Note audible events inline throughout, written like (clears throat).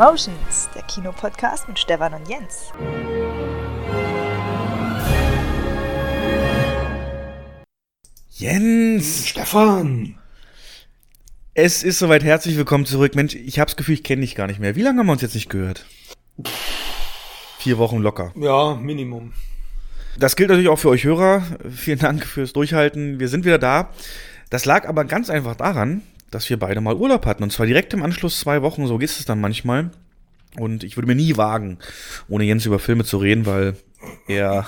Cinemotions, der Kinopodcast mit Stefan und Jens. Jens! Stefan! Es ist soweit, herzlich willkommen zurück. Mensch, ich hab's Gefühl, ich kenne dich gar nicht mehr. Wie lange haben wir uns jetzt nicht gehört? Vier Wochen locker. Ja, Minimum. Das gilt natürlich auch für euch Hörer. Vielen Dank fürs Durchhalten. Wir sind wieder da. Das lag aber ganz einfach daran, dass wir beide mal Urlaub hatten. Und zwar direkt im Anschluss zwei Wochen, so geht es dann manchmal. Und ich würde mir nie wagen, ohne Jens über Filme zu reden, weil er,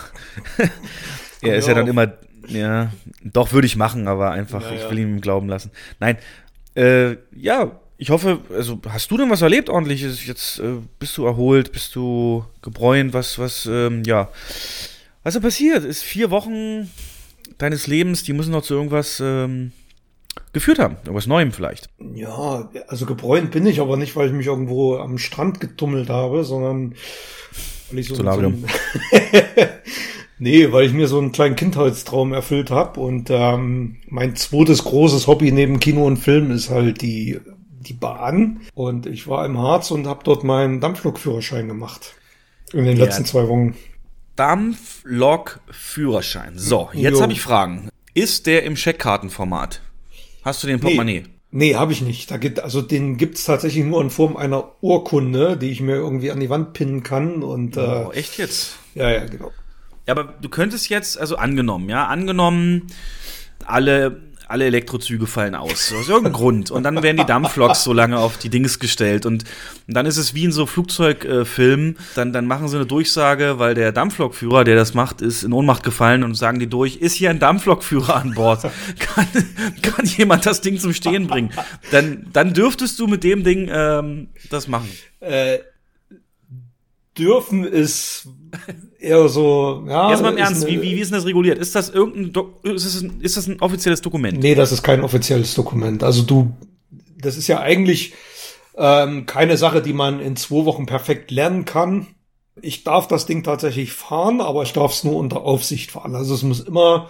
(laughs) er ist ja dann immer, ja, doch würde ich machen, aber einfach, ja, ja. ich will ihm glauben lassen. Nein, äh, ja, ich hoffe, also hast du denn was erlebt ordentliches? Jetzt äh, bist du erholt, bist du gebräunt, was, was, ähm, ja. Was ist passiert? Ist vier Wochen deines Lebens, die müssen noch zu irgendwas ähm, geführt haben. Irgendwas Neuem vielleicht. Ja, also gebräunt bin ich, aber nicht, weil ich mich irgendwo am Strand getummelt habe, sondern weil ich so, so, so (laughs) Nee, weil ich mir so einen kleinen Kindheitstraum erfüllt habe und ähm, mein zweites großes Hobby neben Kino und Film ist halt die die Bahn und ich war im Harz und habe dort meinen Dampflokführerschein gemacht in den ja. letzten zwei Wochen. Dampflokführerschein. So, jetzt habe ich Fragen. Ist der im Scheckkartenformat? Hast du den Portemonnaie? Nee, nee habe ich nicht. Da gibt, also den gibt's tatsächlich nur in Form einer Urkunde, die ich mir irgendwie an die Wand pinnen kann. Und, oh, äh, echt jetzt? Ja, ja, genau. Ja, aber du könntest jetzt, also angenommen, ja, angenommen, alle alle Elektrozüge fallen aus. Aus irgendeinem Grund. Und dann werden die Dampfloks so lange auf die Dings gestellt. Und, und dann ist es wie in so Flugzeugfilmen. Äh, dann, dann machen sie eine Durchsage, weil der Dampflokführer, der das macht, ist in Ohnmacht gefallen und sagen die durch, ist hier ein Dampflokführer an Bord? (laughs) kann, kann jemand das Ding zum Stehen bringen? Dann, dann dürftest du mit dem Ding ähm, das machen. Äh, dürfen ist eher so, ja. Jetzt mal im Ernst, eine, wie, wie, wie ist denn das reguliert? Ist das irgendein, Do ist das, ein, ist das ein offizielles Dokument? Nee, das ist kein offizielles Dokument. Also du, das ist ja eigentlich ähm, keine Sache, die man in zwei Wochen perfekt lernen kann. Ich darf das Ding tatsächlich fahren, aber ich darf es nur unter Aufsicht fahren. Also es muss immer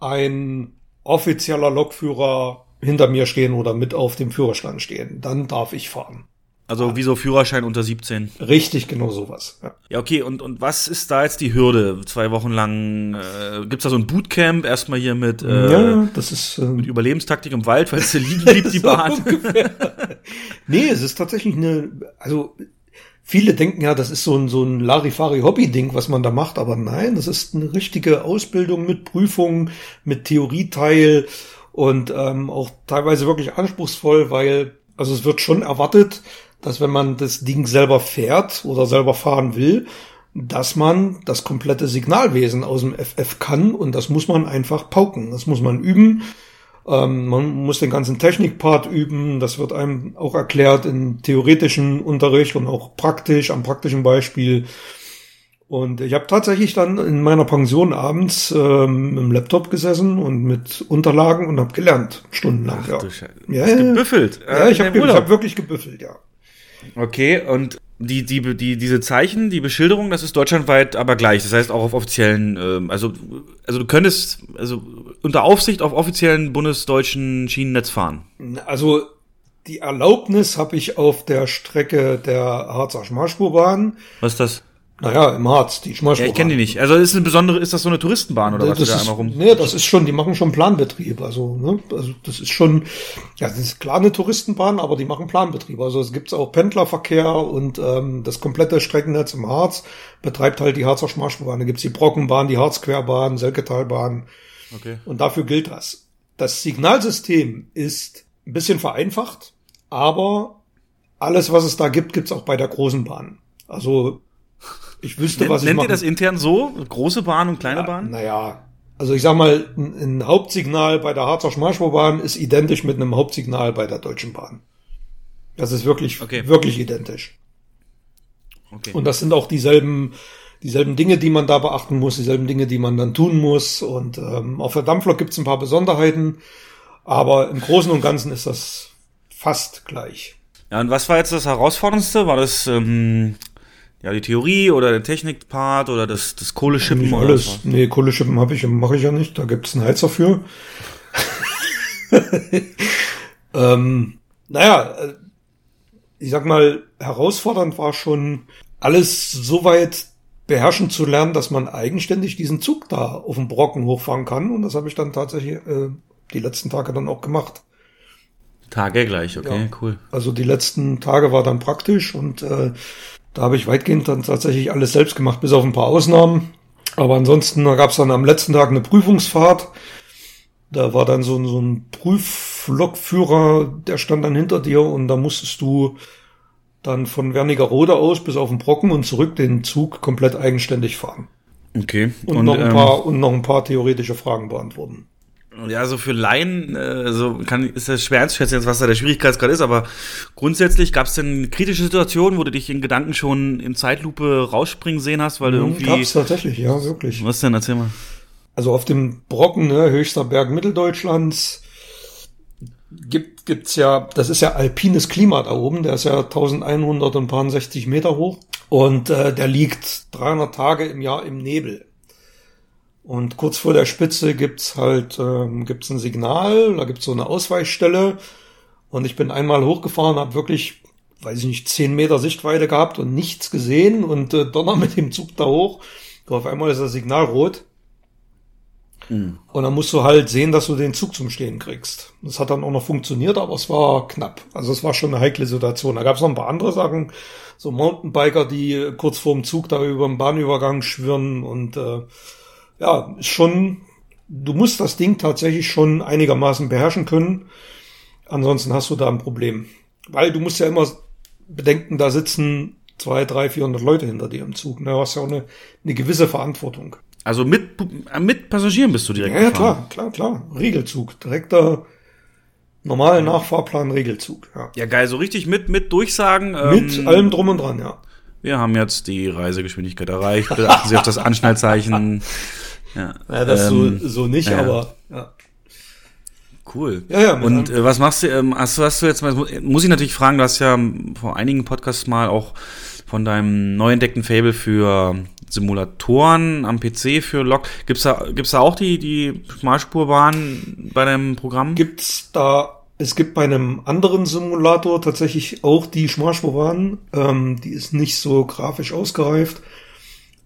ein offizieller Lokführer hinter mir stehen oder mit auf dem Führerstand stehen. Dann darf ich fahren. Also wie so Führerschein unter 17. Richtig, genau sowas. Ja, ja okay, und, und was ist da jetzt die Hürde? Zwei Wochen lang äh, gibt da so ein Bootcamp, erstmal hier mit, äh, ja, das ist, äh, mit Überlebenstaktik im Wald, weil es liegen (laughs) blieb, die Bahn. (laughs) nee, es ist tatsächlich eine, also viele denken ja, das ist so ein, so ein Larifari-Hobby-Ding, was man da macht, aber nein, das ist eine richtige Ausbildung mit Prüfungen, mit Theorieteil und ähm, auch teilweise wirklich anspruchsvoll, weil also es wird schon erwartet, dass wenn man das Ding selber fährt oder selber fahren will, dass man das komplette Signalwesen aus dem FF kann und das muss man einfach pauken. Das muss man üben. Ähm, man muss den ganzen Technikpart üben. Das wird einem auch erklärt in theoretischen Unterricht und auch praktisch, am praktischen Beispiel. Und ich habe tatsächlich dann in meiner Pension abends ähm, im Laptop gesessen und mit Unterlagen und habe gelernt, stundenlang. Ach, ja. Du ja, ja, gebüffelt. Ja, ich habe hab wirklich gebüffelt, ja. Okay, und die, die, die, diese Zeichen, die Beschilderung, das ist deutschlandweit aber gleich. Das heißt auch auf offiziellen, ähm, also, also du könntest, also unter Aufsicht auf offiziellen bundesdeutschen Schienennetz fahren. Also die Erlaubnis habe ich auf der Strecke der Harzer Schmalspurbahn. Was ist das? Naja, im Harz, die Schmalspur. Ja, ich kenne die nicht. Also ist eine besondere, ist das so eine Touristenbahn oder das was? Das da einmal rum? Nee, das ist schon, die machen schon Planbetrieb. Also, ne, also das ist schon, ja, das ist klar eine Touristenbahn, aber die machen Planbetrieb. Also es gibt auch Pendlerverkehr und ähm, das komplette Streckennetz im Harz betreibt halt die Harzer Schmalspurbahn. Da gibt's die Brockenbahn, die Harzquerbahn, Selketalbahn. Okay. Und dafür gilt das. Das Signalsystem ist ein bisschen vereinfacht, aber alles, was es da gibt, gibt's auch bei der großen Bahn. Also ich wüsste, was Nennt ich Nennt ihr das intern so? Große Bahn und kleine ja, Bahn? Naja, also ich sag mal, ein, Hauptsignal bei der Harzer Schmalspurbahn ist identisch mit einem Hauptsignal bei der Deutschen Bahn. Das ist wirklich, okay. wirklich identisch. Okay. Und das sind auch dieselben, dieselben Dinge, die man da beachten muss, dieselben Dinge, die man dann tun muss. Und ähm, auf der Dampflok gibt es ein paar Besonderheiten, aber im Großen und Ganzen ist das fast gleich. Ja, und was war jetzt das Herausforderndste? War das ähm, ja, die Theorie oder der Technikpart oder das, das Kohleschippen? Nicht alles. Oder nee, Kohleschippen habe ich, mache ich ja nicht. Da gibt es einen Heizer für. (laughs) ähm, naja, äh, ich sag mal, herausfordernd war schon alles so weit beherrschen zu lernen, dass man eigenständig diesen Zug da auf dem Brocken hochfahren kann. Und das habe ich dann tatsächlich äh, die letzten Tage dann auch gemacht. Tage gleich, okay, ja. cool. Also die letzten Tage war dann praktisch und äh, da habe ich weitgehend dann tatsächlich alles selbst gemacht, bis auf ein paar Ausnahmen. Aber ansonsten gab es dann am letzten Tag eine Prüfungsfahrt. Da war dann so, so ein Prüflokführer, der stand dann hinter dir und da musstest du dann von Wernigerode aus bis auf den Brocken und zurück den Zug komplett eigenständig fahren. Okay. Und, und noch ein ähm, paar und noch ein paar theoretische Fragen beantworten. Ja, also für Laien, äh, so kann, ist das schwer einzuschätzen, jetzt, was da der Schwierigkeitsgrad ist, aber grundsätzlich gab es denn kritische Situationen, wo du dich in Gedanken schon in Zeitlupe rausspringen sehen hast, weil du mhm, irgendwie. Gab's tatsächlich, ja, wirklich. Was denn? Erzähl mal. Also auf dem Brocken, ne, höchster Berg Mitteldeutschlands, gibt, gibt's ja, das ist ja alpines Klima da oben, der ist ja 1160 Meter hoch und äh, der liegt 300 Tage im Jahr im Nebel. Und kurz vor der Spitze gibt's halt ähm, gibt's ein Signal, da gibt's so eine Ausweichstelle und ich bin einmal hochgefahren, habe wirklich, weiß ich nicht, 10 Meter Sichtweite gehabt und nichts gesehen und äh, donner mit dem Zug da hoch. Und auf einmal ist das Signal rot Mhm. Und dann musst du halt sehen, dass du den Zug zum Stehen kriegst. Das hat dann auch noch funktioniert, aber es war knapp. Also es war schon eine heikle Situation. Da gab es noch ein paar andere Sachen, so Mountainbiker, die kurz vorm Zug da über den Bahnübergang schwirren und äh, ja, ist schon, du musst das Ding tatsächlich schon einigermaßen beherrschen können. Ansonsten hast du da ein Problem. Weil du musst ja immer bedenken, da sitzen zwei, drei, vierhundert Leute hinter dir im Zug. Ne? Du hast ja auch eine, eine gewisse Verantwortung. Also mit, mit Passagieren bist du direkt Ja, ja klar, klar, klar. Regelzug. Direkter, normaler Nachfahrplan, Regelzug. Ja. ja, geil. So richtig mit, mit Durchsagen. Mit ähm, allem drum und dran, ja. Wir haben jetzt die Reisegeschwindigkeit erreicht. Beachten Sie auf das Anschnallzeichen. (laughs) Ja, ja das ähm, so, so nicht, ja. aber ja. Cool. Ja, ja, und äh, was machst du, ähm, hast, hast du jetzt mal, muss ich natürlich fragen, du hast ja vor einigen Podcasts mal auch von deinem neu entdeckten Fable für Simulatoren am PC für Lok. Gibt's da, gibt's da auch die, die Schmalspurbahn bei deinem Programm? Gibt's da, es gibt bei einem anderen Simulator tatsächlich auch die Schmalspurbahn. Ähm, die ist nicht so grafisch ausgereift.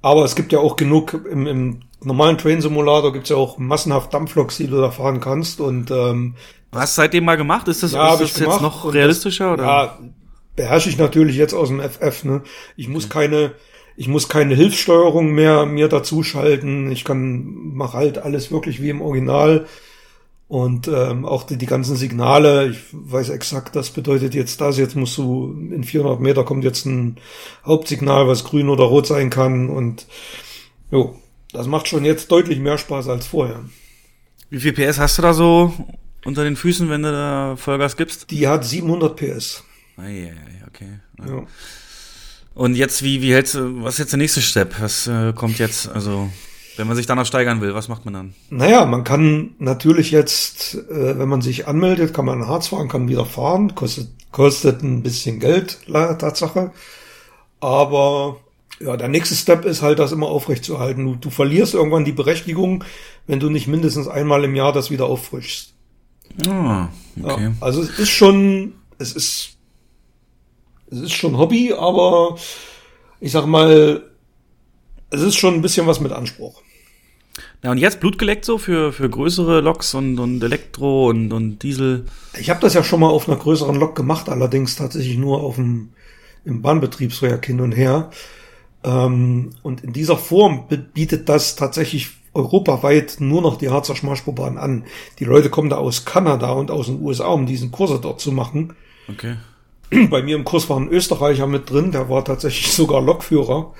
Aber es gibt ja auch genug im, im normalen Train Simulator gibt's ja auch massenhaft Dampfloks, die du da fahren kannst und ähm, Hast du seitdem mal gemacht? Ist das, ja, ist das jetzt noch realistischer? Das, oder? Ja, beherrsche ich natürlich jetzt aus dem FF. Ne? Ich muss okay. keine ich muss keine Hilfssteuerung mehr mir dazu schalten. Ich kann mache halt alles wirklich wie im Original. Und ähm, auch die, die ganzen Signale, ich weiß exakt, das bedeutet jetzt das, jetzt musst du, in 400 Meter kommt jetzt ein Hauptsignal, was grün oder rot sein kann und jo, das macht schon jetzt deutlich mehr Spaß als vorher. Wie viel PS hast du da so unter den Füßen, wenn du da Vollgas gibst? Die hat 700 PS. Ja, okay. Ja. Und jetzt, wie, wie hältst du, was ist jetzt der nächste Step? Was äh, kommt jetzt? Also, wenn man sich danach steigern will, was macht man dann? Naja, man kann natürlich jetzt, äh, wenn man sich anmeldet, kann man Harz fahren, kann wieder fahren, kostet, kostet ein bisschen Geld, Tatsache. Aber ja, der nächste Step ist halt, das immer aufrechtzuerhalten. Du, du verlierst irgendwann die Berechtigung, wenn du nicht mindestens einmal im Jahr das wieder auffrischst. Ah, okay. Ja, also es ist schon, es ist es ist schon Hobby, aber ich sag mal, es ist schon ein bisschen was mit Anspruch. Ja, und jetzt Blut geleckt so für, für größere Loks und, und Elektro und, und Diesel? Ich habe das ja schon mal auf einer größeren Lok gemacht, allerdings tatsächlich nur auf dem im Bahnbetriebswerk hin und her. Ähm, und in dieser Form bietet das tatsächlich europaweit nur noch die Harzer Schmalspurbahn an. Die Leute kommen da aus Kanada und aus den USA, um diesen Kurse dort zu machen. Okay. (clears throat) Bei mir im Kurs war ein Österreicher mit drin, der war tatsächlich (laughs) sogar Lokführer.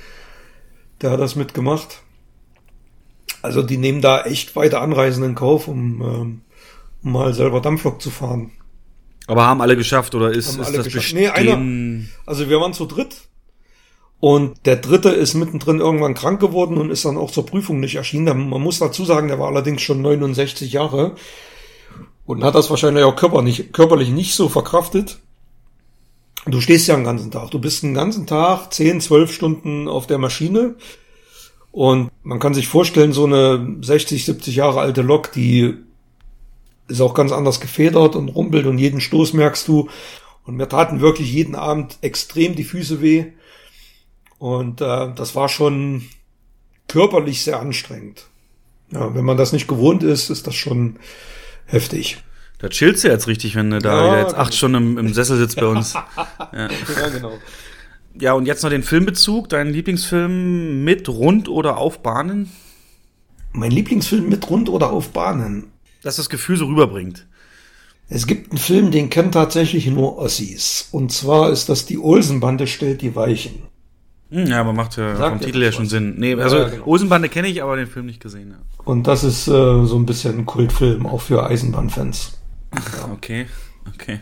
Der hat das mitgemacht. Also die nehmen da echt weite Anreisen in Kauf, um, ähm, um mal selber Dampflok zu fahren. Aber haben alle geschafft oder ist, ist das geschafft. Nee, einer, also wir waren zu dritt und der dritte ist mittendrin irgendwann krank geworden und ist dann auch zur Prüfung nicht erschienen. Man muss dazu sagen, der war allerdings schon 69 Jahre und hat das wahrscheinlich auch körperlich, körperlich nicht so verkraftet. Du stehst ja den ganzen Tag. Du bist den ganzen Tag 10, 12 Stunden auf der Maschine. Und man kann sich vorstellen, so eine 60, 70 Jahre alte Lok, die ist auch ganz anders gefedert und rumpelt und jeden Stoß merkst du. Und mir taten wirklich jeden Abend extrem die Füße weh. Und äh, das war schon körperlich sehr anstrengend. Ja, wenn man das nicht gewohnt ist, ist das schon heftig. Da chillst du jetzt richtig, wenn du da Ja, jetzt acht genau. Stunden im, im Sessel sitzt bei uns. ja. (laughs) Ja, genau. Ja, und jetzt noch den Filmbezug, dein Lieblingsfilm mit, rund oder auf Bahnen? Mein Lieblingsfilm mit rund oder auf Bahnen. Dass das Gefühl so rüberbringt. Es gibt einen Film, den kennen tatsächlich nur Ossis. Und zwar ist das die Olsenbande stellt die Weichen. Hm, ja, aber macht ja Sagt vom Titel her was. schon Sinn. Nee, also Ja, genau. Olsenbande kenne ich, aber den Film nicht gesehen. Ja. Und das ist äh, so ein bisschen ein Kultfilm, auch für Eisenbahnfans. (laughs) Okay, okay.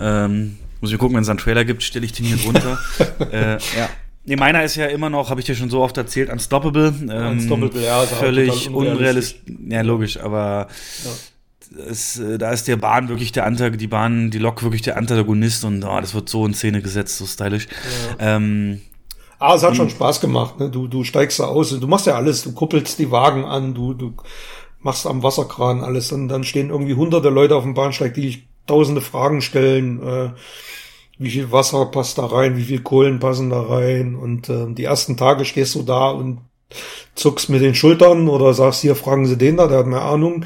Ähm, muss ich gucken, wenn es einen Trailer gibt, stelle ich den hier drunter. (laughs) äh, ja. Nee, meiner ist ja immer noch, habe ich dir schon so oft erzählt, Unstoppable. Ähm, Unstoppable, ja, ist Völlig unrealistisch. unrealistisch. Ja, logisch, aber es, äh, da ist der Bahn wirklich der Antagonist, die Bahn, die Lok wirklich der Antagonist und oh, das wird so in Szene gesetzt, so stylisch. Ähm, Ah, es hat schon Spaß gemacht. Ne? Du, du steigst da aus, du machst ja alles, du kuppelst die Wagen an, du, du machst am Wasserkran alles und dann stehen irgendwie hunderte Leute auf dem Bahnsteig, die dich tausende Fragen stellen. Äh, wie viel Wasser passt da rein, wie viel Kohlen passen da rein und äh, die ersten Tage stehst du da und zuckst mit den Schultern oder sagst, hier fragen Sie den da, der hat mehr Ahnung.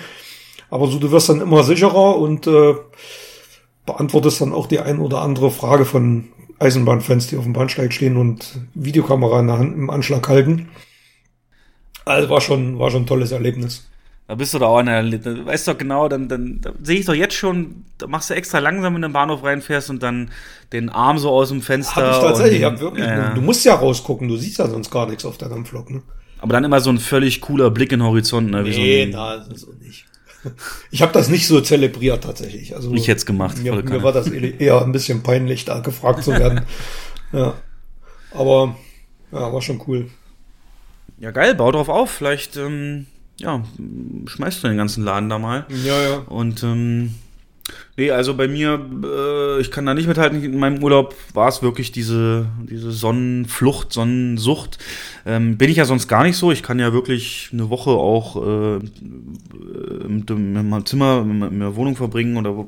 Aber so, du wirst dann immer sicherer und äh, beantwortest dann auch die ein oder andere Frage von Eisenbahnfans, die auf dem Bahnsteig stehen und Videokamera in der Hand im Anschlag halten. Also war schon, war schon ein tolles Erlebnis. Da bist du da auch in der, da weißt doch genau, dann, dann da sehe ich doch jetzt schon, da machst du extra langsam in den Bahnhof reinfährst und dann den Arm so aus dem Fenster. Hab ich tatsächlich, ich und, hab wirklich, ja, ja. du musst ja rausgucken, du siehst ja sonst gar nichts auf der Dampflok, ne? Aber dann immer so ein völlig cooler Blick in den Horizont, ne? Wie so ein, na, so nicht. Ich habe das nicht so zelebriert tatsächlich. Also Ich hätt's gemacht, Mir, mir war das eher ein bisschen peinlich, da gefragt zu werden. (laughs) ja. Aber ja, war schon cool. ja, geil, bau drauf auf. Vielleicht, ähm, ja, schmeißt du den ganzen Laden da mal. Ja, ja. Und ähm, nee, also bei mir, äh, ich kann da nicht mithalten. In meinem Urlaub war es wirklich diese, diese Sonnenflucht, Sonnensucht. Ähm, bin ich ja sonst gar nicht so. Ich kann ja wirklich eine Woche auch äh, mit dem- in meinem Zimmer, in der Wohnung verbringen oder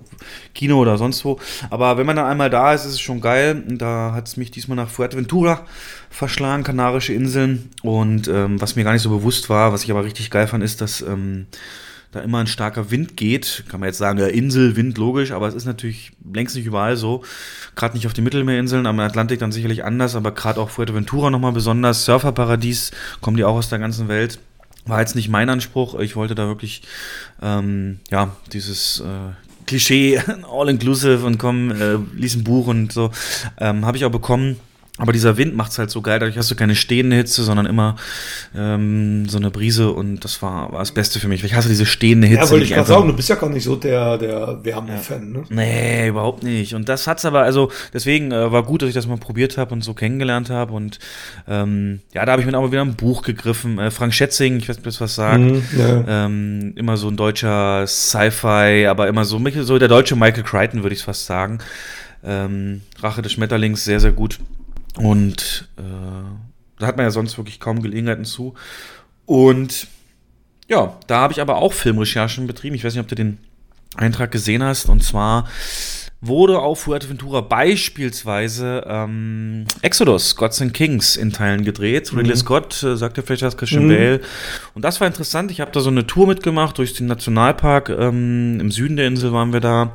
Kino oder sonst wo. Aber wenn man dann einmal da ist, ist es schon geil. Da hat es mich diesmal nach Fuerteventura verschlagen, Kanarische Inseln. Und ähm, was mir gar nicht so bewusst war, was ich aber richtig geil fand, ist, dass ähm, da immer ein starker Wind geht. Kann man jetzt sagen, ja, Insel, Wind, logisch, aber es ist natürlich längst nicht überall so. Gerade nicht auf den Mittelmeerinseln, am Atlantik dann sicherlich anders, aber gerade auch Fuerteventura nochmal besonders. Surferparadies, kommen die auch aus der ganzen Welt. War jetzt nicht mein Anspruch. Ich wollte da wirklich, ähm, ja, dieses äh, Klischee, (laughs) all-inclusive und komm, äh, lies ein Buch und so, ähm, habe ich auch bekommen. Aber dieser Wind macht's halt so geil, dadurch hast du keine stehende Hitze, sondern immer ähm, so eine Brise und das war, war das Beste für mich. Ich hasse diese stehende Hitze. Ja, wollte ich gerade sagen, du bist ja gar nicht so der, der Wärme-Fan, ne? Nee, überhaupt nicht. Und das hat's aber, also deswegen äh, war gut, dass ich das mal probiert habe und so kennengelernt habe. Und ähm, ja, da habe ich mir auch mal wieder ein Buch gegriffen. Äh, Frank Schätzing, ich weiß nicht, ob das was sagt. Mhm, ja. Ähm, immer so ein deutscher Sci-Fi, aber immer so, so der deutsche Michael Crichton, würde ich fast sagen. Ähm, Rache des Schmetterlings, sehr, sehr gut. Und äh, da hat man ja sonst wirklich kaum Gelegenheiten zu. Und ja, da habe ich aber auch Filmrecherchen betrieben. Ich weiß nicht, ob du den Eintrag gesehen hast. Und zwar wurde auf Fuerteventura beispielsweise ähm, Exodus, Gods and Kings in Teilen gedreht. Ridley Scott, äh, sagt ja vielleicht was, Christian Mhm. Bale. Und das war interessant. Ich habe da so eine Tour mitgemacht durch den Nationalpark. Ähm, Im Süden der Insel waren wir da.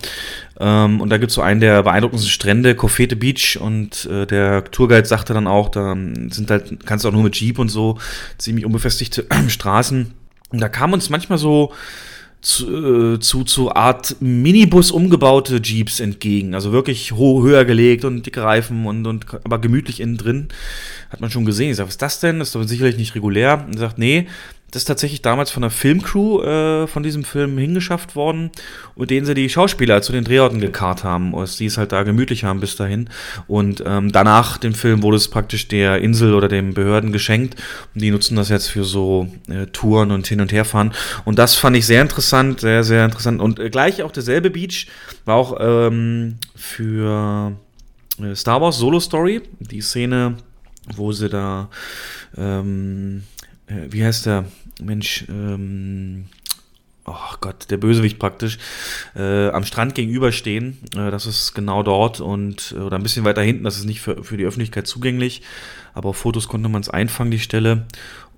Ähm, und da gibt's so einen der beeindruckendsten Strände, Kofete Beach. Und äh, der Tourguide sagte dann auch, da sind halt, kannst du auch nur mit Jeep und so, ziemlich unbefestigte (clears throat) Straßen. Und da kam uns manchmal so zu, äh, zu, zu Art Minibus umgebaute Jeeps entgegen. Also wirklich ho höher gelegt und dicke Reifen und, und aber gemütlich innen drin. Hat man schon gesehen. Ich sag, was ist das denn? Das ist doch sicherlich nicht regulär. Und sagt, nee, das ist tatsächlich damals von der Filmcrew äh, von diesem Film hingeschafft worden, mit denen sie die Schauspieler zu den Drehorten gekarrt haben, und die es halt da gemütlich haben bis dahin. Und ähm, danach dem Film wurde es praktisch der Insel oder den Behörden geschenkt. Und die nutzen das jetzt für so äh, Touren und hin und her fahren. Und das fand ich sehr interessant, sehr, sehr interessant. Und äh, gleich auch derselbe Beach war auch ähm, für äh, Star Wars Solo Story, die Szene, wo sie da, ähm, äh, wie heißt der Mensch, ähm, oh Gott, der Bösewicht praktisch, äh, am Strand gegenüberstehen. Äh, das ist genau dort und äh, oder ein bisschen weiter hinten, das ist nicht für, für die Öffentlichkeit zugänglich, aber auf Fotos konnte man es einfangen, die Stelle.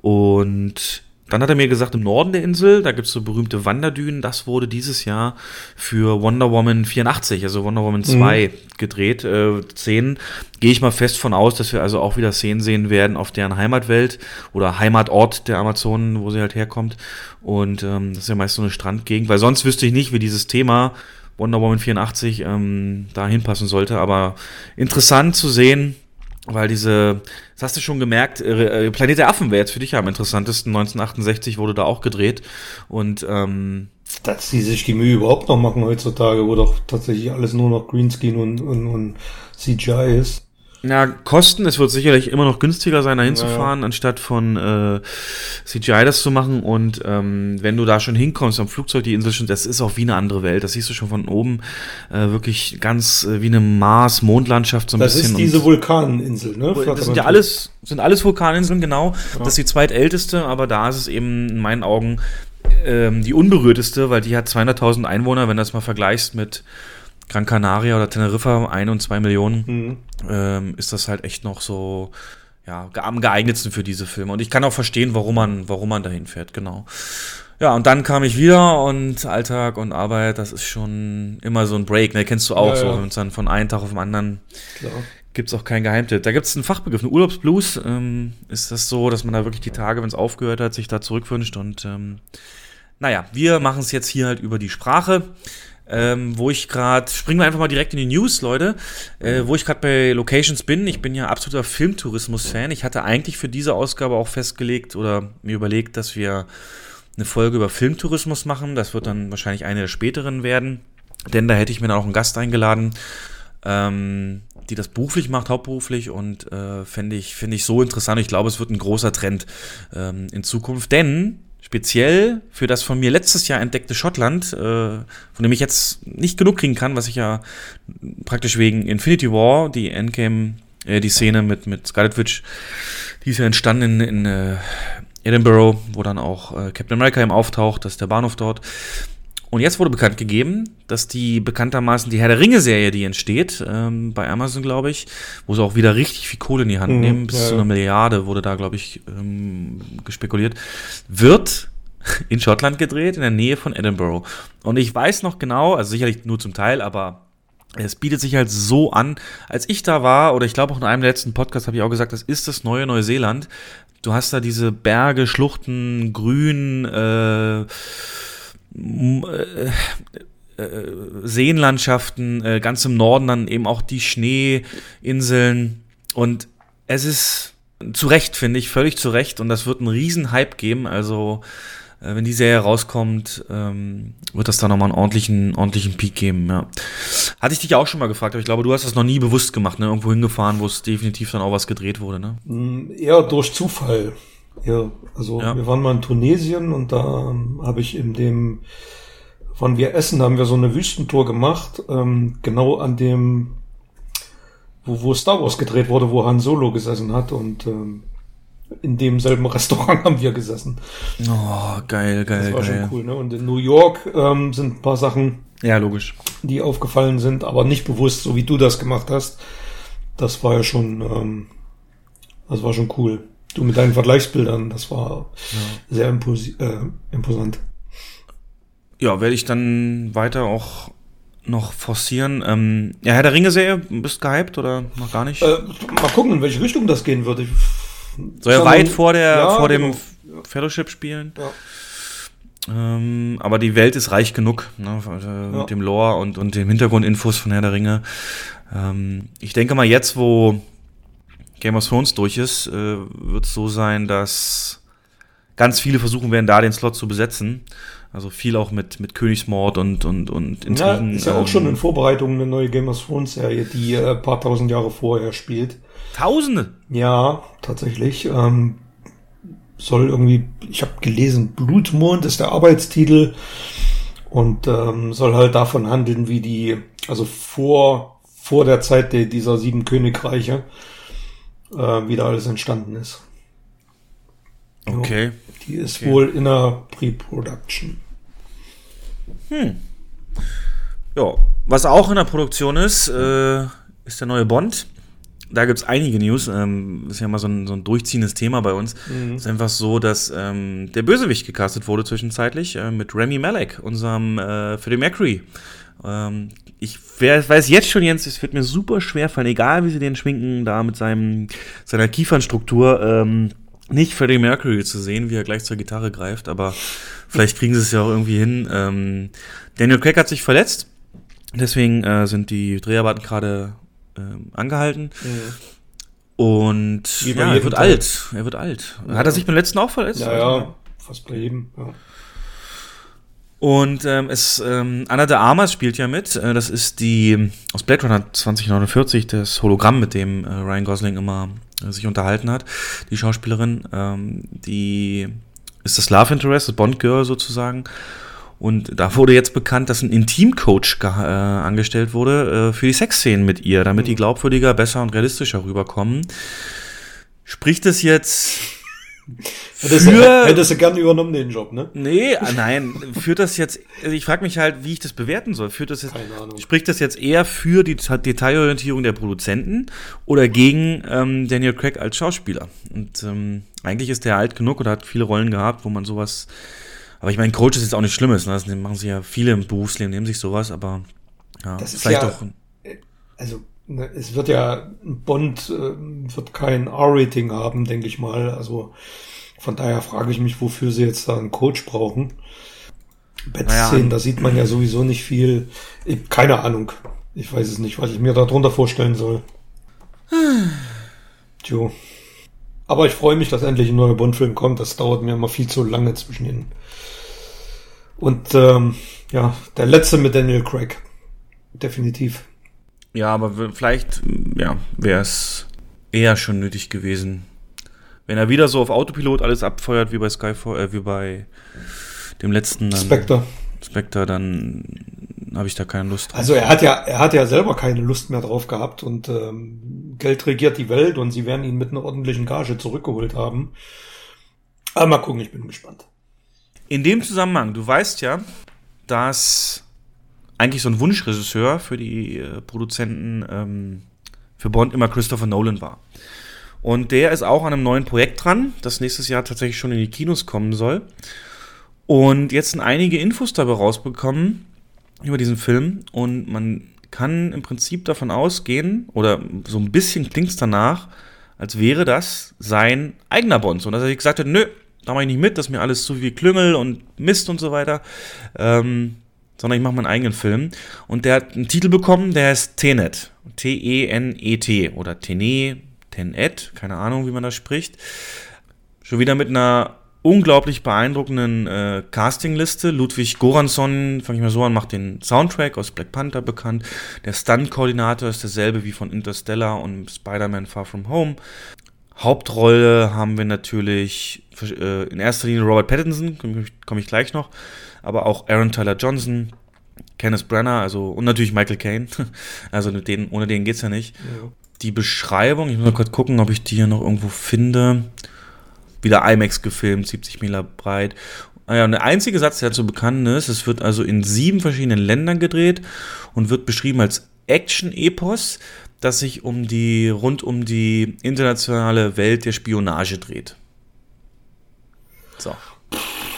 Und dann hat er mir gesagt, im Norden der Insel, da gibt es so berühmte Wanderdünen, das wurde dieses Jahr für Wonder Woman 84, also Wonder Woman 2 mhm. gedreht. Äh, Szenen, gehe ich mal fest von aus, dass wir also auch wieder Szenen sehen werden auf deren Heimatwelt oder Heimatort der Amazonen, wo sie halt herkommt. Und ähm, das ist ja meist so eine Strandgegend, weil sonst wüsste ich nicht, wie dieses Thema Wonder Woman 84 ähm, da hinpassen sollte. Aber interessant zu sehen, weil diese, das hast du schon gemerkt, äh, äh, Planet der Affen wäre jetzt für dich ja am interessantesten. 1968 wurde da auch gedreht. Und ähm, dass die sich die Mühe überhaupt noch machen heutzutage, wo doch tatsächlich alles nur noch Greenscreen und, und, und CGI ist. Ja, Kosten, es wird sicherlich immer noch günstiger sein, da hinzufahren, ja. anstatt von äh, CGI das zu machen. Und ähm, wenn du da schon hinkommst am Flugzeug, die Insel schon, das ist auch wie eine andere Welt. Das siehst du schon von oben äh, wirklich ganz äh, wie eine Mars-Mondlandschaft so ein das bisschen. Das ist diese Vulkaninsel, ne? Das sind ja alles, sind alles Vulkaninseln, genau. Ja. Das ist die zweitälteste, aber da ist es eben in meinen Augen ähm, die unberührteste, weil die hat 200.000 Einwohner, wenn du das mal vergleichst mit Gran Canaria oder Teneriffa, ein und zwei Millionen, mhm. ähm, ist das halt echt noch so ja, am geeignetsten für diese Filme. Und ich kann auch verstehen, warum man, warum man dahin fährt, genau. Ja, und dann kam ich wieder und Alltag und Arbeit, das ist schon immer so ein Break, ne? Kennst du auch ja, so, ja. dann von einem Tag auf den anderen Klar. gibt's auch kein Geheimtipp. Da gibt's einen Fachbegriff, einen Urlaubsblues. Ähm, ist das so, dass man da wirklich die Tage, wenn es aufgehört hat, sich da zurückwünscht und ähm, naja, wir machen es jetzt hier halt über die Sprache ähm, wo ich gerade, springen wir einfach mal direkt in die News, Leute, äh, wo ich gerade bei Locations bin. Ich bin ja absoluter Filmtourismus-Fan. Ich hatte eigentlich für diese Ausgabe auch festgelegt oder mir überlegt, dass wir eine Folge über Filmtourismus machen. Das wird dann wahrscheinlich eine der späteren werden, denn da hätte ich mir dann auch einen Gast eingeladen, ähm, die das beruflich macht, hauptberuflich und äh, finde ich, find ich so interessant. Ich glaube, es wird ein großer Trend ähm, in Zukunft, denn speziell für das von mir letztes Jahr entdeckte Schottland, äh, von dem ich jetzt nicht genug kriegen kann, was ich ja praktisch wegen Infinity War, die Endgame, äh, die Szene mit, mit Scarlet Witch, die ist ja entstanden in, in äh, Edinburgh, wo dann auch äh, Captain America eben auftaucht, das ist der Bahnhof dort. Und jetzt wurde bekannt gegeben, dass die bekanntermaßen die Herr der Ringe-Serie, die entsteht, ähm, bei Amazon, glaube ich, wo sie auch wieder richtig viel Kohle in die Hand mhm, nehmen, bis ja, zu einer Milliarde wurde da, glaube ich, ähm, gespekuliert, wird (laughs) in Schottland gedreht, in der Nähe von Edinburgh. Und ich weiß noch genau, also sicherlich nur zum Teil, aber es bietet sich halt so an. Als ich da war, oder ich glaube auch in einem letzten Podcasts habe ich auch gesagt, das ist das neue Neuseeland. Du hast da diese Berge, Schluchten, Grün, äh, Seenlandschaften, äh, ganz im Norden dann eben auch die Schneeinseln. Und es ist zu Recht, finde ich, völlig zu Recht. Und das wird einen riesen Hype geben. Also, äh, wenn die Serie rauskommt, ähm, wird das da nochmal einen ordentlichen, ordentlichen Peak geben, ja. Hatte ich dich auch schon mal gefragt, aber ich glaube, du hast das noch nie bewusst gemacht, ne? Irgendwo hingefahren, wo es definitiv dann auch was gedreht wurde, ne? Mm, eher durch Zufall. Ja, also ja. wir waren mal in Tunesien und da ähm, habe ich in dem, wann wir essen, haben wir so eine Wüstentour gemacht, ähm, genau an dem, wo, wo Star Wars gedreht wurde, wo Han Solo gesessen hat und ähm, in demselben Restaurant (laughs) haben wir gesessen. Oh, geil, geil, das war geil. schon cool, ne? Und in New York ähm, sind ein paar Sachen, ja, logisch, die aufgefallen sind, aber nicht bewusst, so wie du das gemacht hast. Das war ja schon, ähm, das war schon cool. Du mit deinen Vergleichsbildern, das war ja. sehr impos äh, imposant. Ja, werde ich dann weiter auch noch forcieren. Ähm, ja, Herr der Ringe-Serie, bist gehypt oder noch gar nicht? Äh, mal gucken, in welche Richtung das gehen wird. Ich, Soll ja weit vor, der, ja, vor dem genau. Fellowship spielen. Ja. Ähm, aber die Welt ist reich genug, ne, äh, mit dem Lore und, und dem Hintergrundinfos von Herr der Ringe. Ähm, ich denke mal, jetzt, wo Game of Thrones durch ist, äh, wird es so sein, dass ganz viele versuchen werden, da den Slot zu besetzen. Also viel auch mit, mit Königsmord und, und, und Intrigen. Ja, ist ja auch schon in Vorbereitung eine neue Game of Thrones Serie, die äh, ein paar tausend Jahre vorher spielt. Tausende? Ja, tatsächlich. Ähm, soll irgendwie, ich habe gelesen, Blutmond ist der Arbeitstitel und ähm, soll halt davon handeln, wie die, also vor, vor der Zeit der, dieser sieben Königreiche, äh, wie da alles entstanden ist. Okay. die ist okay. wohl in der Pre-Production. Hm. Ja, was auch in der Produktion ist, äh, ist der neue Bond. Da gibt es einige News. Ähm, ist ja mal so ein, so ein durchziehendes Thema bei uns. Mhm. ist einfach so, dass ähm, der Bösewicht gecastet wurde zwischenzeitlich äh, mit Remy Malek, unserem äh, Freddie Mercury. Ähm, ich weiß jetzt schon, Jens, es wird mir super schwer fallen, egal wie sie den schminken, da mit seinem, seiner Kiefernstruktur, ähm, nicht Freddie Mercury zu sehen, wie er gleich zur Gitarre greift, aber vielleicht kriegen sie es ja auch irgendwie hin. Ähm, Daniel Craig hat sich verletzt, deswegen äh, sind die Dreharbeiten gerade ähm, angehalten. Mhm. Und ja, er wird alt. Er wird alt. Ja. Hat er sich beim letzten auch verletzt? Ja, ja, fast bei jedem. Ja. Und ähm, es, ähm, Anna de Armas spielt ja mit. Äh, das ist die aus Blade Runner 2049, das Hologramm, mit dem äh, Ryan Gosling immer äh, sich unterhalten hat. Die Schauspielerin, ähm, die ist das Love Interest, das Bond Girl sozusagen. Und da wurde jetzt bekannt, dass ein Intimcoach äh, angestellt wurde äh, für die Sexszenen mit ihr, damit die mhm. glaubwürdiger, besser und realistischer rüberkommen. Spricht es jetzt (laughs) Hättest, für, hättest du gern übernommen den Job, ne? Nee, ah, nein. Führt das jetzt, also ich frage mich halt, wie ich das bewerten soll. Führt das jetzt, Keine Ahnung. Spricht das jetzt eher für die Detailorientierung der Produzenten oder gegen ähm, Daniel Craig als Schauspieler? Und ähm, eigentlich ist der alt genug oder hat viele Rollen gehabt, wo man sowas. Aber ich meine, Coach ist jetzt auch nicht Schlimmes. Ne? Das machen sie ja viele im Berufsleben, nehmen sich sowas, aber ja, das ist vielleicht ja, auch. Also ne, es wird ja, Bond äh, wird kein R-Rating haben, denke ich mal. Also von daher frage ich mich, wofür sie jetzt da einen Coach brauchen. Bettszenen, naja. da sieht man ja sowieso nicht viel. Ich, keine Ahnung. Ich weiß es nicht, was ich mir darunter vorstellen soll. Tjo. Aber ich freue mich, dass endlich ein neuer Bond-Film kommt. Das dauert mir immer viel zu lange zwischen ihnen. Und ähm, ja, der letzte mit Daniel Craig. Definitiv. Ja, aber vielleicht ja, wäre es eher schon nötig gewesen, wenn er wieder so auf Autopilot alles abfeuert wie bei Skyfall, äh, wie bei dem letzten dann, Spectre. Spectre, dann habe ich da keine Lust drauf. Also er hat ja, er hat ja selber keine Lust mehr drauf gehabt und ähm, Geld regiert die Welt und sie werden ihn mit einer ordentlichen Gage zurückgeholt haben. Aber mal gucken, ich bin gespannt. In dem Zusammenhang, du weißt ja, dass eigentlich so ein Wunschregisseur für die äh, Produzenten ähm, für Bond immer Christopher Nolan war. Und der ist auch an einem neuen Projekt dran, das nächstes Jahr tatsächlich schon in die Kinos kommen soll. Und jetzt sind einige Infos dabei rausbekommen über diesen Film und man kann im Prinzip davon ausgehen, oder so ein bisschen klingt es danach, als wäre das sein eigener Bond. Und dass er gesagt hat, nö, da mache ich nicht mit, das ist mir alles zu viel Klüngel und Mist und so weiter. Ähm, sondern ich mache meinen eigenen Film. Und der hat einen Titel bekommen, der heißt Tenet. T-E-N-E-T oder Tenet, Tenet, keine Ahnung, wie man das spricht. Schon wieder mit einer unglaublich beeindruckenden äh, Castingliste. Ludwig Goransson, fange ich mal so an, macht den Soundtrack aus Black Panther bekannt. Der Stunt-Koordinator ist derselbe wie von Interstellar und Spider-Man Far From Home. Hauptrolle haben wir natürlich äh, in erster Linie Robert Pattinson, komme komm ich gleich noch, aber auch Aaron Tyler Johnson, Kenneth Brenner, also und natürlich Michael Caine. (laughs) Also denen, ohne den geht's ja nicht. Ja die Beschreibung, ich muss mal kurz gucken, ob ich die hier noch irgendwo finde. Wieder IMAX gefilmt, 70 Meter breit. Ah ja, und der einzige Satz, der dazu bekannt ist, es wird also in sieben verschiedenen Ländern gedreht und wird beschrieben als Action-Epos, das sich um die, rund um die internationale Welt der Spionage dreht. So.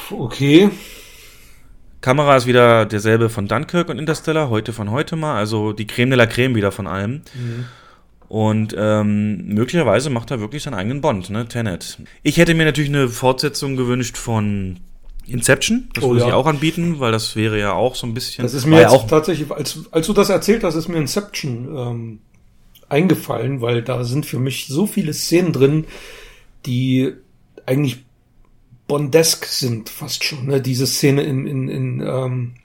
Okay. Kamera ist wieder derselbe von Dunkirk und Interstellar, heute von heute mal, also die Creme de la Creme wieder von allem. Mhm. Und ähm, möglicherweise macht er wirklich seinen eigenen Bond, ne? Tenet. Ich hätte mir natürlich eine Fortsetzung gewünscht von Inception. Das oh, würde ja. ich auch anbieten, weil das wäre ja auch so ein bisschen. Das ist mir auch tatsächlich, als, als du das erzählt hast, ist mir Inception ähm, eingefallen, weil da sind für mich so viele Szenen drin, die eigentlich Bondesk sind, fast schon. Ne? Diese Szene in, in, in, ähm,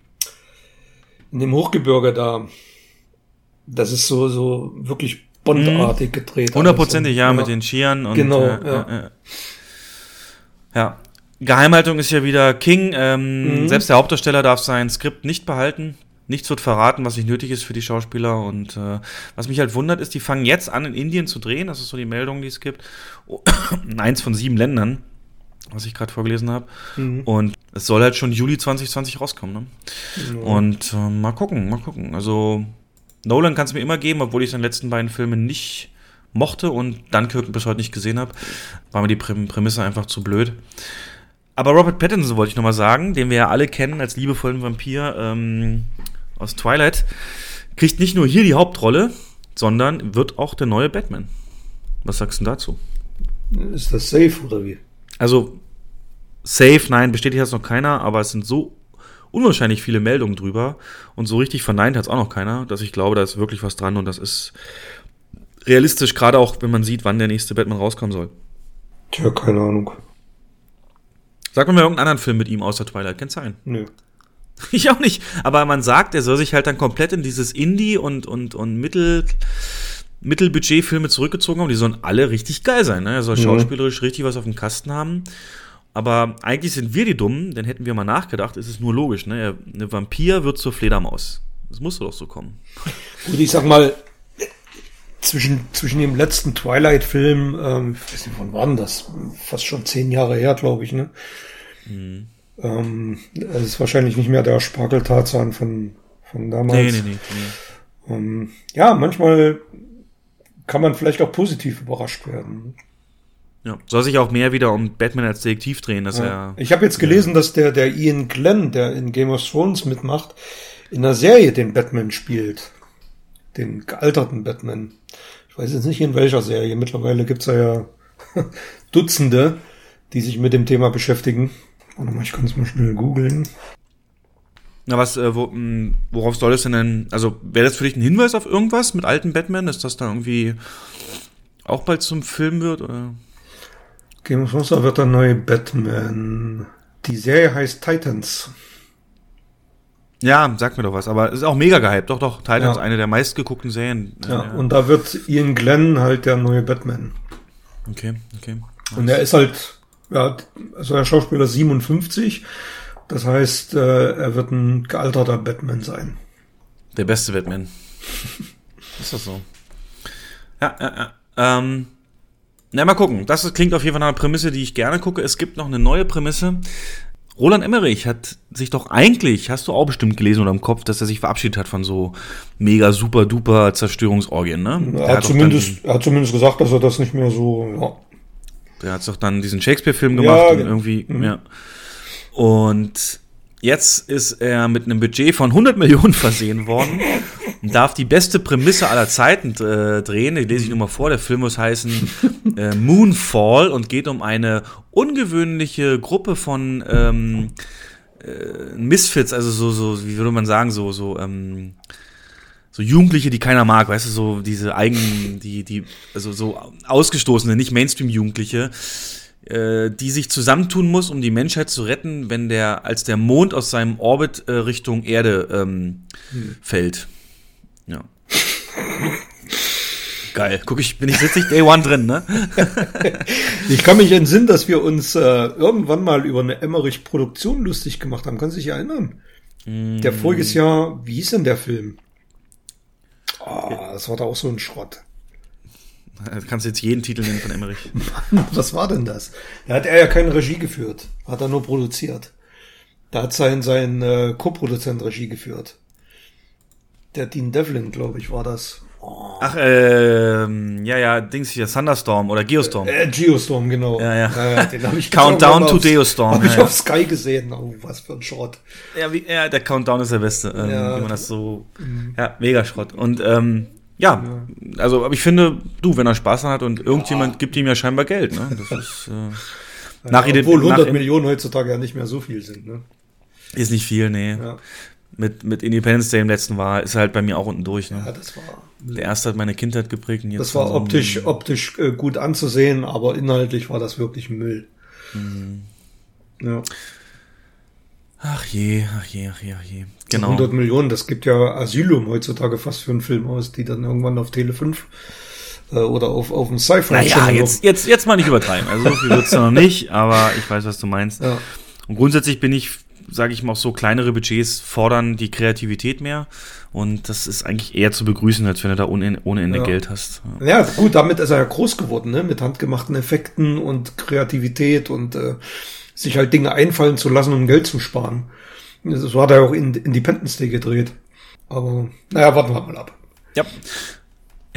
in dem Hochgebirge da. Das ist so, so wirklich Bondartig gedreht. Hundertprozentig, ja, ja, mit den Skiern und. Genau, äh, ja. Äh, ja. Geheimhaltung ist ja wieder King. Ähm, mhm. Selbst der Hauptdarsteller darf sein Skript nicht behalten. Nichts wird verraten, was nicht nötig ist für die Schauspieler. Und äh, was mich halt wundert, ist, die fangen jetzt an, in Indien zu drehen. Das ist so die Meldung, die es gibt. Oh, (coughs) eins von sieben Ländern, was ich gerade vorgelesen habe. Mhm. Und es soll halt schon Juli 2020 rauskommen, ne? Ja. Und äh, mal gucken, mal gucken. Also Nolan kann es mir immer geben, obwohl ich seine letzten beiden Filme nicht mochte und Dunkirk bis heute nicht gesehen habe. War mir die Präm Prämisse einfach zu blöd. Aber Robert Pattinson wollte ich nochmal sagen, den wir ja alle kennen als liebevollen Vampir ähm, aus Twilight, kriegt nicht nur hier die Hauptrolle, sondern wird auch der neue Batman. Was sagst du denn dazu? Ist das safe oder wie? Also, safe, nein, bestätigt hat es noch keiner, aber es sind so unwahrscheinlich viele Meldungen drüber und so richtig verneint hat es auch noch keiner, dass ich glaube, da ist wirklich was dran und das ist realistisch, gerade auch, wenn man sieht, wann der nächste Batman rauskommen soll. Tja, keine Ahnung. Sag mal irgendeinen anderen Film mit ihm außer Twilight, kennst du einen? Nö. (laughs) Ich auch nicht, aber man sagt, er soll sich halt dann komplett in dieses Indie und, und, und Mittel, Mittelbudget-Filme zurückgezogen haben. Die sollen alle richtig geil sein. Ne? Er soll Mhm. schauspielerisch richtig was auf dem Kasten haben. Aber eigentlich sind wir die Dummen, denn hätten wir mal nachgedacht, ist es nur logisch. Ne? Eine Vampir wird zur Fledermaus. Das musste doch so kommen. Gut, ich sag mal, zwischen, zwischen dem letzten Twilight-Film, ähm, ich weiß nicht, wann war denn das? Fast schon zehn Jahre her, glaube ich, ne? Ähm, es ist wahrscheinlich nicht mehr der Spargeltarzan von, von damals. Nee, nee, nee. nee. Ähm, ja, manchmal kann man vielleicht auch positiv überrascht werden. Ja. Soll sich auch mehr wieder um Batman als Detektiv drehen, dass Ja. er. Ich habe jetzt gelesen, dass der, der Ian Glenn, der in Game of Thrones mitmacht, in der Serie den Batman spielt. Den gealterten Batman. Ich weiß jetzt nicht in welcher Serie. Mittlerweile gibt's da ja (laughs) Dutzende, die sich mit dem Thema beschäftigen. Warte mal, ich kann es mal schnell googeln. Na, was, äh, wo, mh, worauf soll es denn denn? Also, wäre das für dich ein Hinweis auf irgendwas mit alten Batman, dass das dann irgendwie auch bald zum Film wird? Oder? Game of Thrones da wird der neue Batman. Die Serie heißt Titans. Ja, sag mir doch was, aber es ist auch mega gehypt. Doch, doch, Titans, Ja. eine der meistgeguckten Serien. Äh, Ja, und da wird Ian Glenn halt der neue Batman. okay, okay. Und er ist halt, ja, also der Schauspieler ist 57. Das heißt, äh, er wird ein gealterter Batman sein. Der beste Batman. (laughs) ist das so? Ja, ja, ja. Ähm, na, mal gucken. Das klingt auf jeden Fall nach einer Prämisse, die ich gerne gucke. Es gibt noch eine neue Prämisse. Roland Emmerich hat sich doch eigentlich, hast du auch bestimmt gelesen oder im Kopf, dass er sich verabschiedet hat von so mega super duper Zerstörungsorgien, ne? Er hat, doch zumindest, er hat zumindest gesagt, dass er das nicht mehr so, ja. Der hat doch dann diesen Shakespeare-Film gemacht Ja, und ge- irgendwie, mhm. ja. Und jetzt ist er mit einem Budget von 100 Millionen versehen worden (laughs) darf die beste Prämisse aller Zeiten äh, drehen. Die lese ich nur mal vor. Der Film muss heißen äh, Moonfall und geht um eine ungewöhnliche Gruppe von ähm, äh, Misfits, also so, so, wie würde man sagen, so, so, ähm, so Jugendliche, die keiner mag, weißt du, so diese eigenen, die, die, also so ausgestoßene, nicht Mainstream-Jugendliche, äh, die sich zusammentun muss, um die Menschheit zu retten, wenn der, als der Mond aus seinem Orbit äh, Richtung Erde ähm, fällt. (laughs) Geil. Guck ich, bin ich sitzig Day One drin, ne? (laughs) Ich kann mich entsinnen, dass wir uns äh, irgendwann mal über eine Emmerich-Produktion lustig gemacht haben. Kannst du dich erinnern? Der voriges Jahr, wie hieß denn der Film? Ah, das war da auch so ein Schrott. Du kannst jetzt jeden Titel nennen von Emmerich. (laughs) Was war denn das? Da hat er ja keine Regie geführt. Hat er nur produziert. Da hat sein, sein äh, Co-Produzent Regie geführt. Der Dean Devlin, glaube ich, war das. Ach, ähm, ja, ja, Dings hier, Thunderstorm oder Geostorm. Äh, Geostorm, genau. Ja, ja. den hab ich (laughs) Countdown to Geostorm, Hab ich ja, ja. auf Sky gesehen. Oh, was für ein Schrott. Ja, wie, ja, der Countdown ist der beste, ähm, Ja. wie man das so, ja, mega Schrott. Und, ähm, ja, also, aber ich finde, du, wenn er Spaß hat und irgendjemand gibt ihm ja scheinbar Geld, ne, das ist, äh, nach Obwohl 100 nach- Millionen heutzutage ja nicht mehr so viel sind. Ne? ist nicht viel, nee. Ja. Mit, mit Independence Day im letzten war, ist halt bei mir auch unten durch, ja, ne. das war, Der erste hat meine Kindheit geprägt und jetzt. das war so ein- optisch, optisch äh, gut anzusehen, aber inhaltlich war das wirklich Müll. Mhm. Ja. Ach je, ach je, ach je, ach je. Genau. 100 Millionen, das gibt ja Asylum heutzutage fast für einen Film aus, die dann irgendwann auf Tele 5 äh, oder auf, auf dem Sci-Fi Naja, jetzt, jetzt, jetzt mal nicht übertreiben. Also so viel wird's ja noch nicht, aber ich weiß, was du meinst. Ja. Und grundsätzlich bin ich, sage ich mal, auch so kleinere Budgets fordern die Kreativität mehr. Und das ist eigentlich eher zu begrüßen, als wenn du da ohne, ohne Ende Ja. Geld hast. Ja. Ja, gut, damit ist er ja groß geworden, ne? Mit handgemachten Effekten und Kreativität und äh, sich halt Dinge einfallen zu lassen, um Geld zu sparen. So hat er auch in Independence Day gedreht. Aber naja, warten wir mal ab. Ja.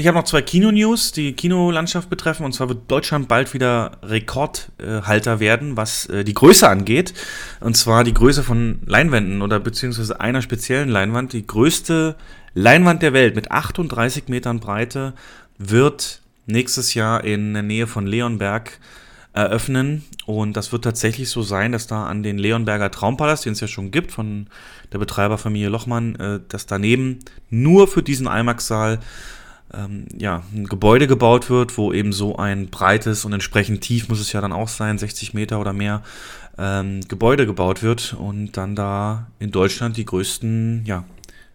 Ich habe noch zwei Kino-News, die Kinolandschaft betreffen. Und zwar wird Deutschland bald wieder Rekordhalter werden, was äh, die Größe angeht. Und zwar die Größe von Leinwänden oder beziehungsweise einer speziellen Leinwand. Die größte Leinwand der Welt mit 38 Metern Breite wird nächstes Jahr in der Nähe von Leonberg eröffnen. Und das wird tatsächlich so sein, dass da an den Leonberger Traumpalast, den es ja schon gibt, von der Betreiberfamilie Lochmann, äh, dass daneben nur für diesen IMAX-Saal ähm, ja, ein Gebäude gebaut wird, wo eben so ein breites und entsprechend tief muss es ja dann auch sein, 60 Meter oder mehr, ähm, Gebäude gebaut wird und dann da in Deutschland die größten, ja,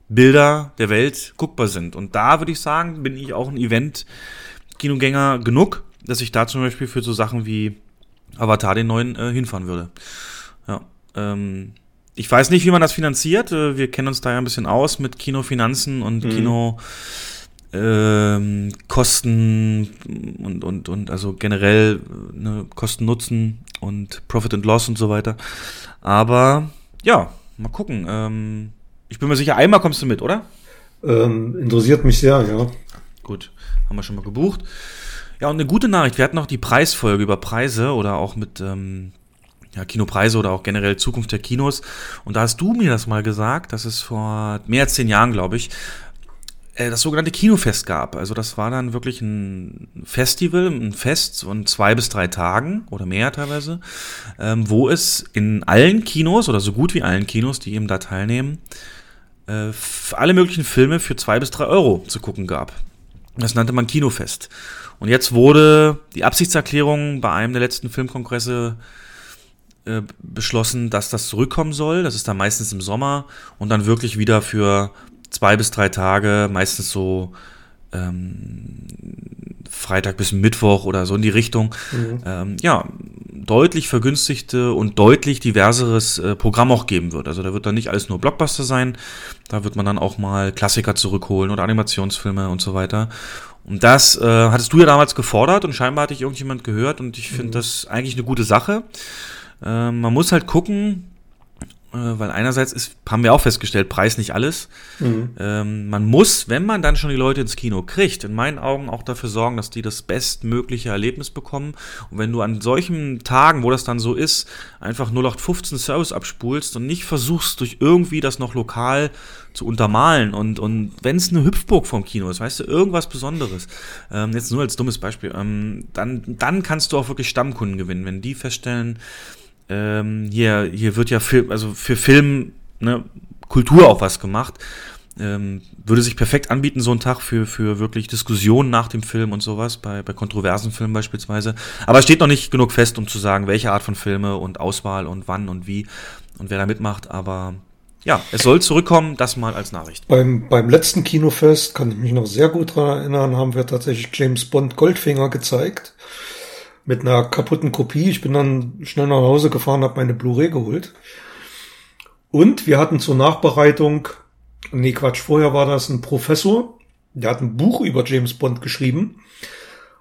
Bilder der Welt guckbar sind. Und da würde ich sagen, bin ich auch ein Event-Kinogänger genug, dass ich da zum Beispiel für so Sachen wie Avatar den neuen äh, hinfahren würde. Ja, ähm, ich weiß nicht, wie man das finanziert. Äh, wir kennen uns da ja ein bisschen aus mit Kinofinanzen und mhm. Kino. Ähm, Kosten und, und, und also generell ne, Kosten Nutzen und Profit and Loss und so weiter. Aber ja, mal gucken. Ähm, ich bin mir sicher, einmal kommst du mit, oder? Ähm, interessiert mich sehr, ja. Gut, haben wir schon mal gebucht. Ja, und eine gute Nachricht. Wir hatten noch die Preisfolge über Preise oder auch mit ähm, ja, Kinopreise oder auch generell Zukunft der Kinos. Und da hast du mir das mal gesagt, dass es vor mehr als zehn Jahren, glaube ich, äh, das sogenannte Kinofest gab. Also das war dann wirklich ein Festival, ein Fest von zwei bis drei Tagen oder mehr teilweise, ähm, wo es in allen Kinos oder so gut wie allen Kinos, die eben da teilnehmen, äh, alle möglichen Filme für zwei bis drei Euro zu gucken gab. Das nannte man Kinofest. Und jetzt wurde die Absichtserklärung bei einem der letzten Filmkongresse äh, beschlossen, dass das zurückkommen soll. Das ist dann meistens im Sommer und dann wirklich wieder für zwei bis drei Tage, meistens so ähm, Freitag bis Mittwoch oder so in die Richtung. Mhm. Ähm, ja, deutlich vergünstigte und deutlich diverseres äh, Programm auch geben wird. Also da wird dann nicht alles nur Blockbuster sein, da wird man dann auch mal Klassiker zurückholen oder Animationsfilme und so weiter. Und das äh, hattest du ja damals gefordert und scheinbar hatte ich irgendjemand gehört und ich finde mhm. das eigentlich eine gute Sache. Äh, man muss halt gucken, weil einerseits ist, haben wir auch festgestellt, Preis nicht alles. Mhm. Ähm, man muss, wenn man dann schon die Leute ins Kino kriegt, in meinen Augen auch dafür sorgen, dass die das bestmögliche Erlebnis bekommen. Und wenn du an solchen Tagen, wo das dann so ist, einfach 0815 Service abspulst und nicht versuchst, durch irgendwie das noch lokal zu untermalen und, und wenn es eine Hüpfburg vom Kino ist, weißt du, irgendwas Besonderes, ähm, jetzt nur als dummes Beispiel, ähm, dann, dann kannst du auch wirklich Stammkunden gewinnen, wenn die feststellen, ähm, hier, hier wird ja Film, also für Film, ne, Kultur auch was gemacht. Ähm, würde sich perfekt anbieten, so ein Tag für, für wirklich Diskussionen nach dem Film und sowas, bei, bei kontroversen Filmen beispielsweise. Aber es steht noch nicht genug fest, um zu sagen, welche Art von Filme und Auswahl und wann und wie und wer da mitmacht. Aber ja, es soll zurückkommen, das mal als Nachricht. Beim, beim letzten Kinofest, kann ich mich noch sehr gut daran erinnern, haben wir tatsächlich James Bond Goldfinger gezeigt mit einer kaputten Kopie. Ich bin dann schnell nach Hause gefahren, habe meine Blu-ray geholt. Und wir hatten zur Nachbereitung, nee Quatsch, vorher war das ein Professor, der hat ein Buch über James Bond geschrieben.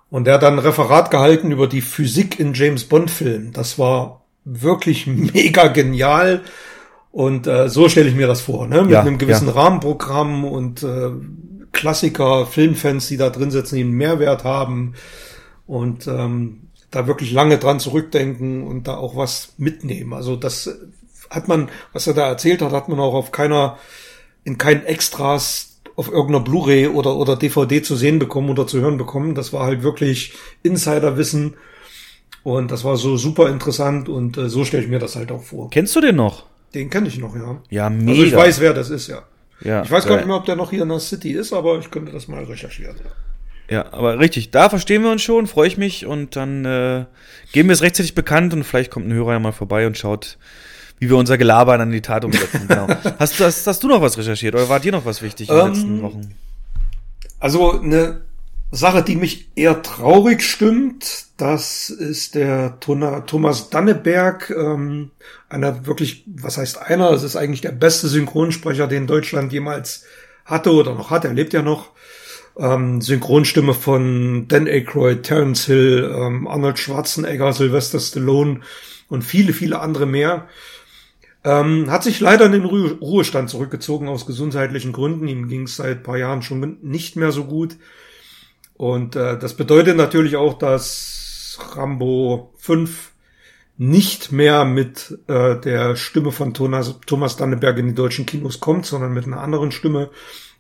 Und der hat dann ein Referat gehalten über die Physik in James Bond Filmen. Das war wirklich (laughs) mega genial. Und äh, so stelle ich mir das vor, ne? Mit ja, einem gewissen ja. Rahmenprogramm und äh, Klassiker, Filmfans, die da drin sitzen, die einen Mehrwert haben. Und ähm, da wirklich lange dran zurückdenken und da auch was mitnehmen. Also das hat man, was er da erzählt hat, hat man auch auf keiner, in keinen Extras auf irgendeiner Blu-ray oder, oder DVD zu sehen bekommen oder zu hören bekommen. Das war halt wirklich Insiderwissen. Und das war so super interessant und äh, so stelle ich mir das halt auch vor. Kennst du den noch? Den kenne ich noch, ja. Ja, mega. Also ich weiß, wer das ist, ja. ja ich weiß gar nicht mehr, ob der noch hier in der City ist, aber ich könnte das mal recherchieren. Ja. Ja, aber richtig, da verstehen wir uns schon, freue ich mich und dann äh, geben wir es rechtzeitig bekannt und vielleicht kommt ein Hörer ja mal vorbei und schaut, wie wir unser Gelaber dann in die Tat umsetzen. (laughs) genau. hast, hast, hast, du noch was recherchiert oder war dir noch was wichtig in den um, letzten ähm, Wochen? Also eine Sache, die mich eher traurig stimmt, das ist der Thomas Danneberg, ähm, einer wirklich, was heißt einer, es ist eigentlich der beste Synchronsprecher, den Deutschland jemals hatte oder noch hat, er lebt ja noch ähm, Synchronstimme von Dan Aykroyd, Terence Hill, ähm, Arnold Schwarzenegger, Sylvester Stallone und viele, viele andere mehr. Ähm, hat sich leider in den Ru Ruhestand zurückgezogen aus gesundheitlichen Gründen. Ihm ging es seit paar Jahren schon nicht mehr so gut. Und äh, das bedeutet natürlich auch, dass Rambo 5 nicht mehr mit äh, der Stimme von Thomas, Thomas Danneberg in die deutschen Kinos kommt, sondern mit einer anderen Stimme,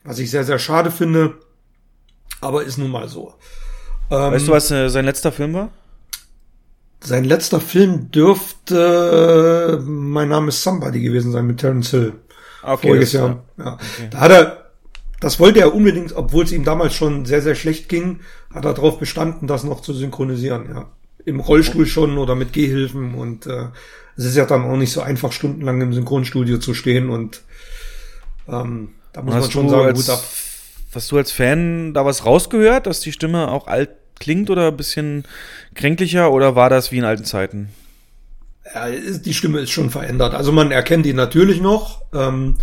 was ich sehr, sehr schade finde. Aber ist nun mal so. Ähm, weißt du, was äh, sein letzter Film war? Sein letzter Film dürfte äh, Mein Name ist Somebody gewesen sein mit Terence Hill. Okay, voriges Jahr. Ja. Okay. Da hat er, das wollte er unbedingt, obwohl es ihm damals schon sehr, sehr schlecht ging, hat er darauf bestanden, das noch zu synchronisieren, ja. Im Rollstuhl schon oder mit Gehhilfen und äh, es ist ja dann auch nicht so einfach, stundenlang im Synchronstudio zu stehen und ähm, da muss man schon sagen, als, gut ab. Hast du als Fan da was rausgehört, dass die Stimme auch alt klingt oder ein bisschen kränklicher oder war das wie in alten Zeiten? Ja, die Stimme ist schon verändert. Also man erkennt ihn natürlich noch. Ähm,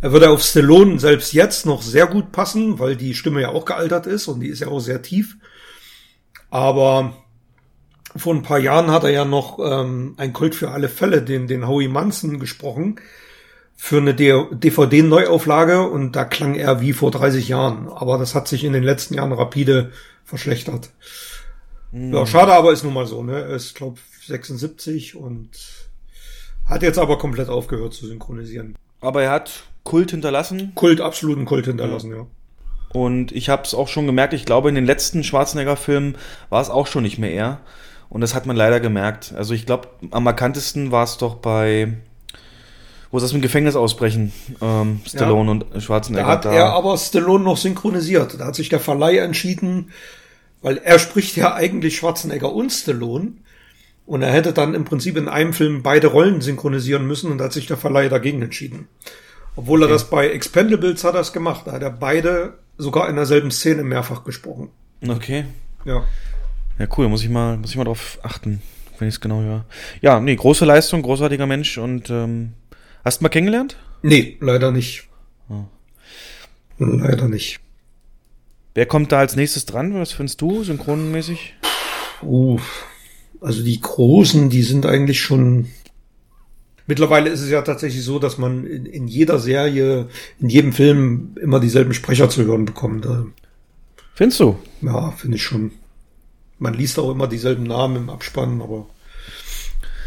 er würde auf Stallone selbst jetzt noch sehr gut passen, weil die Stimme ja auch gealtert ist und die ist ja auch sehr tief. Aber vor ein paar Jahren hat er ja noch ähm, ein Kult für alle Fälle, den, den Howie Manson gesprochen, für eine DVD-Neuauflage und da klang er wie vor 30 Jahren. Aber das hat sich in den letzten Jahren rapide verschlechtert. Mhm. Ja, schade, aber ist nun mal so, ne? Er ist, glaube 76 und hat jetzt aber komplett aufgehört zu synchronisieren. Aber er hat Kult hinterlassen? Kult, absoluten Kult hinterlassen, ja. ja. Und ich habe es auch schon gemerkt, ich glaube, in den letzten Schwarzenegger-Filmen war es auch schon nicht mehr er. Und das hat man leider gemerkt. Also ich glaube, am markantesten war es doch bei, wo sie aus dem Gefängnis ausbrechen, ähm, Stallone ja. und Schwarzenegger. Da hat da. er aber Stallone noch synchronisiert. Da hat sich der Verleih entschieden, weil er spricht ja eigentlich Schwarzenegger und Stallone. Und er hätte dann im Prinzip in einem Film beide Rollen synchronisieren müssen und da hat sich der Verleih dagegen entschieden. Obwohl okay. er das bei Expendables hat er es gemacht. Da hat er beide sogar in derselben Szene mehrfach gesprochen. Okay. Ja. Ja, cool. Muss ich mal, muss ich mal drauf achten, wenn ich es genau höre. Ja, nee, große Leistung, großartiger Mensch und ähm, hast du mal kennengelernt? Nee, leider nicht. Oh. Leider nicht. Wer kommt da als nächstes dran? Was findest du, synchronmäßig? Uh, also die Großen, die sind eigentlich schon. Mittlerweile ist es ja tatsächlich so, dass man in, in jeder Serie, in jedem Film immer dieselben Sprecher zu hören bekommt. Findest du? Ja, finde ich schon. Man liest auch immer dieselben Namen im Abspann, aber.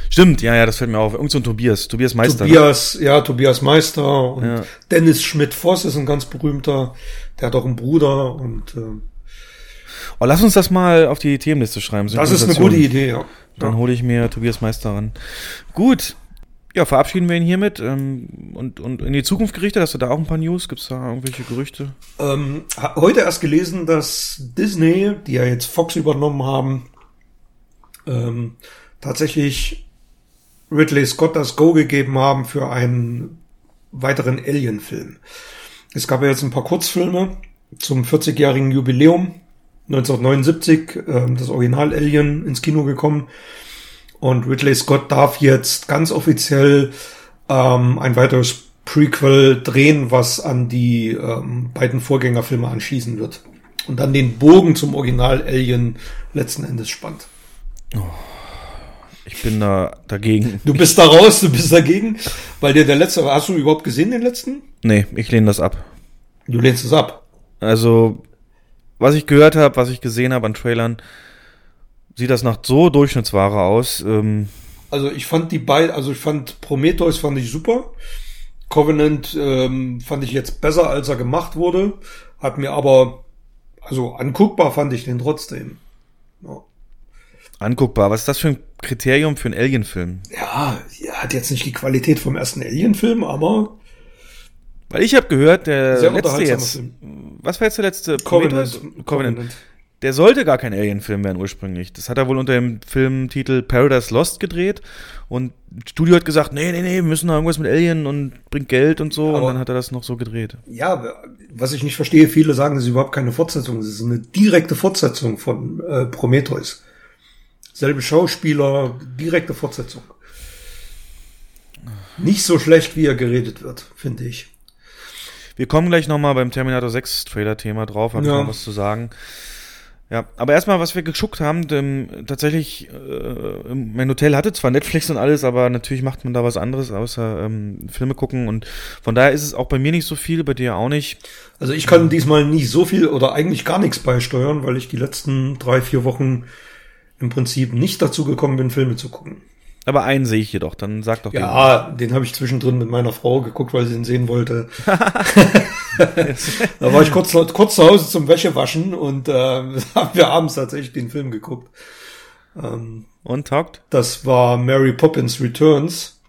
Stimmt, ja, ja, das fällt mir auf. Irgend so ein Tobias, Tobias Meister. Ne? Tobias, ne? ja, Tobias Meister und ja. Dennis Schmidt-Voss ist ein ganz berühmter. Der hat auch einen Bruder und. Äh, oh, lass uns das mal auf die Themenliste schreiben. Das ist eine gute Idee, ja. Dann ja. hole ich mir Tobias Meister ran. Gut. Ja, verabschieden wir ihn hiermit ähm, und, und in die Zukunft gerichtet. Hast du da auch ein paar News? Gibt es da irgendwelche Gerüchte? Ähm, heute erst gelesen, dass Disney, die ja jetzt Fox übernommen haben, ähm, tatsächlich Ridley Scott das Go gegeben haben für einen weiteren Alien-Film. Es gab ja jetzt ein paar Kurzfilme zum 40-jährigen Jubiläum. 1979 äh, das Original Alien ins Kino gekommen. Und Ridley Scott darf jetzt ganz offiziell ähm, ein weiteres Prequel drehen, was an die ähm, beiden Vorgängerfilme anschließen wird. Und dann den Bogen zum Original Alien letzten Endes spannt. Oh, ich bin da dagegen. Du bist da raus, du bist dagegen, weil dir der letzte, hast du überhaupt gesehen den letzten? Nee, ich lehne das ab. Du lehnst es ab? Also, was ich gehört habe, was ich gesehen habe an Trailern, sieht das nach so Durchschnittsware aus. Ähm also ich fand die beiden, also ich fand Prometheus fand ich super. Covenant ähm, fand ich jetzt besser, als er gemacht wurde. Hat mir aber, also anguckbar fand ich den trotzdem. Ja. Anguckbar, was ist das für ein Kriterium für einen Alien-Film? Ja, er hat jetzt nicht die Qualität vom ersten Alien-Film, aber. Weil ich habe gehört, der letzte jetzt. Film. Was war jetzt der letzte? Covenant. Covenant. Covenant. Der sollte gar kein Alien-Film werden ursprünglich. Das hat er wohl unter dem Filmtitel Paradise Lost gedreht. Und das Studio hat gesagt, nee, nee, nee, wir müssen da irgendwas mit Alien und bringt Geld und so. Aber, und dann hat er das noch so gedreht. Ja, was ich nicht verstehe, viele sagen, das ist überhaupt keine Fortsetzung. Das ist eine direkte Fortsetzung von äh, Prometheus. Selbe Schauspieler, direkte Fortsetzung. Nicht so schlecht, wie er geredet wird, finde ich. Wir kommen gleich nochmal beim Terminator 6 Trailer-Thema drauf, habe ja. ich noch was zu sagen. Ja, aber erstmal, was wir geschuckt haben, dem, tatsächlich, äh, mein Hotel hatte zwar Netflix und alles, aber natürlich macht man da was anderes, außer ähm, Filme gucken und von daher ist es auch bei mir nicht so viel, bei dir auch nicht. Also ich kann diesmal nicht so viel oder eigentlich gar nichts beisteuern, weil ich die letzten drei, vier Wochen im Prinzip nicht dazu gekommen bin, Filme zu gucken. Aber einen sehe ich jedoch, dann sag doch Ja, den, den habe ich zwischendrin mit meiner Frau geguckt, weil sie ihn sehen wollte. (laughs) da war ich kurz, kurz zu Hause zum Wäschewaschen und äh, (laughs) haben wir abends tatsächlich den Film geguckt. Ähm, und taugt? Das war Mary Poppins Returns,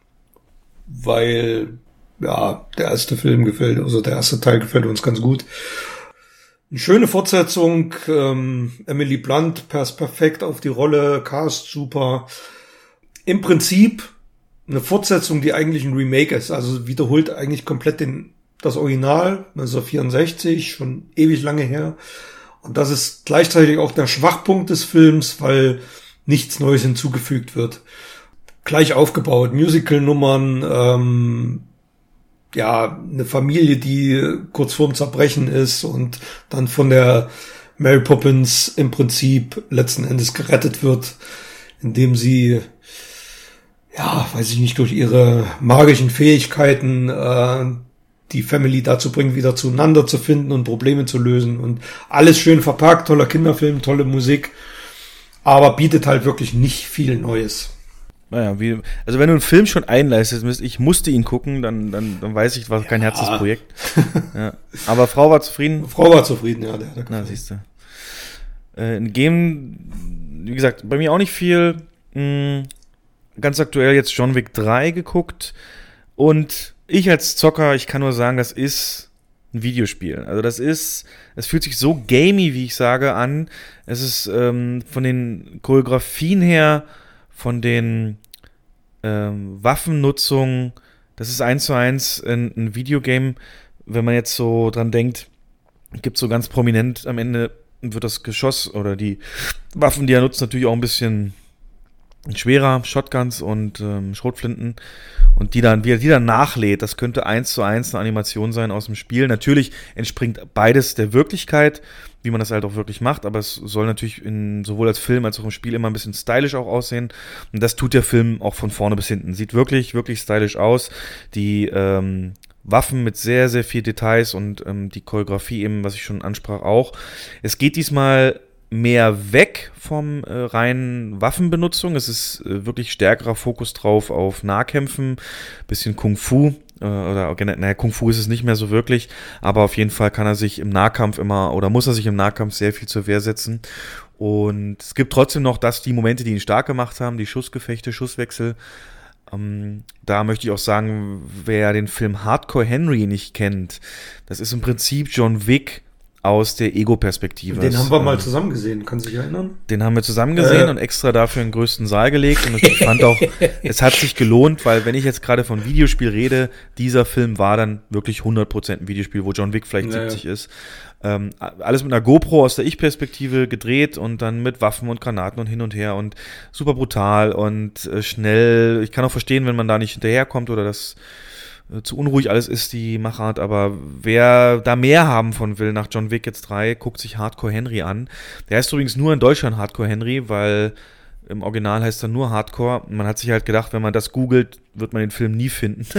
weil ja, der erste Film gefällt, also der erste Teil gefällt uns ganz gut. Eine schöne Fortsetzung, ähm, Emily Blunt passt perfekt auf die Rolle, Cast super im Prinzip eine Fortsetzung, die eigentlich ein Remake ist. Also wiederholt eigentlich komplett den, das Original, 1964, schon ewig lange her. Und das ist gleichzeitig auch der Schwachpunkt des Films, weil nichts Neues hinzugefügt wird. Gleich aufgebaut, Musical-Nummern, ähm, ja, eine Familie, die kurz vorm Zerbrechen ist und dann von der Mary Poppins im Prinzip letzten Endes gerettet wird, indem sie ja, weiß ich nicht, durch ihre magischen Fähigkeiten äh, die Family dazu bringen, wieder zueinander zu finden und Probleme zu lösen. Und alles schön verpackt, toller Kinderfilm, tolle Musik, aber bietet halt wirklich nicht viel Neues. Naja, wie, also wenn du einen Film schon einleistest, ich musste ihn gucken, dann, dann, dann weiß ich, war kein ja. Herzensprojekt. (laughs) ja. Aber Frau war zufrieden? Frau war zufrieden, ja. Der, der Na, siehst du. Äh, in Game, wie gesagt, bei mir auch nicht viel. Hm, ganz aktuell jetzt John Wick 3 geguckt und ich als Zocker, ich kann nur sagen, das ist ein Videospiel. Also das ist, es fühlt sich so gamey, wie ich sage, an. Es ist ähm, von den Choreografien her, von den ähm, Waffennutzungen, das ist eins zu eins ein, ein Videogame. Wenn man jetzt so dran denkt, gibt so ganz prominent am Ende wird das Geschoss oder die Waffen, die er nutzt, natürlich auch ein bisschen schwerer, Shotguns und ähm, Schrotflinten und die dann, wie er die dann nachlädt, das könnte eins zu eins eine Animation sein aus dem Spiel. Natürlich entspringt beides der Wirklichkeit, wie man das halt auch wirklich macht, aber es soll natürlich in, sowohl als Film als auch im Spiel immer ein bisschen stylisch auch aussehen. Und das tut der Film auch von vorne bis hinten. Sieht wirklich, wirklich stylisch aus. Die ähm, Waffen mit sehr, sehr viel Details und ähm, die Choreografie eben, was ich schon ansprach, auch. Es geht diesmal mehr weg vom äh, reinen Waffenbenutzung. Es ist äh, wirklich stärkerer Fokus drauf auf Nahkämpfen, bisschen Kung Fu. Äh, oder naja, Kung Fu ist es nicht mehr so wirklich, aber auf jeden Fall kann er sich im Nahkampf immer oder muss er sich im Nahkampf sehr viel zur Wehr setzen. Und es gibt trotzdem noch das, die Momente, die ihn stark gemacht haben, die Schussgefechte, Schusswechsel. Ähm, da möchte ich auch sagen, wer den Film Hardcore Henry nicht kennt, das ist im Prinzip John Wick aus der Ego-Perspektive. Den haben wir mal zusammen gesehen, kann sich erinnern? Den haben wir zusammen gesehen äh. und extra dafür den größten Saal gelegt. Und ich fand auch, (laughs) es hat sich gelohnt, weil wenn ich jetzt gerade von Videospiel rede, dieser Film war dann wirklich 100% ein Videospiel, wo John Wick vielleicht naja. 70 ist. Ähm, alles mit einer GoPro aus der Ich-Perspektive gedreht und dann mit Waffen und Granaten und hin und her und super brutal und äh, schnell. Ich kann auch verstehen, wenn man da nicht hinterherkommt oder das zu unruhig alles ist, die Machart, aber wer da mehr haben von will nach John Wick jetzt 3, guckt sich Hardcore Henry an. Der heißt übrigens nur in Deutschland Hardcore Henry, weil im Original heißt er nur Hardcore. Man hat sich halt gedacht, wenn man das googelt, wird man den Film nie finden. (laughs)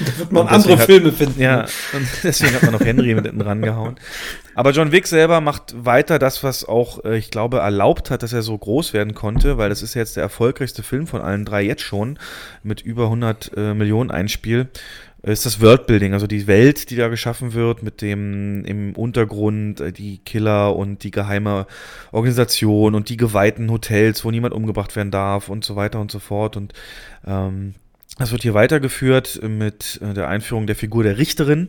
Da wird (laughs) man andere hat, Filme finden. Ja, und deswegen hat man noch Henry mit hinten rangehauen. Aber John Wick selber macht weiter das, was auch, äh, ich glaube, erlaubt hat, dass er so groß werden konnte, weil das ist jetzt der erfolgreichste Film von allen drei jetzt schon, mit über 100 äh, Millionen Einspiel ist das Worldbuilding, also die Welt, die da geschaffen wird, mit dem im Untergrund äh, die Killer und die geheime Organisation und die geweihten Hotels, wo niemand umgebracht werden darf und so weiter und so fort. Und ähm, das wird hier weitergeführt mit äh, der Einführung der Figur der Richterin,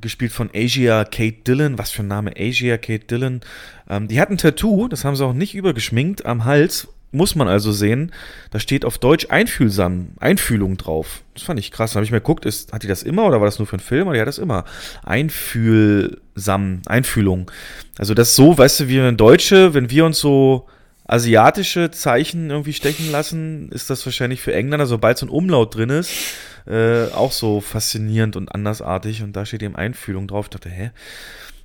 gespielt von Asia Kate Dillon. Was für ein Name, Asia Kate Dillon. Ähm, die hat ein Tattoo, das haben sie auch nicht übergeschminkt, am Hals muss man also sehen, da steht auf Deutsch einfühlsam, Einfühlung drauf. Das fand ich krass. Da habe ich mir geguckt, ist, hat die das immer oder war das nur für einen Film? Oder die hat das immer. Einfühlsam, Einfühlung. Also das so, weißt du, wir Deutsche, wenn wir uns so asiatische Zeichen irgendwie stechen lassen, ist das wahrscheinlich für Engländer, sobald so ein Umlaut drin ist, äh, auch so faszinierend und andersartig und da steht eben Einfühlung drauf. Ich dachte, hä?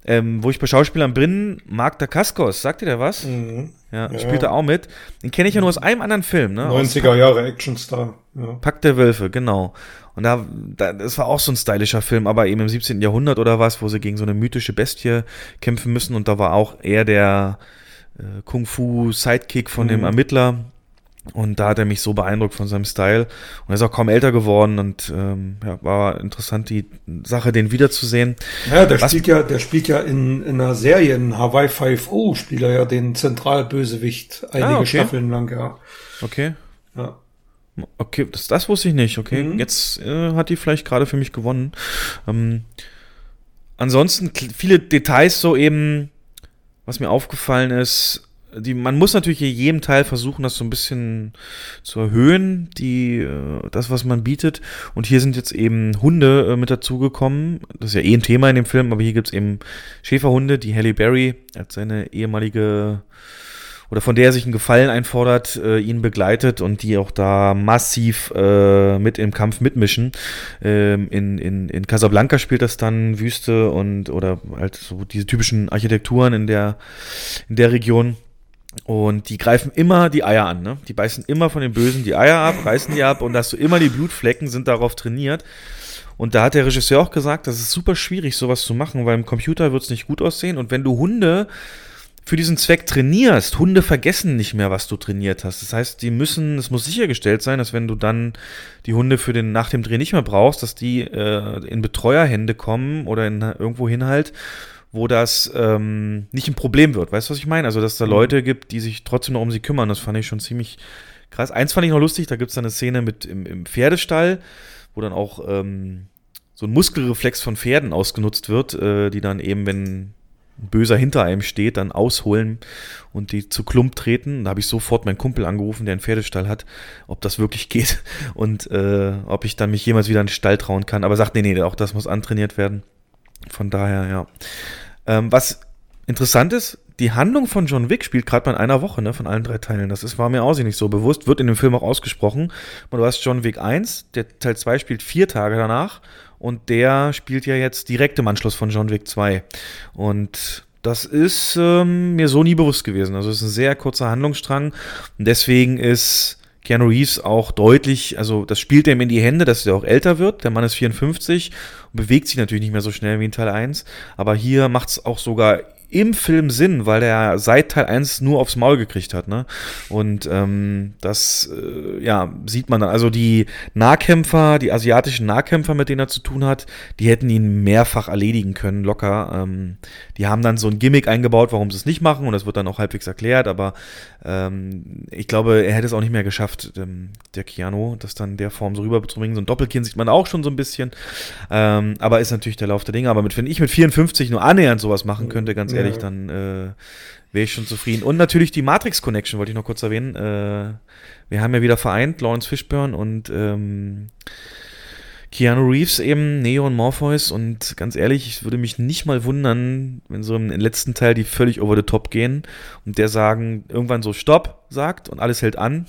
Ähm, wo ich bei Schauspielern bin, Marc Dacascos, sagt ihr der was? Mhm. Ja, ja, spielt er auch mit. Den kenne ich ja nur aus einem anderen Film, ne? 90er Jahre Actionstar. Ja. Pack der Wölfe, genau. Und da, da, das war auch so ein stylischer Film, aber eben im 17. Jahrhundert oder was, wo sie gegen so eine mythische Bestie kämpfen müssen und da war auch er der äh, Kung-Fu-Sidekick von mhm. dem Ermittler und da hat er mich so beeindruckt von seinem Style. Und er ist auch kaum älter geworden und ähm, ja, war interessant, die Sache, den wiederzusehen. Ja, der Was, spielt ja, der spielt ja in, in einer Serie, in Hawaii 5.0, spielt er ja den Zentralbösewicht einige ah, okay. Staffeln lang, ja. Okay. Ja. Okay, das, das wusste ich nicht. Okay, mhm. jetzt äh, hat die vielleicht gerade für mich gewonnen. Ähm, ansonsten viele Details so eben, was mir aufgefallen ist, die, man muss natürlich in jedem Teil versuchen, das so ein bisschen zu erhöhen, die, äh, das, was man bietet. Und hier sind jetzt eben Hunde äh, mit dazugekommen. Das ist ja eh ein Thema in dem Film, aber hier gibt es eben Schäferhunde, die Halle Berry als seine ehemalige oder von der er sich einen Gefallen einfordert, äh, ihn begleitet und die auch da massiv äh, mit im Kampf mitmischen. Ähm, in, in, in Casablanca spielt das dann Wüste und oder halt so diese typischen Architekturen in der, in der Region. Und die greifen immer die Eier an, ne? Die beißen immer von den Bösen die Eier ab, reißen die ab und hast du immer die Blutflecken sind darauf trainiert. Und da hat der Regisseur auch gesagt, das ist super schwierig, sowas zu machen, weil im Computer wird es nicht gut aussehen. Und wenn du Hunde für diesen Zweck trainierst, Hunde vergessen nicht mehr, was du trainiert hast. Das heißt, die müssen, es muss sichergestellt sein, dass wenn du dann die Hunde für den nach dem Dreh nicht mehr brauchst, dass die äh, in Betreuerhände kommen oder in irgendwo hin halt wo das ähm, nicht ein Problem wird. Weißt du, was ich meine? Also, dass es da mhm. Leute gibt, die sich trotzdem noch um sie kümmern, das fand ich schon ziemlich krass. Eins fand ich noch lustig, da gibt es dann eine Szene mit im, im Pferdestall, wo dann auch ähm, so ein Muskelreflex von Pferden ausgenutzt wird, äh, die dann eben, wenn ein Böser hinter einem steht, dann ausholen und die zu Klump treten. Da habe ich sofort meinen Kumpel angerufen, der einen Pferdestall hat, ob das wirklich geht (laughs) und äh, ob ich dann mich jemals wieder in den Stall trauen kann. Aber sagt, nee, nee, auch das muss antrainiert werden. Von daher, ja. Ähm, was interessant ist, die Handlung von John Wick spielt gerade mal in einer Woche, ne, von allen drei Teilen. Das ist, war mir auch nicht so bewusst, wird in dem Film auch ausgesprochen. Und du hast John Wick 1, der Teil 2 spielt vier Tage danach und der spielt ja jetzt direkt im Anschluss von John Wick 2. Und das ist ähm, mir so nie bewusst gewesen. Also es ist ein sehr kurzer Handlungsstrang und deswegen ist Keanu Reeves auch deutlich, also das spielt ihm in die Hände, dass er auch älter wird. Der Mann ist 54 und bewegt sich natürlich nicht mehr so schnell wie in Teil 1. Aber hier macht es auch sogar im Film Sinn, weil der seit Teil 1 nur aufs Maul gekriegt hat, ne? Und ähm, das, äh, ja, sieht man dann. Also die Nahkämpfer, die asiatischen Nahkämpfer, mit denen er zu tun hat, die hätten ihn mehrfach erledigen können, locker. Ähm, die haben dann so ein Gimmick eingebaut, warum sie es nicht machen und das wird dann auch halbwegs erklärt, aber ähm, ich glaube, er hätte es auch nicht mehr geschafft, ähm, der Keanu, das dann der Form so rüberzubringen. So ein Doppelkinn sieht man auch schon so ein bisschen, ähm, aber ist natürlich der Lauf der Dinge. Aber mit, wenn ich mit 54 nur annähernd sowas machen könnte, ganz ehrlich, dann äh, wäre ich schon zufrieden. Und natürlich die Matrix Connection wollte ich noch kurz erwähnen. Äh, wir haben ja wieder vereint, Lawrence Fishburne und ähm, Keanu Reeves eben, Neo und Morpheus und ganz ehrlich, ich würde mich nicht mal wundern, wenn so im letzten Teil die völlig over the top gehen und der sagen, irgendwann so Stopp sagt und alles hält an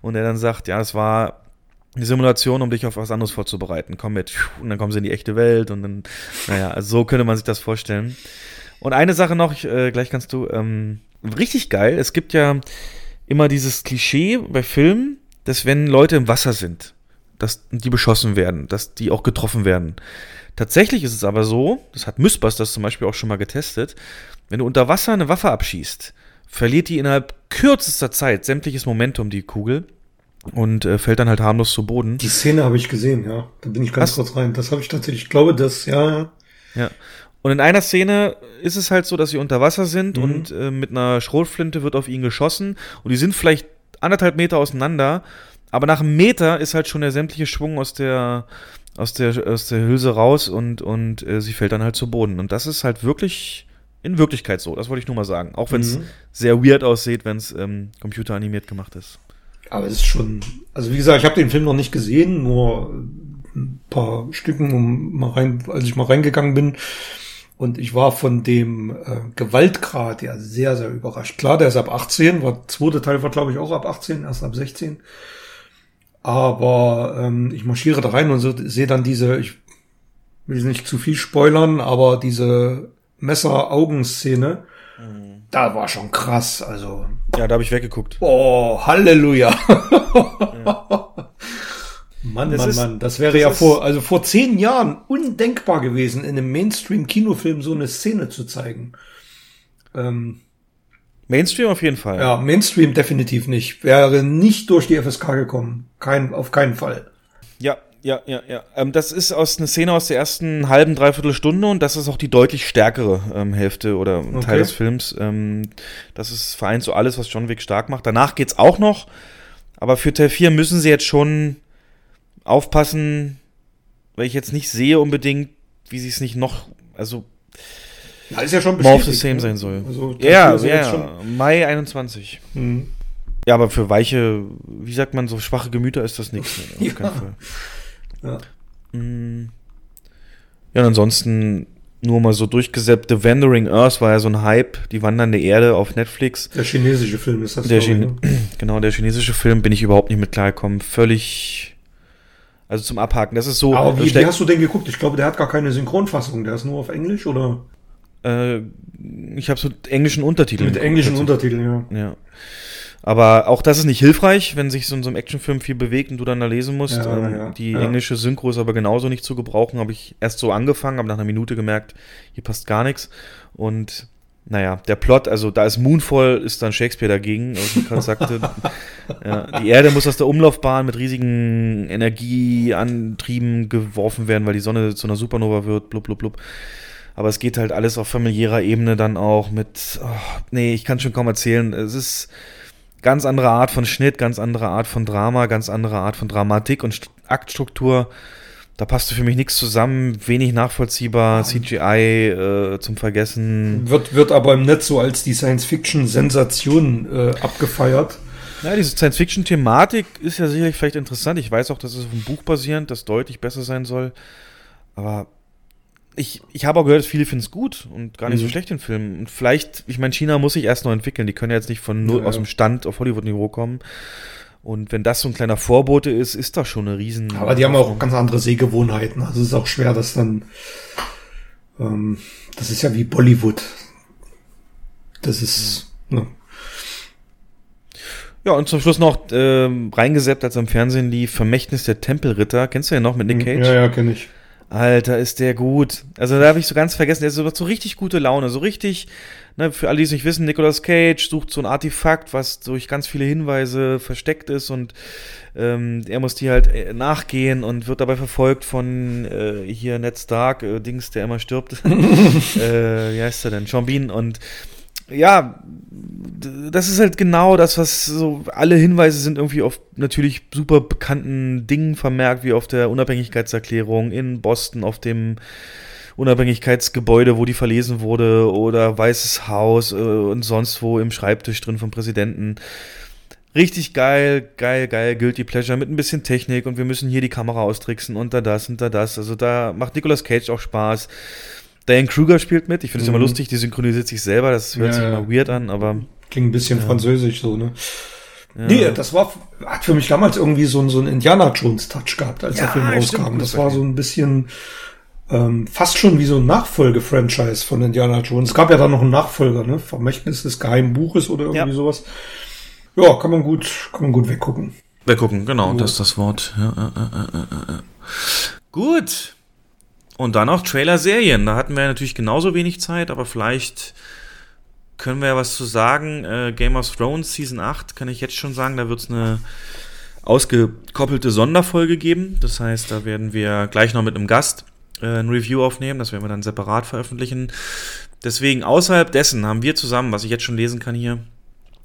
und er dann sagt, ja, es war eine Simulation, um dich auf was anderes vorzubereiten. Komm mit. Und dann kommen sie in die echte Welt und dann, naja, also so könnte man sich das vorstellen. Und eine Sache noch, ich, äh, gleich kannst du, ähm, richtig geil, es gibt ja immer dieses Klischee bei Filmen, dass wenn Leute im Wasser sind, dass die beschossen werden, dass die auch getroffen werden. Tatsächlich ist es aber so, das hat Mythbusters zum Beispiel auch schon mal getestet, wenn du unter Wasser eine Waffe abschießt, verliert die innerhalb kürzester Zeit sämtliches Momentum, die Kugel, und äh, fällt dann halt harmlos zu Boden. Die Szene habe ich gesehen, ja. Da bin ich ganz Hast kurz rein. Das habe ich tatsächlich, ich glaube, das, ja. Ja. Und in einer Szene ist es halt so, dass sie unter Wasser sind mhm. und äh, mit einer Schrotflinte wird auf ihn geschossen und die sind vielleicht anderthalb Meter auseinander, aber nach einem Meter ist halt schon der sämtliche Schwung aus der aus der aus der Hülse raus und und äh, sie fällt dann halt zu Boden und das ist halt wirklich in Wirklichkeit so. Das wollte ich nur mal sagen, auch wenn es mhm. sehr weird aussieht, wenn es ähm, computeranimiert gemacht ist. Aber es ist schon, also wie gesagt, ich habe den Film noch nicht gesehen, nur ein paar Stücken, um mal rein, als ich mal reingegangen bin. Und ich war von dem äh, Gewaltgrad ja sehr, sehr überrascht. Klar, der ist ab 18, war zweite Teil war, glaube ich, auch ab 18, erst ab 16. Aber ähm, ich marschiere da rein und so, sehe dann diese, ich will nicht zu viel spoilern, aber diese Messer-Augen-Szene, mhm. da war schon krass. Also. Ja, da habe ich weggeguckt. Oh, Halleluja. Ja. (laughs) Mann, das Mann, ist, Mann, das wäre das ja vor, also vor zehn Jahren undenkbar gewesen, in einem Mainstream-Kinofilm so eine Szene zu zeigen. Ähm, Mainstream auf jeden Fall. Ja, Mainstream definitiv nicht. Wäre nicht durch die FSK gekommen. Kein, auf keinen Fall. Ja, ja, ja, ja. Ähm, das ist aus einer Szene aus der ersten halben, dreiviertel Stunde und das ist auch die deutlich stärkere ähm, Hälfte oder okay. Teil des Films. Ähm, das ist vereint so alles, was John Wick stark macht. Danach geht's auch noch, aber für Teil 4 müssen sie jetzt schon aufpassen, weil ich jetzt nicht sehe unbedingt, wie sie es nicht noch, also ja, ist ja schon more of the same ne? sein soll. Also, ja, ja, Mai 21. Mhm. Ja, aber für weiche, wie sagt man, so schwache Gemüter ist das nichts. (laughs) Ne? ja. Ja. Mhm. ja, und ansonsten nur mal so durchgeseppte Wandering Earth war ja so ein Hype, die wandernde Erde auf Netflix. Der chinesische Film ist das. Der Chine ne? (clears throat) Genau, der chinesische Film bin ich überhaupt nicht mit klargekommen. Völlig also zum Abhaken. Das ist so. Aber wie, wie hast du den geguckt? Ich glaube, der hat gar keine Synchronfassung. Der ist nur auf Englisch oder? Äh, ich habe so englischen Untertiteln. Mit englischen Untertiteln, ja. Ja. Aber auch das ist nicht hilfreich, wenn sich so in so einem Actionfilm viel bewegt und du dann da lesen musst. Ja, ähm, ja, die ja. englische Synchro ist aber genauso nicht zu gebrauchen. Habe ich erst so angefangen, habe nach einer Minute gemerkt, hier passt gar nichts. Und naja, der Plot, also da ist Moonfall, ist dann Shakespeare dagegen, was ich gerade sagte. ja, die Erde muss aus der Umlaufbahn mit riesigen Energieantrieben geworfen werden, weil die Sonne zu einer Supernova wird, blub, blub, blub. Aber es geht halt alles auf familiärer Ebene dann auch mit, oh, nee, ich kann schon kaum erzählen. Es ist ganz andere Art von Schnitt, ganz andere Art von Drama, ganz andere Art von Dramatik und Aktstruktur da passte für mich nichts zusammen, wenig nachvollziehbar, CGI äh, zum Vergessen. Wird, wird aber im Netz so als die Science-Fiction-Sensation äh, abgefeiert. Ja, diese Science-Fiction-Thematik ist ja sicherlich vielleicht interessant. Ich weiß auch, dass es auf einem Buch basierend, das deutlich besser sein soll. Aber ich, ich habe auch gehört, viele finden es gut und gar nicht mhm. so schlecht den Film. Und vielleicht, ich meine, China muss sich erst noch entwickeln. Die können ja jetzt nicht von nur ja, aus dem Stand auf Hollywood-Niveau kommen. Und wenn das so ein kleiner Vorbote ist, ist das schon eine riesen. Aber die haben auch ganz andere Sehgewohnheiten. Also es ist auch schwer, dass dann. Ähm, das ist ja wie Bollywood. Das ist. Ja. Ne. Ja, und zum Schluss noch ähm, reingesäppt, als am Fernsehen lief Vermächtnis der Tempelritter. Kennst du ja noch mit Nick Cage? Ja, ja, kenn ich. Alter, ist der gut. Also da habe ich so ganz vergessen, der ist so richtig gute Laune, so richtig ne, für alle, die es nicht wissen, Nicolas Cage sucht so ein Artefakt, was durch ganz viele Hinweise versteckt ist und ähm, er muss die halt äh, nachgehen und wird dabei verfolgt von äh, hier Ned Stark, äh, Dings, der immer stirbt. (laughs) äh, wie heißt er denn? Sean Bean und ja, das ist halt genau das, was so alle Hinweise sind irgendwie auf natürlich super bekannten Dingen vermerkt, wie auf der Unabhängigkeitserklärung in Boston, auf dem Unabhängigkeitsgebäude, wo die verlesen wurde, oder Weißes Haus äh, und sonst wo im Schreibtisch drin vom Präsidenten. Richtig geil, geil, geil, Guilty Pleasure mit ein bisschen Technik und wir müssen hier die Kamera austricksen und da das und da das. Also da macht Nicolas Cage auch Spaß. Diane Kruger spielt mit. Ich finde es mhm. immer lustig, die synchronisiert sich selber. Das hört ja, sich immer weird an, aber. Klingt ein bisschen ja. französisch so, ne? Ja. Nee, das war, hat für mich damals irgendwie so, so einen Indiana Jones Touch gehabt, als der Film rauskam. Stimmt, das war so ein bisschen, ähm, fast schon wie so ein Nachfolge-Franchise von Indiana Jones. Es gab ja dann noch einen Nachfolger, ne? Vermächtnis des geheimen Buches oder irgendwie ja. sowas. Ja, kann man gut, kann man gut weggucken. Weggucken, genau, das ist das Wort. Ja, äh, äh, äh, gut. Und dann auch Trailer-Serien. Da hatten wir natürlich genauso wenig Zeit, aber vielleicht können wir ja was zu sagen. Äh, Game of Thrones Season 8 kann ich jetzt schon sagen, da wird es eine ausgekoppelte Sonderfolge geben. Das heißt, da werden wir gleich noch mit einem Gast ein Review aufnehmen. Das werden wir dann separat veröffentlichen. Deswegen, außerhalb dessen haben wir zusammen, was ich jetzt schon lesen kann hier,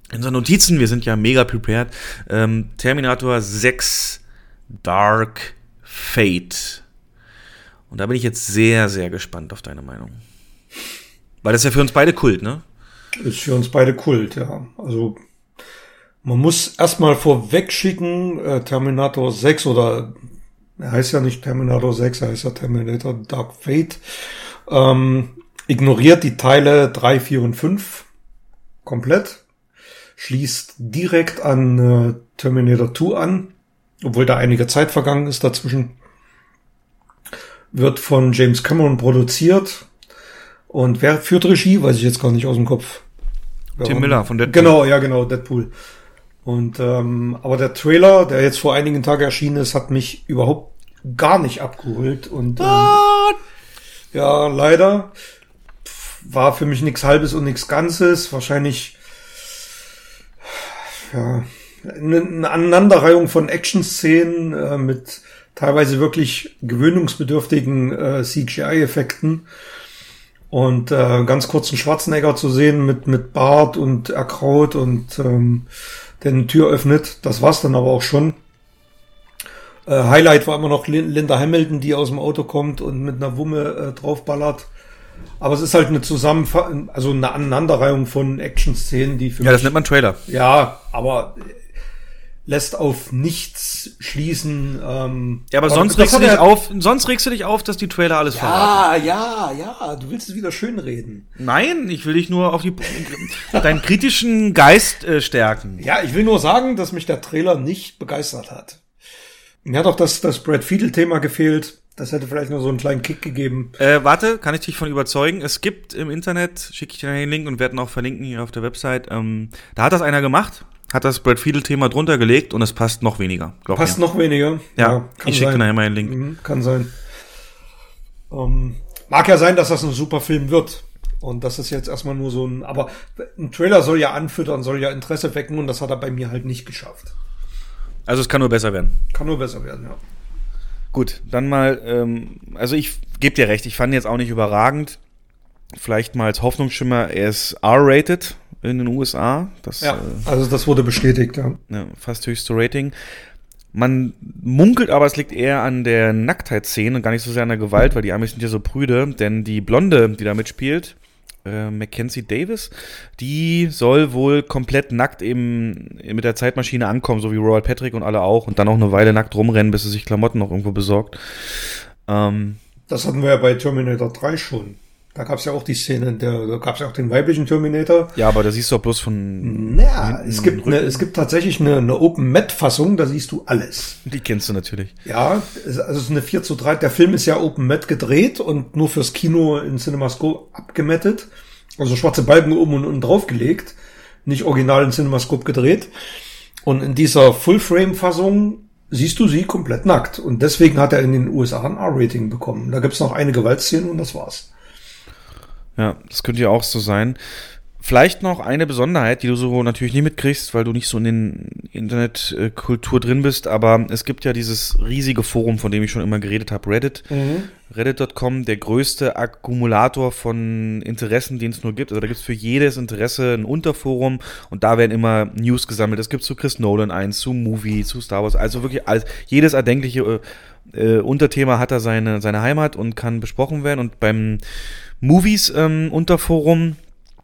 in unseren Notizen, wir sind ja mega prepared, ähm, Terminator 6 Dark Fate. Und da bin ich jetzt sehr, sehr gespannt auf deine Meinung. Weil das ist ja für uns beide Kult, ne? Ist für uns beide Kult, ja. Also man muss erstmal vorweg schicken, äh, Terminator 6 oder er heißt ja nicht Terminator 6, er heißt ja Terminator Dark Fate, ähm, ignoriert die Teile 3, 4 und 5 komplett, schließt direkt an äh, Terminator 2 an obwohl da einige Zeit vergangen ist dazwischen. Wird von James Cameron produziert. Und wer führt Regie, weiß ich jetzt gar nicht aus dem Kopf. Tim Miller von Deadpool. Genau, ja, genau, Deadpool. Und ähm, aber der Trailer, der jetzt vor einigen Tagen erschienen ist, hat mich überhaupt gar nicht abgeholt. Und ähm, ja, leider war für mich nichts Halbes und nichts Ganzes. Wahrscheinlich ja, eine Aneinanderreihung von Action-Szenen äh, mit teilweise wirklich gewöhnungsbedürftigen äh, CGI-Effekten und äh, ganz kurzen Schwarzenegger zu sehen mit mit Bart und Erkraut und ähm, der eine Tür öffnet. Das war's dann aber auch schon. Äh, Highlight war immer noch Linda Hamilton, die aus dem Auto kommt und mit einer Wumme äh, draufballert. Aber es ist halt eine Zusammenfassung, also eine Aneinanderreihung von Action-Szenen, die für Ja, das nennt man Trailer. Ja, aber lässt auf nichts schließen. Ähm, ja, aber sonst regst, du dich auf, sonst regst du dich auf, dass die Trailer alles ja, verraten. Ja, ja, ja, du willst es wieder schönreden. Nein, ich will dich nur auf die, deinen kritischen Geist äh, stärken. Ja, ich will nur sagen, dass mich der Trailer nicht begeistert hat. Mir hat auch das, das Brad Fiedel-Thema gefehlt. Das hätte vielleicht nur so einen kleinen Kick gegeben. Äh, warte, kann ich dich von überzeugen? Es gibt im Internet, schicke ich dir den Link und werden auch verlinken hier auf der Website. Ähm, da hat das einer gemacht, hat das Brad Fiedel-Thema drunter gelegt und es passt noch weniger. Passt mir. noch weniger? Ja, ja ich schicke nachher mal den Link. Mhm, kann sein. Ähm, mag ja sein, dass das ein super Film wird. Und das ist jetzt erstmal nur so ein, aber ein Trailer soll ja anfüttern, soll ja Interesse wecken und das hat er bei mir halt nicht geschafft. Also es kann nur besser werden. Kann nur besser werden, ja. Gut, dann mal, ähm, also ich gebe dir recht, ich fand jetzt auch nicht überragend. Vielleicht mal als Hoffnungsschimmer, er ist R-rated in den USA. Das, ja, äh, also das wurde bestätigt, ja. ja. Fast höchste Rating. Man munkelt aber, es liegt eher an der Nacktheitsszene und gar nicht so sehr an der Gewalt, weil die Amis sind ja so prüde, denn die Blonde, die da mitspielt, äh, Mackenzie Davis, die soll wohl komplett nackt eben mit der Zeitmaschine ankommen, so wie Royal Patrick und alle auch, und dann auch eine Weile nackt rumrennen, bis sie sich Klamotten noch irgendwo besorgt. Ähm, das hatten wir ja bei Terminator 3 schon. Da gab es ja auch die Szene, der, da gab es ja auch den weiblichen Terminator. Ja, aber da siehst du auch bloß von. Naja, es gibt, eine, es gibt tatsächlich eine, eine Open-Mat-Fassung, da siehst du alles. Die kennst du natürlich. Ja, also es ist eine 4 zu 3. Der Film ist ja Open-Mat gedreht und nur fürs Kino in CinemaScope abgemettet. Also schwarze Balken oben und unten drauf gelegt. Nicht original in CinemaScope gedreht. Und in dieser Full-Frame-Fassung siehst du sie komplett nackt. Und deswegen hat er in den USA ein R-Rating bekommen. Da gibt's noch eine Gewaltszene und das war's. Ja, das könnte ja auch so sein. Vielleicht noch eine Besonderheit, die du so natürlich nicht mitkriegst, weil du nicht so in den Internetkultur drin bist, aber es gibt ja dieses riesige Forum, von dem ich schon immer geredet habe, Reddit. Mhm. Reddit.com, der größte Akkumulator von Interessen, den es nur gibt. Also da gibt es für jedes Interesse ein Unterforum und da werden immer News gesammelt. Es gibt zu Chris Nolan eins, zu Movie, zu Star Wars, also wirklich alles, jedes erdenkliche äh, Unterthema hat da seine, seine Heimat und kann besprochen werden. Und beim Movies ähm, Unterforum,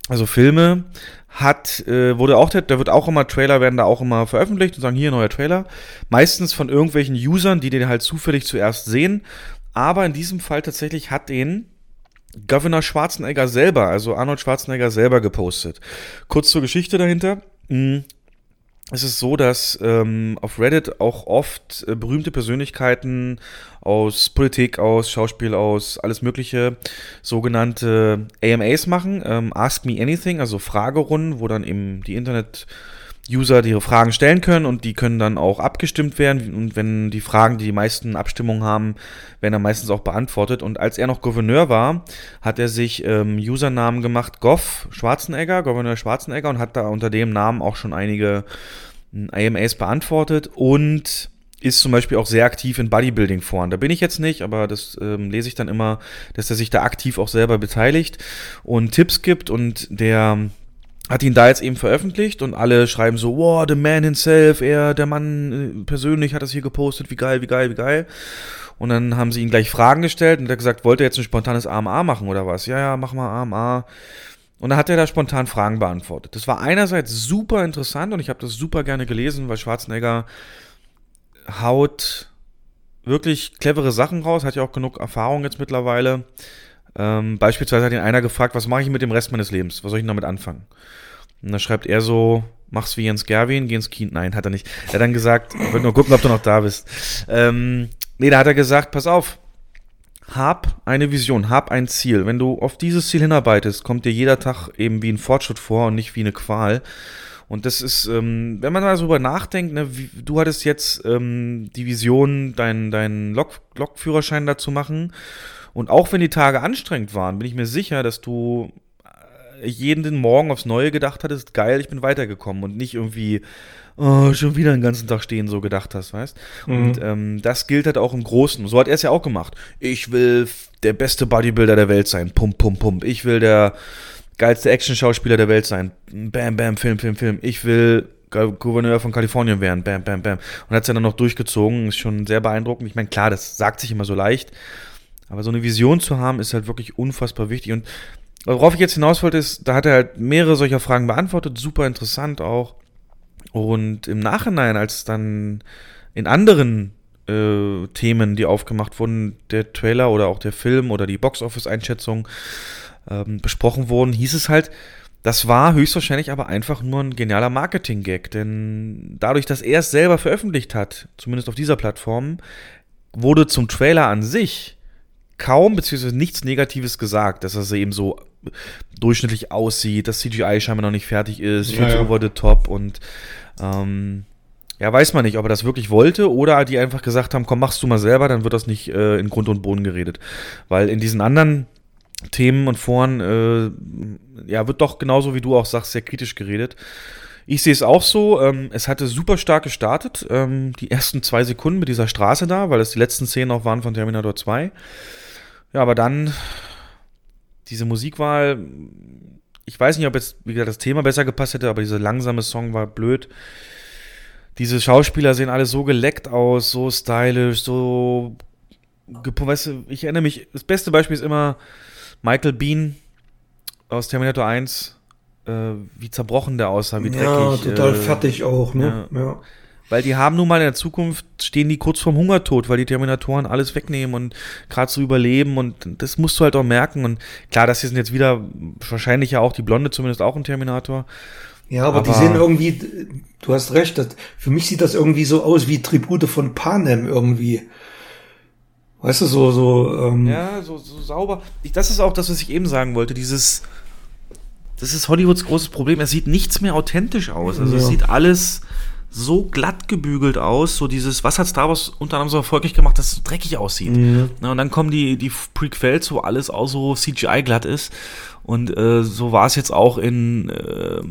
also Filme, hat, äh, wurde auch, da wird auch immer, Trailer werden da auch immer veröffentlicht und sagen, hier neuer Trailer. Meistens von irgendwelchen Usern, die den halt zufällig zuerst sehen. Aber in diesem Fall tatsächlich hat den Governor Schwarzenegger selber, also Arnold Schwarzenegger selber gepostet. Kurz zur Geschichte dahinter. Es ist so, dass ähm, auf Reddit auch oft äh, berühmte Persönlichkeiten aus Politik, aus Schauspiel, aus alles Mögliche sogenannte AMAs machen, ähm, Ask Me Anything, also Fragerunden, wo dann eben die Internet User ihre Fragen stellen können und die können dann auch abgestimmt werden. Und wenn die Fragen, die die meisten Abstimmungen haben, werden dann meistens auch beantwortet. Und als er noch Gouverneur war, hat er sich ähm, Usernamen gemacht, Goff Schwarzenegger, Gouverneur Schwarzenegger, und hat da unter dem Namen auch schon einige hm, beantwortet und ist zum Beispiel auch sehr aktiv in Bodybuilding-Foren. Da bin ich jetzt nicht, aber das ähm, lese ich dann immer, dass er sich da aktiv auch selber beteiligt und Tipps gibt und der hat ihn da jetzt eben veröffentlicht und alle schreiben so, wow, the man himself, er, der Mann äh, persönlich hat das hier gepostet, wie geil, wie geil, wie geil. Und dann haben sie ihn gleich Fragen gestellt und er hat gesagt, wollte er jetzt ein spontanes AMA machen oder was? Ja, ja, mach mal AMA. Und dann hat er da spontan Fragen beantwortet. Das war einerseits super interessant und ich habe das super gerne gelesen, weil Schwarzenegger haut wirklich clevere Sachen raus, hat ja auch genug Erfahrung jetzt mittlerweile. Ähm, beispielsweise hat ihn einer gefragt, was mache ich mit dem Rest meines Lebens? Was soll ich denn damit anfangen? Und da schreibt er so, mach's wie Jens Gerwin, geh ins Kino. Nein, hat er nicht. Er hat dann gesagt, ich wollte nur gucken, ob du noch da bist. Ähm, nee, da hat er gesagt, pass auf, hab eine Vision, hab ein Ziel. Wenn du auf dieses Ziel hinarbeitest, kommt dir jeder Tag eben wie ein Fortschritt vor und nicht wie eine Qual. Und das ist, ähm, wenn man mal so drüber nachdenkt, ne, wie, du hattest jetzt ähm, die Vision, deinen dein Lok, Lokführerschein dazu machen. Und auch wenn die Tage anstrengend waren, bin ich mir sicher, dass du äh, jeden Morgen aufs Neue gedacht hattest, geil, ich bin weitergekommen und nicht irgendwie, oh, schon wieder den ganzen Tag stehen, so gedacht hast, weißt? Mhm. Und ähm, das gilt halt auch im Großen. So hat er es ja auch gemacht. Ich will der beste Bodybuilder der Welt sein. Pump, pump, pump. Ich will der geilste Action-Schauspieler der Welt sein. Bam, bam, Film, Film, Film. Ich will Gouverneur von Kalifornien werden. Bam, bam, bam. Und hat es ja dann noch durchgezogen. Ist schon sehr beeindruckend. Ich meine, klar, das sagt sich immer so leicht. Aber so eine Vision zu haben, ist halt wirklich unfassbar wichtig. Und worauf ich jetzt hinaus wollte, ist, da hat er halt mehrere solcher Fragen beantwortet. Super interessant auch. Und im Nachhinein, als dann in anderen äh, Themen, die aufgemacht wurden, der Trailer oder auch der Film oder die Box-Office-Einschätzung ähm, besprochen wurden, hieß es halt, das war höchstwahrscheinlich aber einfach nur ein genialer Marketing-Gag, denn dadurch, dass er es selber veröffentlicht hat, zumindest auf dieser Plattform, wurde zum Trailer an sich kaum bzw. nichts Negatives gesagt, dass er eben so durchschnittlich aussieht, dass CGI scheinbar noch nicht fertig ist, viel ja, ja. over the top und ähm, ja, weiß man nicht, ob er das wirklich wollte oder die einfach gesagt haben, komm, machst du mal selber, dann wird das nicht äh, in Grund und Boden geredet. Weil in diesen anderen Themen und Foren, äh, ja, wird doch genauso wie du auch sagst, sehr kritisch geredet. Ich sehe es auch so, ähm, es hatte super stark gestartet, ähm, die ersten zwei Sekunden mit dieser Straße da, weil es die letzten Szenen auch waren von Terminator 2. Ja, aber dann diese Musikwahl, ich weiß nicht, ob jetzt, wie gesagt, das Thema besser gepasst hätte, aber dieser langsame Song war blöd. Diese Schauspieler sehen alle so geleckt aus, so stylisch, so. Weißt du, ich erinnere mich, das beste Beispiel ist immer Michael Bean aus Terminator 1, äh, wie zerbrochen der aussah, wie dreckig. Ja, total äh, fertig auch, ne? Ja. ja. Weil die haben nun mal in der Zukunft, stehen die kurz vorm Hungertod, weil die Terminatoren alles wegnehmen und gerade zu überleben und das musst du halt auch merken. Und klar, das hier sind jetzt wieder wahrscheinlich ja auch die Blonde, zumindest auch ein Terminator. Ja, aber, aber die sehen irgendwie, du hast recht, das, für mich sieht das irgendwie so aus wie Tribute von Panem irgendwie. Weißt du, so, so, ähm Ja, so, so sauber. Ich, das ist auch das, was ich eben sagen wollte, dieses, das ist Hollywoods großes Problem, es sieht nichts mehr authentisch aus. Also ja. es sieht alles, so glatt gebügelt aus, so dieses, was hat Star Wars unter anderem so erfolgreich gemacht, dass es so dreckig aussieht. Mhm. Na, und dann kommen die, die Prequels, wo alles auch so CGI glatt ist. Und äh, so war es jetzt auch in äh,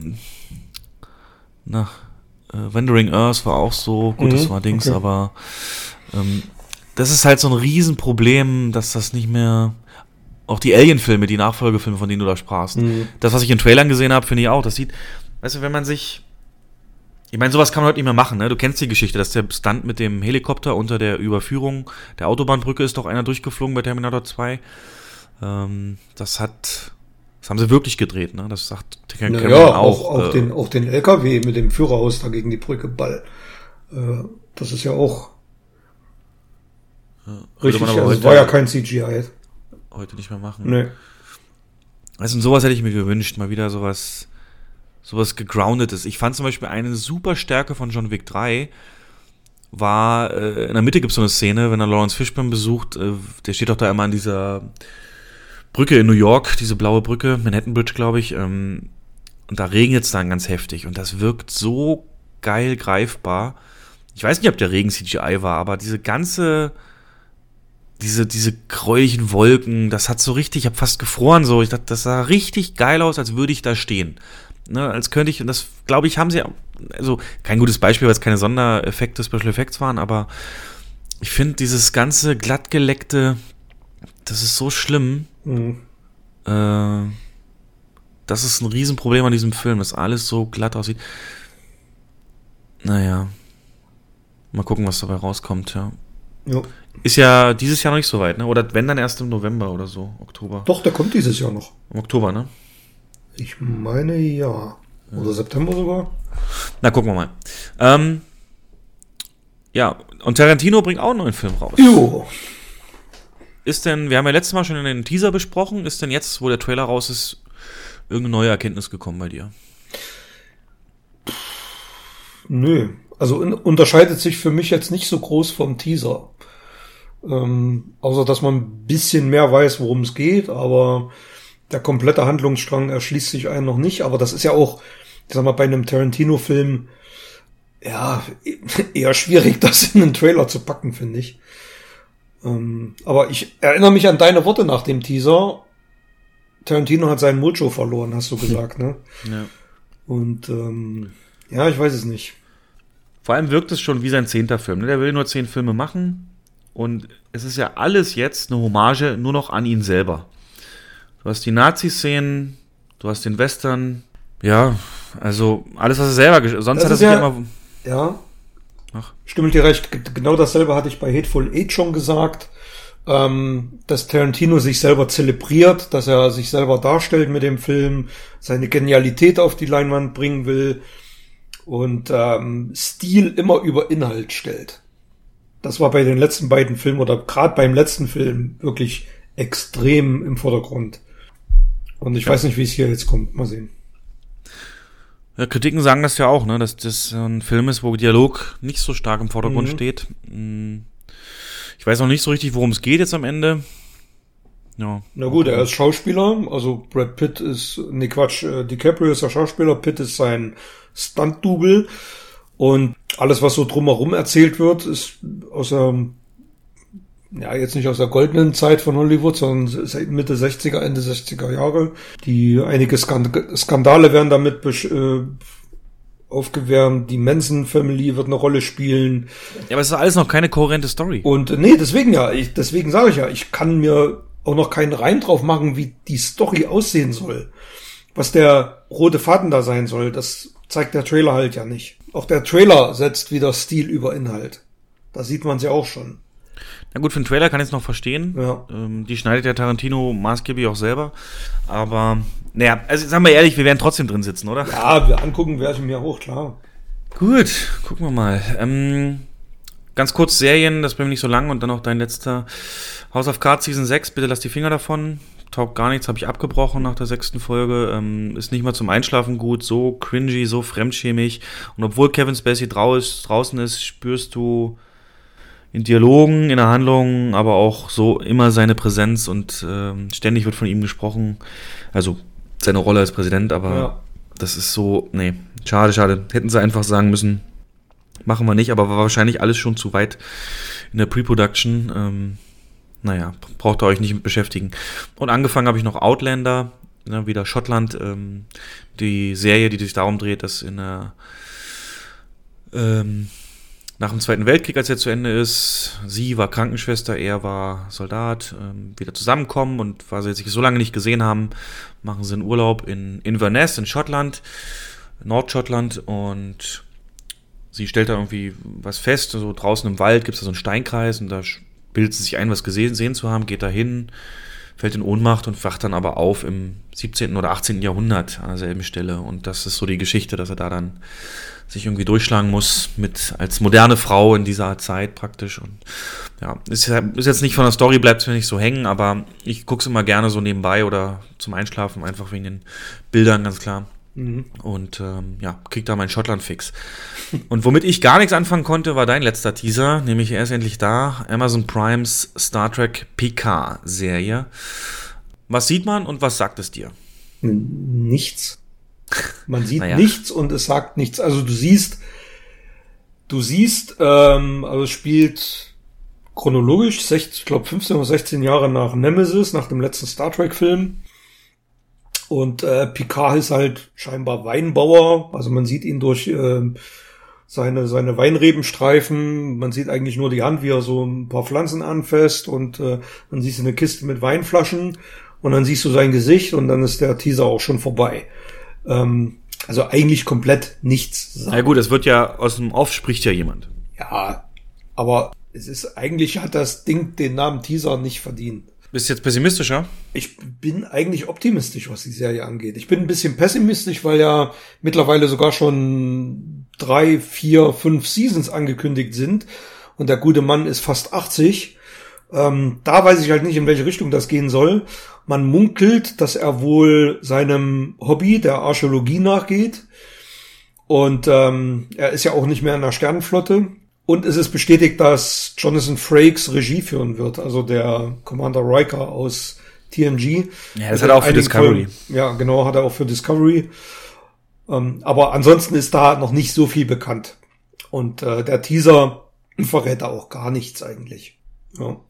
na, äh, Wandering Earth war auch so, gut, mhm, das war Dings, okay. aber ähm, das ist halt so ein Riesenproblem, dass das nicht mehr. Auch die Alien-Filme, die Nachfolgefilme, von denen du da sprachst. Mhm. Das, was ich in Trailern gesehen habe, finde ich auch. Das sieht, weißt du, wenn man sich ich meine, sowas kann man heute nicht mehr machen, ne? Du kennst die Geschichte, dass der Stunt mit dem Helikopter unter der Überführung der Autobahnbrücke ist doch einer durchgeflogen bei Terminator 2. Ähm, das hat, das haben sie wirklich gedreht, ne? Das sagt Cameron ja, auch. Auch, auch, äh, den, auch den LKW mit dem Führerhaus da gegen die Brücke Ball. Äh, das ist ja auch ja, richtig. Also, heute, war ja kein CGI. Heute nicht mehr machen. Nee. Also, sowas hätte ich mir gewünscht, mal wieder sowas sowas gegroundetes. Ich fand zum Beispiel eine super Stärke von John Wick 3 war, äh, in der Mitte gibt es so eine Szene, wenn er Lawrence Fishburne besucht, äh, der steht doch da immer an dieser Brücke in New York, diese blaue Brücke, Manhattan Bridge, glaube ich, ähm, und da regnet es dann ganz heftig und das wirkt so geil greifbar. Ich weiß nicht, ob der Regen CGI war, aber diese ganze, diese, diese gräulichen Wolken, das hat so richtig, ich habe fast gefroren so. Ich dachte, das sah richtig geil aus, als würde ich da stehen. Ne, als könnte ich, und das glaube ich, haben sie, also kein gutes Beispiel, weil es keine Sondereffekte, Special Effects waren, aber ich finde dieses ganze glattgeleckte, das ist so schlimm. Mhm. Äh, das ist ein Riesenproblem an diesem Film, dass alles so glatt aussieht. Naja. Mal gucken, was dabei rauskommt, ja. Jo. Ist ja dieses Jahr noch nicht so weit, ne? Oder wenn dann erst im November oder so, Oktober. Doch, der kommt dieses Jahr noch. Im Oktober, ne? Ich meine ja. Oder September sogar. Na, gucken wir mal. Ähm, ja, und Tarantino bringt auch einen neuen Film raus. Jo. Ist denn, wir haben ja letztes Mal schon in den Teaser besprochen, ist denn jetzt, wo der Trailer raus ist, irgendeine neue Erkenntnis gekommen bei dir? nö. Also in, unterscheidet sich für mich jetzt nicht so groß vom Teaser. Ähm, außer dass man ein bisschen mehr weiß, worum es geht, aber der komplette Handlungsstrang erschließt sich einem noch nicht. Aber das ist ja auch, ich sag mal, bei einem Tarantino-Film ja (laughs) eher schwierig, (laughs) das in einen Trailer zu packen, finde ich. Ähm, aber ich erinnere mich an deine Worte nach dem Teaser. Tarantino hat seinen Mojo verloren, hast du (laughs) gesagt, ne? Ja. Und ähm, ja, ich weiß es nicht. Vor allem wirkt es schon wie sein zehnter Film. Ne? Der will nur zehn Filme machen und es ist ja alles jetzt eine Hommage nur noch an ihn selber. Du hast die Nazi-Szenen, du hast den Western, ja, also alles, was er selber, sonst Das hat er sich ja immer, Ja. Ach. Stimme ich dir recht. Genau dasselbe hatte ich bei Hateful Eight schon gesagt. Ähm, dass Tarantino sich selber zelebriert, dass er sich selber darstellt mit dem Film, seine Genialität auf die Leinwand bringen will und ähm, Stil immer über Inhalt stellt. Das war bei den letzten beiden Filmen oder gerade beim letzten Film wirklich extrem im Vordergrund. Und ich weiß nicht, wie es hier jetzt kommt. Mal sehen. Ja, Kritiken sagen das ja auch, ne, dass das ein Film ist, wo Dialog nicht so stark im Vordergrund Mhm. steht. Mm. Ich weiß noch nicht so richtig, worum es geht jetzt am Ende. Ja. Na gut, er ist Schauspieler, also Brad Pitt ist, nee Quatsch, äh, DiCaprio ist der Schauspieler, Pitt ist sein Stunt-Double und alles, was so drumherum erzählt wird, ist aus der, ja, jetzt nicht aus der goldenen Zeit von Hollywood, sondern seit Mitte 60er, Ende 60er Jahre. Die, einige Skand Skandale werden damit äh, aufgewärmt, die Manson Family wird eine Rolle spielen, ja, aber es ist alles noch keine kohärente Story. und äh, nee, deswegen ja, ich, deswegen sage ich ja, ich kann mir auch noch keinen Reim drauf machen, wie die Story aussehen soll. Was der rote Faden da sein soll, das zeigt der Trailer halt ja nicht. Auch der Trailer setzt wieder Stil über Inhalt. Da sieht man es ja auch schon. Na gut, für den Trailer kann ich es noch verstehen. Ja. Ähm, die schneidet der Tarantino maßgeblich auch selber. Aber, naja, also sagen wir ehrlich, wir werden trotzdem drin sitzen, oder? Ja, wir angucken werde ich mir hoch, klar. Gut, gucken wir mal. Ähm, ganz kurz Serien, das bleibt nicht so lang und dann noch dein letzter House of Cards Season 6, bitte lass die Finger davon. Taugt gar nichts, habe ich abgebrochen nach der sechsten Folge. Ähm, ist nicht mal zum Einschlafen gut, so cringy, so fremdschämig. Und obwohl Kevin Spacey draus, draußen ist, spürst du in Dialogen, in der Handlung, aber auch so immer seine Präsenz und ähm, ständig wird von ihm gesprochen. Also seine Rolle als Präsident, aber Ja. das ist so, nee, schade, schade. Hätten sie einfach sagen müssen, machen wir nicht, aber war wahrscheinlich alles schon zu weit in der Pre-Production. Ähm, naja, braucht ihr euch nicht mit beschäftigen. Und angefangen habe ich noch Outlander, ne, wieder Schottland, ähm, die Serie, die sich darum dreht, dass in der ähm, nach dem Zweiten Weltkrieg, als er zu Ende ist, sie war Krankenschwester, er war Soldat, ähm, wieder zusammenkommen und weil sie sich so lange nicht gesehen haben, machen sie einen Urlaub in Inverness in Schottland, Nordschottland und sie stellt da irgendwie was fest, so draußen im Wald gibt es da so einen Steinkreis und da bildet sie sich ein, was gesehen sehen zu haben, geht da hin, fällt in Ohnmacht und wacht dann aber auf im 17. oder 18. Jahrhundert an derselben Stelle und das ist so die Geschichte, dass er da dann sich irgendwie durchschlagen muss mit als moderne Frau in dieser Zeit praktisch und ja, ist, ist jetzt nicht von der Story bleibt mir nicht so hängen, aber ich gucke es immer gerne so nebenbei oder zum Einschlafen einfach wegen den Bildern ganz klar und ähm, ja, krieg da meinen Schottland-Fix. (laughs) Und womit ich gar nichts anfangen konnte, war dein letzter Teaser, nämlich er ist endlich da, Amazon Primes Star Trek PK-Serie. Was sieht man und was sagt es dir? Nichts. Man sieht Naja. nichts und es sagt nichts. Also du siehst, du siehst, ähm, also es spielt chronologisch, 16, ich glaube 15 oder 16 Jahre nach Nemesis, nach dem letzten Star Trek Film. Und äh, Picard ist halt scheinbar Weinbauer, also man sieht ihn durch ähm, seine, seine Weinrebenstreifen, man sieht eigentlich nur die Hand, wie er so ein paar Pflanzen anfasst und äh, dann siehst du eine Kiste mit Weinflaschen und dann siehst du sein Gesicht und dann ist der Teaser auch schon vorbei. Ähm, also eigentlich komplett nichts. Na ja, gut, es wird ja aus dem Off spricht ja jemand. Ja, aber es ist eigentlich hat das Ding den Namen Teaser nicht verdient. Bist du jetzt pessimistischer? Ich bin eigentlich optimistisch, was die Serie angeht. Ich bin ein bisschen pessimistisch, weil ja mittlerweile sogar schon drei, vier, fünf Seasons angekündigt sind und der gute Mann ist fast 80. Ähm, da weiß ich halt nicht, in welche Richtung das gehen soll. Man munkelt, dass er wohl seinem Hobby der Archäologie nachgeht Und ähm, er ist ja auch nicht mehr in der Sternenflotte. Und es ist bestätigt, dass Jonathan Frakes Regie führen wird, also der Commander Riker aus TNG. Ja, das hat er auch für Discovery. Folgen, ja, genau, hat er auch für Discovery. Ähm, aber ansonsten ist da noch nicht so viel bekannt. Und äh, der Teaser verrät da auch gar nichts eigentlich. Ja.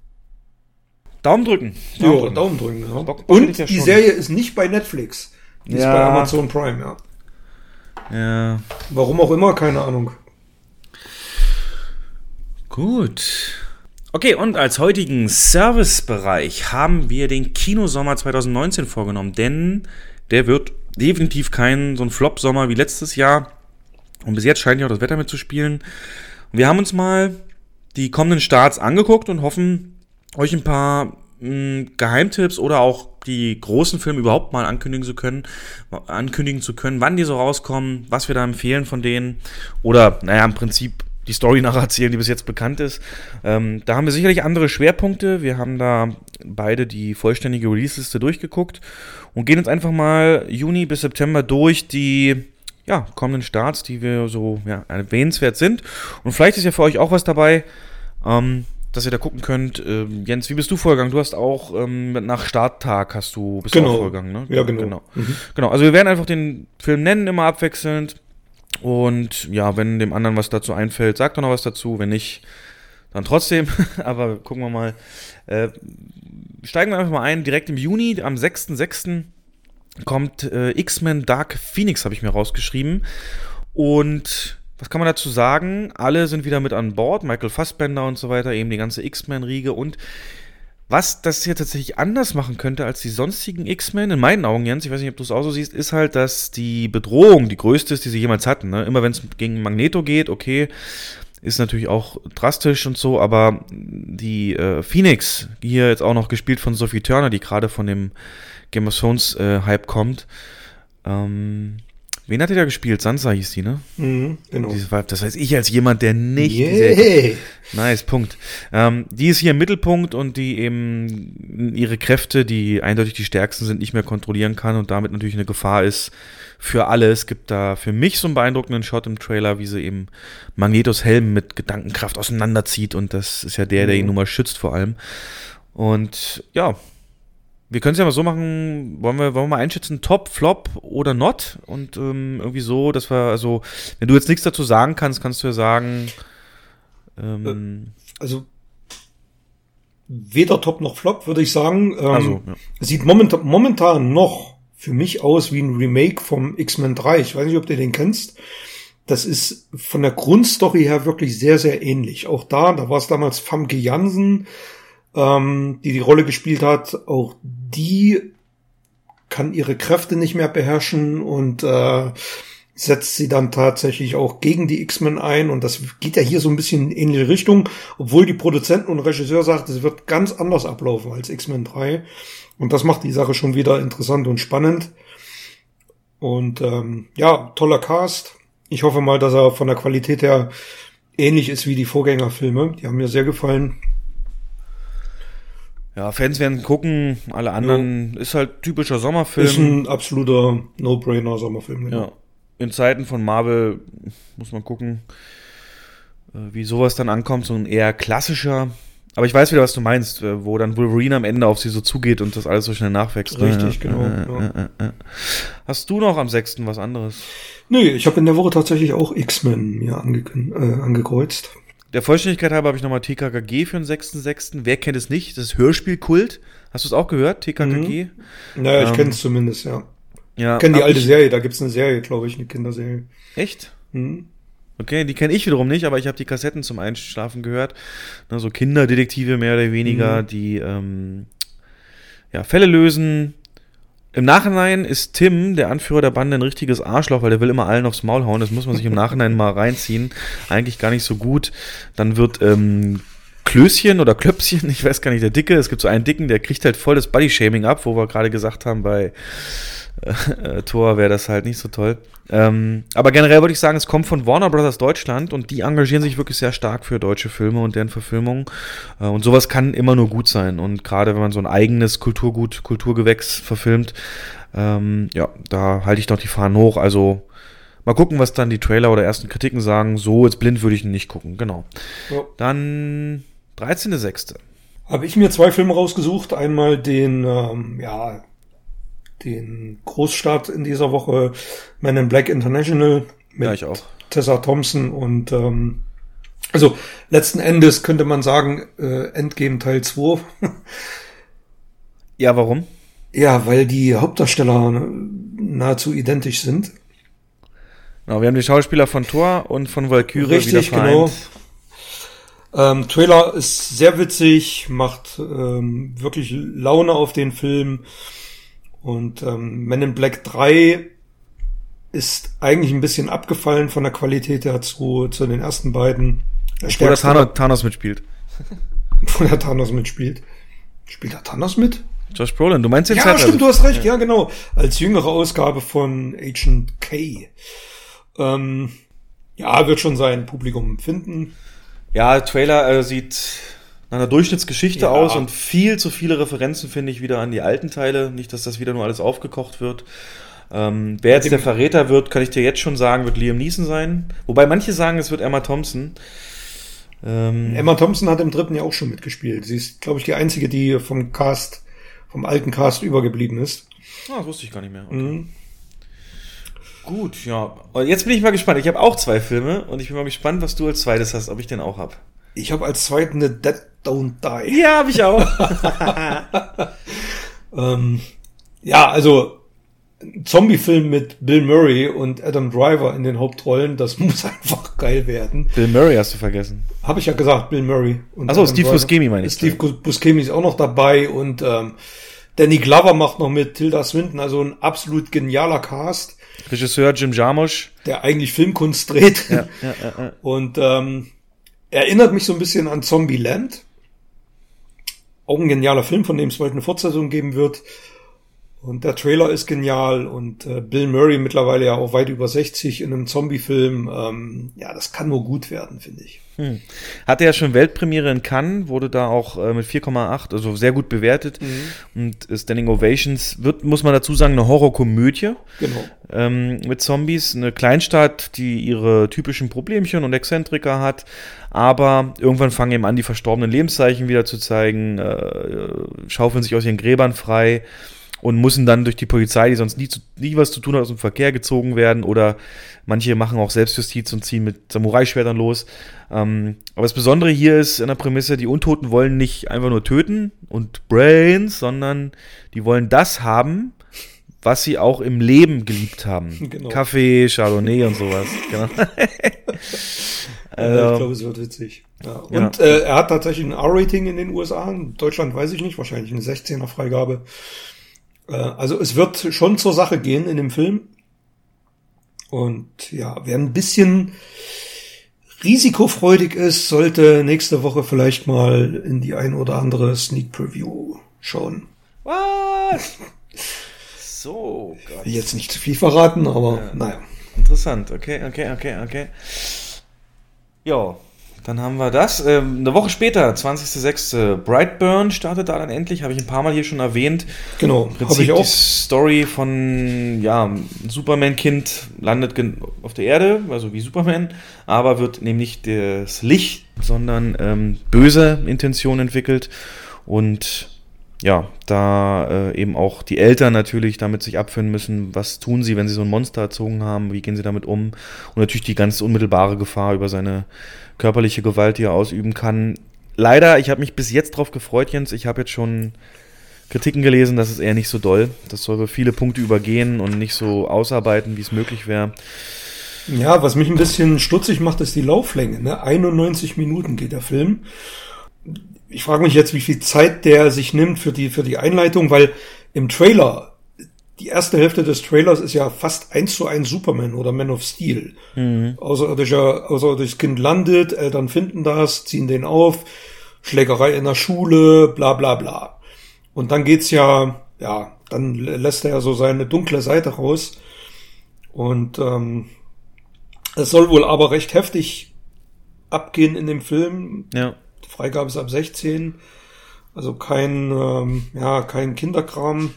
Daumen drücken. Daumen ja, drücken. Daumen drücken ja. Bock, Bock Und ja die Serie ist nicht bei Netflix. Die ja. ist bei Amazon Prime, ja. Ja. Warum auch immer, keine Ahnung. Gut. Okay, und als heutigen Servicebereich haben wir den Kinosommer 2019 vorgenommen, denn der wird definitiv kein so ein Flop-Sommer wie letztes Jahr. Und bis jetzt scheint ja auch das Wetter mitzuspielen. Wir haben uns mal die kommenden Starts angeguckt und hoffen, euch ein paar mh, hm, Geheimtipps oder auch die großen Filme überhaupt mal ankündigen zu können, ankündigen zu können, wann die so rauskommen, was wir da empfehlen von denen. Oder, naja, im Prinzip die Story nacherzählen, die bis jetzt bekannt ist. Ähm, da haben wir sicherlich andere Schwerpunkte. Wir haben da beide die vollständige Release-Liste durchgeguckt und gehen jetzt einfach mal Juni bis September durch die ja, kommenden Starts, die wir so ja, erwähnenswert sind. Und vielleicht ist ja für euch auch was dabei. Ähm, dass ihr da gucken könnt. Ähm, Jens, wie bist du vorgegangen? Du hast auch ähm, nach Starttag hast du bist genau. du auch vorgegangen, ne? Ja, genau. Genau. Mhm. genau. Also wir werden einfach den Film nennen, immer abwechselnd. Und ja, wenn dem anderen was dazu einfällt, sagt doch noch was dazu. Wenn nicht, dann trotzdem. (laughs) Aber gucken wir mal. Äh, steigen wir einfach mal ein. Direkt im Juni, am 6.6. kommt äh, X-Men Dark Phoenix, habe ich mir rausgeschrieben. Und was kann man dazu sagen? Alle sind wieder mit an Bord. Michael Fassbender und so weiter, eben die ganze X-Men-Riege. Und was das hier tatsächlich anders machen könnte als die sonstigen X-Men, in meinen Augen, Jens, ich weiß nicht, ob du es auch so siehst, ist halt, dass die Bedrohung die größte ist, die sie jemals hatten. Ne? Immer wenn es gegen Magneto geht, okay, ist natürlich auch drastisch und so, aber die äh, Phoenix, hier jetzt auch noch gespielt von Sophie Turner, die gerade von dem Game of Thrones äh, Hype kommt, ähm, Wen hat er da gespielt? Sansa hieß die, ne? Mhm, genau. Das heißt, ich als jemand, der nicht. Yeah. nice, Punkt. Ähm, die ist hier im Mittelpunkt und die eben ihre Kräfte, die eindeutig die stärksten sind, nicht mehr kontrollieren kann und damit natürlich eine Gefahr ist für alle. Es gibt da für mich so einen beeindruckenden Shot im Trailer, wie sie eben Magnetos Helm mit Gedankenkraft auseinanderzieht und das ist ja der, der ihn mhm. nun mal schützt vor allem. Und ja, wir können es ja mal so machen, wollen wir, wollen wir mal einschätzen, Top, Flop oder Not? Und ähm, irgendwie so, dass wir, also, wenn du jetzt nichts dazu sagen kannst, kannst du ja sagen. Ähm, äh, also, weder Top noch Flop, würde ich sagen. Ähm, also, ja. Sieht momentan, momentan noch für mich aus wie ein Remake vom X-Men 3. Ich weiß nicht, ob du den kennst. Das ist von der Grundstory her wirklich sehr, sehr ähnlich. Auch da, da war es damals Famke Jansen, ähm, die die Rolle gespielt hat, auch die kann ihre Kräfte nicht mehr beherrschen und äh, setzt sie dann tatsächlich auch gegen die X-Men ein und das geht ja hier so ein bisschen in ähnliche Richtung, obwohl die Produzenten und Regisseur sagt, es wird ganz anders ablaufen als X-Men 3 und das macht die Sache schon wieder interessant und spannend und ähm, ja, toller Cast. Ich hoffe mal, dass er von der Qualität her ähnlich ist wie die Vorgängerfilme. Die haben mir sehr gefallen. Ja, Fans werden gucken, alle anderen ja. ist halt typischer Sommerfilm. Ist ein absoluter No-Brainer Sommerfilm. Genau. Ja. In Zeiten von Marvel muss man gucken, äh, wie sowas dann ankommt, so ein eher klassischer. Aber ich weiß wieder, was du meinst, äh, wo dann Wolverine am Ende auf sie so zugeht und das alles so schnell nachwächst. Ne? Richtig, ja, genau. Ja. Hast du noch am 6. was anderes? Nee, ich habe in der Woche tatsächlich auch X-Men mir ange äh, angekreuzt. Der Vollständigkeit halber habe ich nochmal TKKG für den 6.6. Wer kennt es nicht? Das ist Hörspielkult. Hast du es auch gehört, TKKG? Mhm. Naja, ich ähm, kenne es zumindest, ja. Ja. Ich kenne die alte ich, Serie, da gibt es eine Serie, glaube ich, eine Kinderserie. Echt? Mhm. Okay, die kenne ich wiederum nicht, aber ich habe die Kassetten zum Einschlafen gehört. Na, so Kinderdetektive mehr oder weniger, mhm. die ähm, ja, Fälle lösen, im Nachhinein ist Tim, der Anführer der Bande, ein richtiges Arschloch, weil der will immer allen aufs Maul hauen. Das muss man sich im Nachhinein mal reinziehen. Eigentlich gar nicht so gut. Dann wird ähm, Klößchen oder Klöpschen, (laughs) ich weiß gar nicht, der Dicke, es gibt so einen Dicken, der kriegt halt voll das Body-Shaming ab, wo wir gerade gesagt haben, bei Tor wäre das halt nicht so toll. Ähm, aber generell würde ich sagen, es kommt von Warner Brothers Deutschland und die engagieren sich wirklich sehr stark für deutsche Filme und deren Verfilmungen. Äh, und sowas kann immer nur gut sein. Und gerade wenn man so ein eigenes Kulturgut, Kulturgewächs verfilmt, ähm, ja, da halte ich doch die Fahnen hoch. Also Mal gucken, was dann die Trailer oder ersten Kritiken sagen. So, jetzt blind würde ich ihn nicht gucken, genau. Ja. Dann 13.06. Habe ich mir zwei Filme rausgesucht. Einmal den, ähm, ja, den Großstart in dieser Woche, Man in Black International mit Ja. Tessa Thompson und ähm, also letzten Endes könnte man sagen, äh, Endgame Teil 2. Ja, warum? ja, weil die Hauptdarsteller nahezu identisch sind. Genau, wir haben die Schauspieler von Thor und von Valkyrie wieder Richtig, vereint. genau. Ähm, Trailer ist sehr witzig, macht ähm, wirklich Laune auf den Film. Und ähm, Men in Black 3 ist eigentlich ein bisschen abgefallen von der Qualität her zu, zu den ersten beiden. Wo der Thanos, Thanos mitspielt. (laughs) wo der Thanos mitspielt. Spielt der Thanos mit? Josh Brolin, du meinst den Ja, Zeitreise- stimmt, du hast recht, ja, genau. Als jüngere Ausgabe von Agent K. Ähm, ja, wird schon sein Publikum finden. Ja, Trailer äh, sieht einer Durchschnittsgeschichte Ja. aus und viel zu viele Referenzen finde ich wieder an die alten Teile. Nicht, dass das wieder nur alles aufgekocht wird. Ähm, wer jetzt der Verräter wird, kann ich dir jetzt schon sagen, wird Liam Neeson sein. Wobei manche sagen, es wird Emma Thompson. Ähm, Emma Thompson hat im dritten ja auch schon mitgespielt. Sie ist, glaube ich, die einzige, die vom Cast, vom alten Cast übergeblieben ist. ah, das wusste ich gar nicht mehr. Okay. Mhm. Gut, ja. Und jetzt bin ich mal gespannt. Ich habe auch zwei Filme und ich bin mal gespannt, was du als zweites hast, ob ich den auch hab. Ich habe als zweiten eine Dead Don't Die. Ja, habe ich auch. (laughs) Ähm, ja, also ein Zombie-Film mit Bill Murray und Adam Driver in den Hauptrollen, das (laughs) muss einfach geil werden. Bill Murray hast du vergessen. Habe ich ja gesagt, Bill Murray. Und Ach so, Adam Steve Driver. Buscemi meine ich. Steve Buscemi ist auch noch dabei und ähm, Danny Glover macht noch mit Tilda Swinton, also ein absolut genialer Cast, Regisseur Jim Jarmusch. der eigentlich Filmkunst dreht. Ja, ja, ja, ja. (laughs) Und ähm, erinnert mich so ein bisschen an Zombieland. Auch ein genialer Film, von dem es bald eine Fortsetzung geben wird. Und der Trailer ist genial und äh, Bill Murray mittlerweile ja auch weit über 60 in einem Zombie-Film. Ähm, ja, das kann nur gut werden, finde ich. Hm. Hatte ja schon Weltpremiere in Cannes, wurde da auch äh, mit 4,8, also sehr gut bewertet. Und äh, Standing Ovations wird, muss man dazu sagen, eine Horrorkomödie Genau. ähm, mit Zombies. Eine Kleinstadt, die ihre typischen Problemchen und Exzentriker hat. Aber irgendwann fangen eben an, die verstorbenen Lebenszeichen wieder zu zeigen, äh, schaufeln sich aus ihren Gräbern frei und müssen dann durch die Polizei, die sonst nie, zu, nie was zu tun hat, aus dem Verkehr gezogen werden. Oder manche machen auch Selbstjustiz und ziehen mit Samurai-Schwertern los. Ähm, aber das Besondere hier ist in der Prämisse, die Untoten wollen nicht einfach nur töten und Brains, sondern die wollen das haben, was sie auch im Leben geliebt haben. (laughs) Genau. Kaffee, Chardonnay und sowas. (laughs) Genau. Äh, ich Also, glaube, es wird witzig. Ja. Ja. Und Äh, er hat tatsächlich ein R-Rating in den USA. In Deutschland weiß ich nicht, wahrscheinlich eine 16er Freigabe. Äh, also es wird schon zur Sache gehen in dem Film. Und ja, wer ein bisschen risikofreudig ist, sollte nächste Woche vielleicht mal in die ein oder andere Sneak Preview schauen. was? (laughs) So, Gott. Will jetzt nicht zu viel verraten, aber Ja. naja. Interessant, okay, okay, okay, okay. Ja, dann haben wir das. Ähm, eine Woche später, 20.06. Brightburn startet da dann endlich, habe ich ein paar Mal hier schon erwähnt. Genau, Im Prinzip ich auch. die Story von, ja, Superman-Kind landet auf der Erde, also wie Superman, aber wird nämlich das Licht, sondern ähm, böse Intentionen entwickelt und ja, da äh, eben auch die Eltern natürlich damit sich abfinden müssen, was tun sie, wenn sie so ein Monster erzogen haben, wie gehen sie damit um und natürlich die ganz unmittelbare Gefahr über seine körperliche Gewalt, die er ausüben kann. Leider, ich habe mich bis jetzt drauf gefreut, Jens, ich habe jetzt schon Kritiken gelesen, das ist eher nicht so doll. Das soll viele Punkte übergehen und nicht so ausarbeiten, wie es möglich wäre. Ja, was mich ein bisschen stutzig macht, ist die Lauflänge. Ne? 91 Minuten geht der Film. Ich frage mich jetzt, wie viel Zeit der sich nimmt für die, für die Einleitung, weil im Trailer, die erste Hälfte des Trailers ist ja fast eins zu eins Superman oder Man of Steel. Außerirdischer, außerirdisches Kind landet, Eltern finden das, ziehen den auf, Schlägerei in der Schule, bla bla bla. Und dann geht's ja, ja, dann lässt er ja so seine dunkle Seite raus. Und ähm, es soll wohl aber recht heftig abgehen in dem Film. Ja. Freigabe ist ab 16. Also kein, ähm, ja, kein Kinderkram.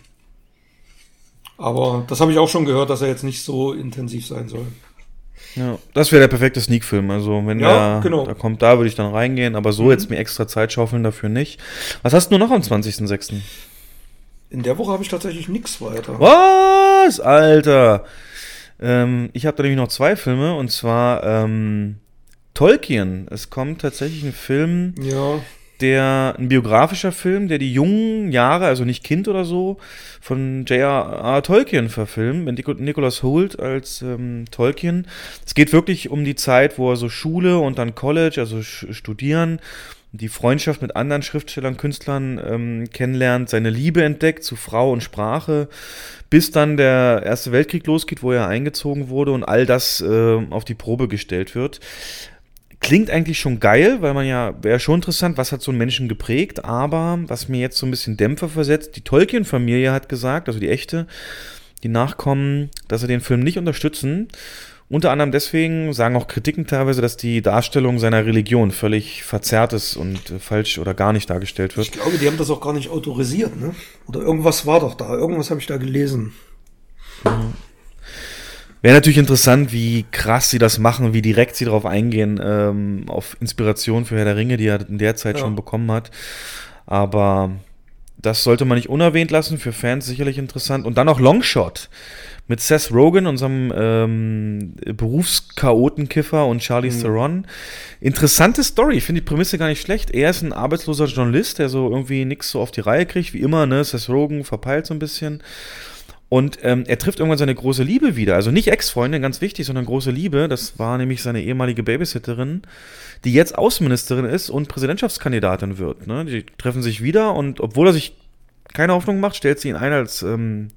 Aber das habe ich auch schon gehört, dass er jetzt nicht so intensiv sein soll. Ja, das wäre der perfekte Sneak-Film. Also, wenn Ja, der genau. da kommt, da würde ich dann reingehen, aber so jetzt mir extra Zeit schaufeln dafür nicht. Was hast du noch am 20.06.? In der Woche habe ich tatsächlich nichts weiter. Was, Alter? Ähm, ich habe da nämlich noch zwei Filme und zwar ähm, Tolkien. Es kommt tatsächlich ein Film, Ja, der ein biografischer Film, der die jungen Jahre, also nicht Kind oder so, von J.R.R. Tolkien verfilmt, mit Nicholas Hoult als ähm, Tolkien. Es geht wirklich um die Zeit, wo er so Schule und dann College, also studieren, die Freundschaft mit anderen Schriftstellern, Künstlern ähm, kennenlernt, seine Liebe entdeckt zu Frau und Sprache, bis dann der Erste Weltkrieg losgeht, wo er eingezogen wurde und all das äh, auf die Probe gestellt wird. Klingt eigentlich schon geil, weil man ja, wäre schon interessant, was hat so einen Menschen geprägt, aber was mir jetzt so ein bisschen Dämpfer versetzt, die Tolkien-Familie hat gesagt, also die echte, die Nachkommen, dass sie den Film nicht unterstützen. Unter anderem deswegen sagen auch Kritiken teilweise, dass die Darstellung seiner Religion völlig verzerrt ist und äh, falsch oder gar nicht dargestellt wird. ich glaube, die haben das auch gar nicht autorisiert, ne? Oder irgendwas war doch da. Irgendwas habe ich da gelesen. Wäre natürlich interessant, wie krass sie das machen, wie direkt sie darauf eingehen, ähm, auf Inspiration für Herr der Ringe, die er in der Zeit Ja. schon bekommen hat. Aber das sollte man nicht unerwähnt lassen, für Fans sicherlich interessant. Und dann noch Longshot mit Seth Rogen, unserem ähm, Berufschaotenkiffer und Charlie Theron. Interessante Story, ich finde die Prämisse gar nicht schlecht. Er ist ein arbeitsloser Journalist, der so irgendwie nichts so auf die Reihe kriegt, wie immer, ne? Seth Rogen verpeilt so ein bisschen. Und ähm, er trifft irgendwann seine große Liebe wieder. Also nicht Ex-Freundin, ganz wichtig, sondern große Liebe. Das war nämlich seine ehemalige Babysitterin, die jetzt Außenministerin ist und Präsidentschaftskandidatin wird. Ne? Die treffen sich wieder und obwohl er sich keine Hoffnung macht, stellt sie ihn ein als ähm,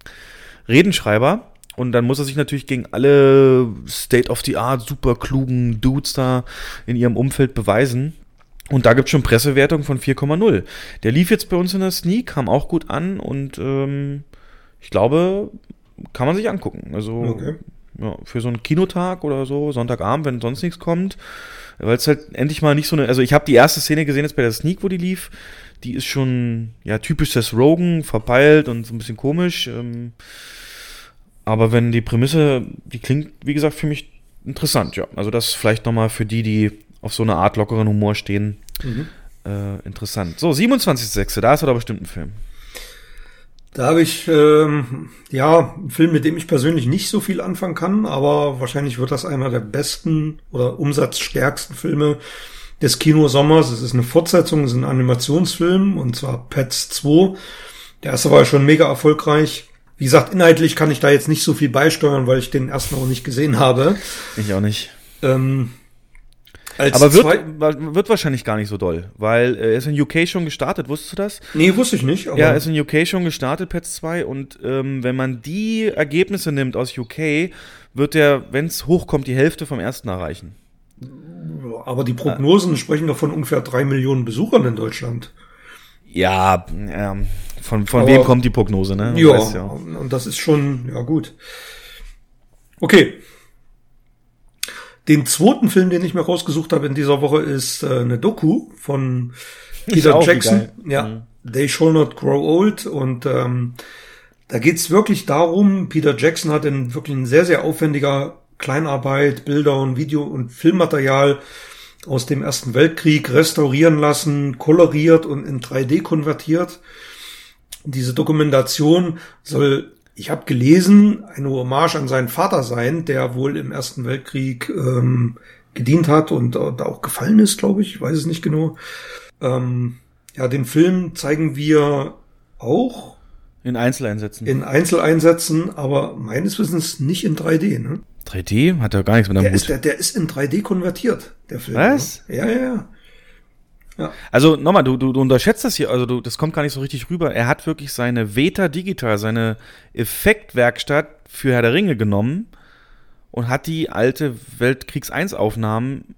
Redenschreiber. Und dann muss er sich natürlich gegen alle State-of-the-Art, super klugen Dudes da in ihrem Umfeld beweisen. Und da gibt es schon Pressewertung von 4,0. Der lief jetzt bei uns in der Sneak, kam auch gut an und ähm, ich glaube, kann man sich angucken. Also Okay. ja, für so einen Kinotag oder so, Sonntagabend, wenn sonst nichts kommt. Weil es halt endlich mal nicht so eine. Also ich habe die erste Szene gesehen jetzt bei der Sneak, wo die lief. Die ist schon ja typisch Seth Rogen, verpeilt und so ein bisschen komisch. Ähm, aber wenn die Prämisse, die klingt, wie gesagt, für mich interessant, ja. Also das vielleicht nochmal für die, die auf so eine Art lockeren Humor stehen, Mhm. äh, interessant. So, 27.06. Da ist er doch bestimmt ein Film. Da habe ich ähm, ja einen Film, mit dem ich persönlich nicht so viel anfangen kann, aber wahrscheinlich wird das einer der besten oder umsatzstärksten Filme des Kinosommers. Es ist eine Fortsetzung, es ist ein Animationsfilm und zwar Pets 2. Der erste war ja schon mega erfolgreich. Wie gesagt, inhaltlich kann ich da jetzt nicht so viel beisteuern, weil ich den ersten auch nicht gesehen habe. Ich auch nicht. Ähm, als Aber wird, wird wahrscheinlich gar nicht so doll, weil äh, er ist in UK schon gestartet, wusstest du das? nee, wusste ich nicht. Aber Ja, er ist in UK schon gestartet, Pets 2, und ähm, wenn man die Ergebnisse nimmt aus UK, wird er, wenn es hochkommt, die Hälfte vom ersten erreichen. aber die Prognosen sprechen doch von ungefähr drei Millionen Besuchern in Deutschland. Ja, ähm, von, von Aber- wem kommt die Prognose, ne? Ja, ja. und das ist schon, ja gut. Okay. Den zweiten Film, den ich mir rausgesucht habe in dieser Woche, ist äh, eine Doku von Peter Jackson. Ja, They Shall Not Grow Old. Und ähm, da geht's wirklich darum, Peter Jackson hat in wirklich ein sehr, sehr aufwendiger Kleinarbeit, Bilder und Video- und Filmmaterial aus dem Ersten Weltkrieg restaurieren lassen, koloriert und in 3D konvertiert. Diese Dokumentation soll, ich habe gelesen, eine Hommage an seinen Vater sein, der wohl im Ersten Weltkrieg ähm, gedient hat und äh, da auch gefallen ist, glaube ich. Ich weiß es nicht genau. Ähm, ja, den Film zeigen wir auch In Einzeleinsätzen. in Einzeleinsätzen, aber meines Wissens nicht in 3D. Ne? 3D hat ja gar nichts mit Der am ist, Hut. der, der ist in 3D konvertiert, der Film. Was? Ne? Ja, ja, ja. Also nochmal, du, du, du unterschätzt das hier, also du, das kommt gar nicht so richtig rüber. Er hat wirklich seine Veta Digital, seine Effektwerkstatt für Herr der Ringe genommen und hat die alte Weltkriegs 1 Aufnahmen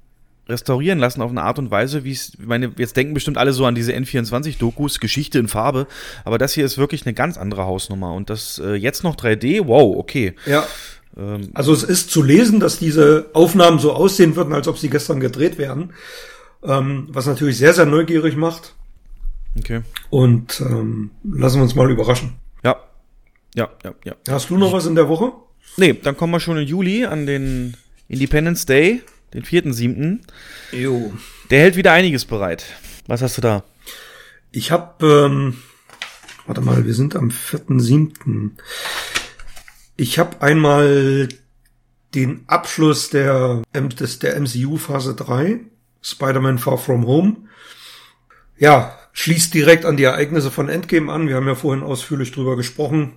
restaurieren lassen auf eine Art und Weise, wie es, ich meine, jetzt denken bestimmt alle so an diese N24-Dokus, Geschichte in Farbe, aber das hier ist wirklich eine ganz andere Hausnummer und das äh, jetzt noch 3D, wow, okay. Ja, Ähm, Also es ist zu lesen, dass diese Aufnahmen so aussehen würden, als ob sie gestern gedreht werden. Ähm, was natürlich sehr, sehr neugierig macht. okay. Und ähm, lassen wir uns mal überraschen. Ja. Ja, ja, ja. Hast du noch was in der Woche? Nee, dann kommen wir schon im Juli an den Independence Day, den 4.7. Jo. Der hält wieder einiges bereit. Was hast du da? Ich habe, ähm, warte mal, wir sind am 4.7. Ich habe einmal den Abschluss der, der MCU Phase 3, Spider-Man Far From Home. Ja, schließt direkt an die Ereignisse von Endgame an. Wir haben ja vorhin ausführlich drüber gesprochen.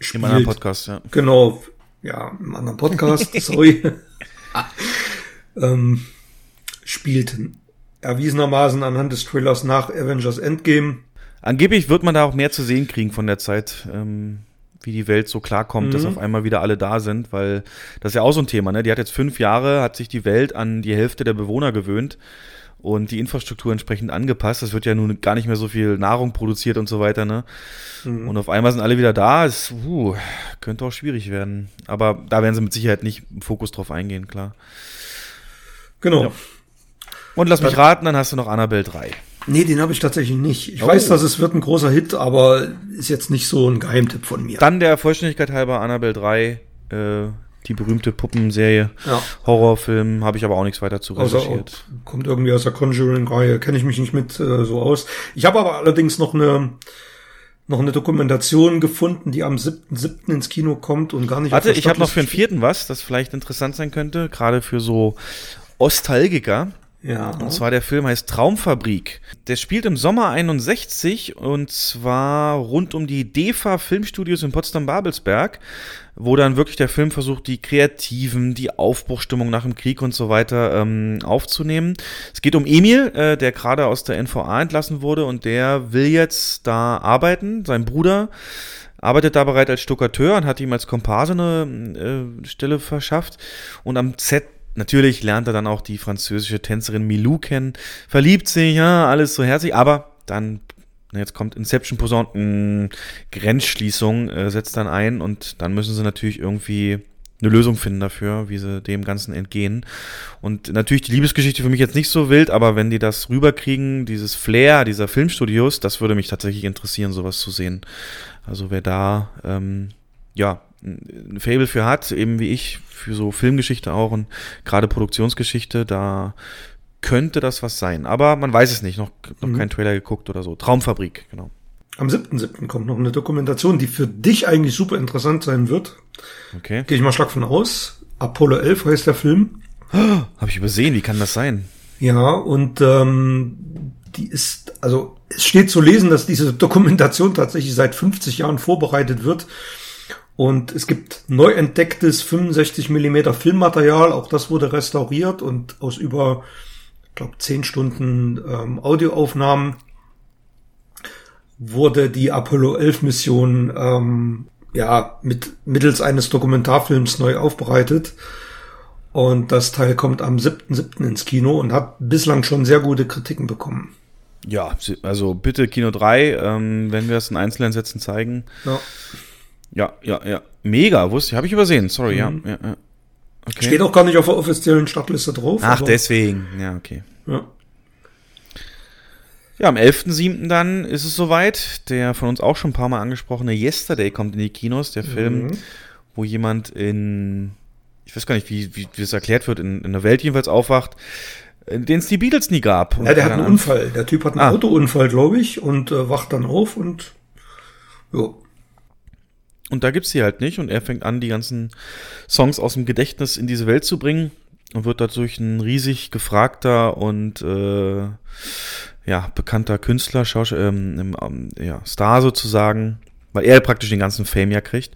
Spielt, Im anderen Podcast, ja. Genau, ja, im anderen Podcast, (laughs) sorry. ähm, spielt erwiesenermaßen anhand des Trailers nach Avengers Endgame. Angeblich wird man da auch mehr zu sehen kriegen von der Zeit, ähm, wie die Welt so klarkommt, mhm. dass auf einmal wieder alle da sind, weil das ist ja auch so ein Thema, ne? Die hat jetzt fünf Jahre, hat sich die Welt an die Hälfte der Bewohner gewöhnt und die Infrastruktur entsprechend angepasst. Es wird ja nun gar nicht mehr so viel Nahrung produziert und so weiter, ne? Mhm. Und auf einmal sind alle wieder da. Es uh, könnte auch schwierig werden. Aber da werden sie mit Sicherheit nicht im Fokus drauf eingehen, klar. Genau. Ja. Und lass mich raten, dann hast du noch Annabelle 3. Nee, den habe ich tatsächlich nicht. Ich oh. weiß, dass es wird ein großer Hit, aber ist jetzt nicht so ein Geheimtipp von mir. Dann der Vollständigkeit halber Annabelle 3, äh, die berühmte Puppenserie, ja. Horrorfilm, habe ich aber auch nichts weiter zu recherchiert. Also, kommt irgendwie aus der Conjuring-Reihe, kenne ich mich nicht mit äh, so aus. Ich habe aber allerdings noch eine noch eine Dokumentation gefunden, die am 7.7. ins Kino kommt und gar nicht Warte, ich habe noch für den vierten was, das vielleicht interessant sein könnte, gerade für so Ostalgiker. Ja. Und zwar der Film heißt Traumfabrik. Der spielt im Sommer 61 und zwar rund um die DEFA Filmstudios in Potsdam-Babelsberg, wo dann wirklich der Film versucht, die Kreativen, die Aufbruchstimmung nach dem Krieg und so weiter ähm, aufzunehmen. Es geht um Emil, äh, der gerade aus der NVA entlassen wurde und der will jetzt da arbeiten. Sein Bruder arbeitet da bereits als Stuckateur und hat ihm als Komparse eine äh, Stelle verschafft. Und am Set Natürlich lernt er dann auch die französische Tänzerin Milou kennen, verliebt sich, ja, alles so herzlich, aber dann, jetzt kommt Inception Posaun, Grenzschließung äh, setzt dann ein und dann müssen sie natürlich irgendwie eine Lösung finden dafür, wie sie dem Ganzen entgehen. Und natürlich die Liebesgeschichte für mich jetzt nicht so wild, aber wenn die das rüberkriegen, dieses Flair dieser Filmstudios, das würde mich tatsächlich interessieren, sowas zu sehen. Also wer da ähm, ja ein Fable für hat, eben wie ich, für so Filmgeschichte auch und gerade Produktionsgeschichte, da könnte das was sein. Aber man weiß es nicht, noch, noch mhm. kein Trailer geguckt oder so. Traumfabrik, genau. Am 7.7. kommt noch eine Dokumentation, die für dich eigentlich super interessant sein wird. Okay. Gehe ich mal stark von aus. Apollo 11 heißt der Film. (gasps) Oh, Habe ich übersehen, wie kann das sein? Ja, und ähm, die ist, also es steht zu lesen, dass diese Dokumentation tatsächlich seit 50 Jahren vorbereitet wird und es gibt neu entdecktes 65 Millimeter Filmmaterial, auch das wurde restauriert und aus über, ich glaube, 10 Stunden ähm, Audioaufnahmen wurde die Apollo 11 Mission ähm, ja mit mittels eines Dokumentarfilms neu aufbereitet. Und das Teil kommt am 7.7. ins Kino und hat bislang schon sehr gute Kritiken bekommen. Ja, also bitte Kino 3, ähm, wenn wir es in einzelnen Sätzen zeigen. Ja. Ja, ja, ja. Mega, wusste, habe ich übersehen. Sorry, mhm. ja, ja, ja. Okay. Steht auch gar nicht auf der offiziellen Startliste drauf. Ach, deswegen. Ja, okay. Ja. Ja, am 11.07. dann ist es soweit. Der von uns auch schon ein paar Mal angesprochene Yesterday kommt in die Kinos. Der Film, mhm. wo jemand in, ich weiß gar nicht, wie, wie, wie es erklärt wird, in, in der Welt jedenfalls aufwacht, den es die Beatles nie gab. Ja, der hat einen Unfall. Der Typ hat einen ah. Autounfall, glaube ich, und äh, wacht dann auf und ja. Und da gibt's sie halt nicht und er fängt an, die ganzen Songs aus dem Gedächtnis in diese Welt zu bringen und wird dadurch ein riesig gefragter und äh, ja, bekannter Künstler, Schausch ähm, ähm, ja, Star sozusagen, weil er praktisch den ganzen Fame ja kriegt.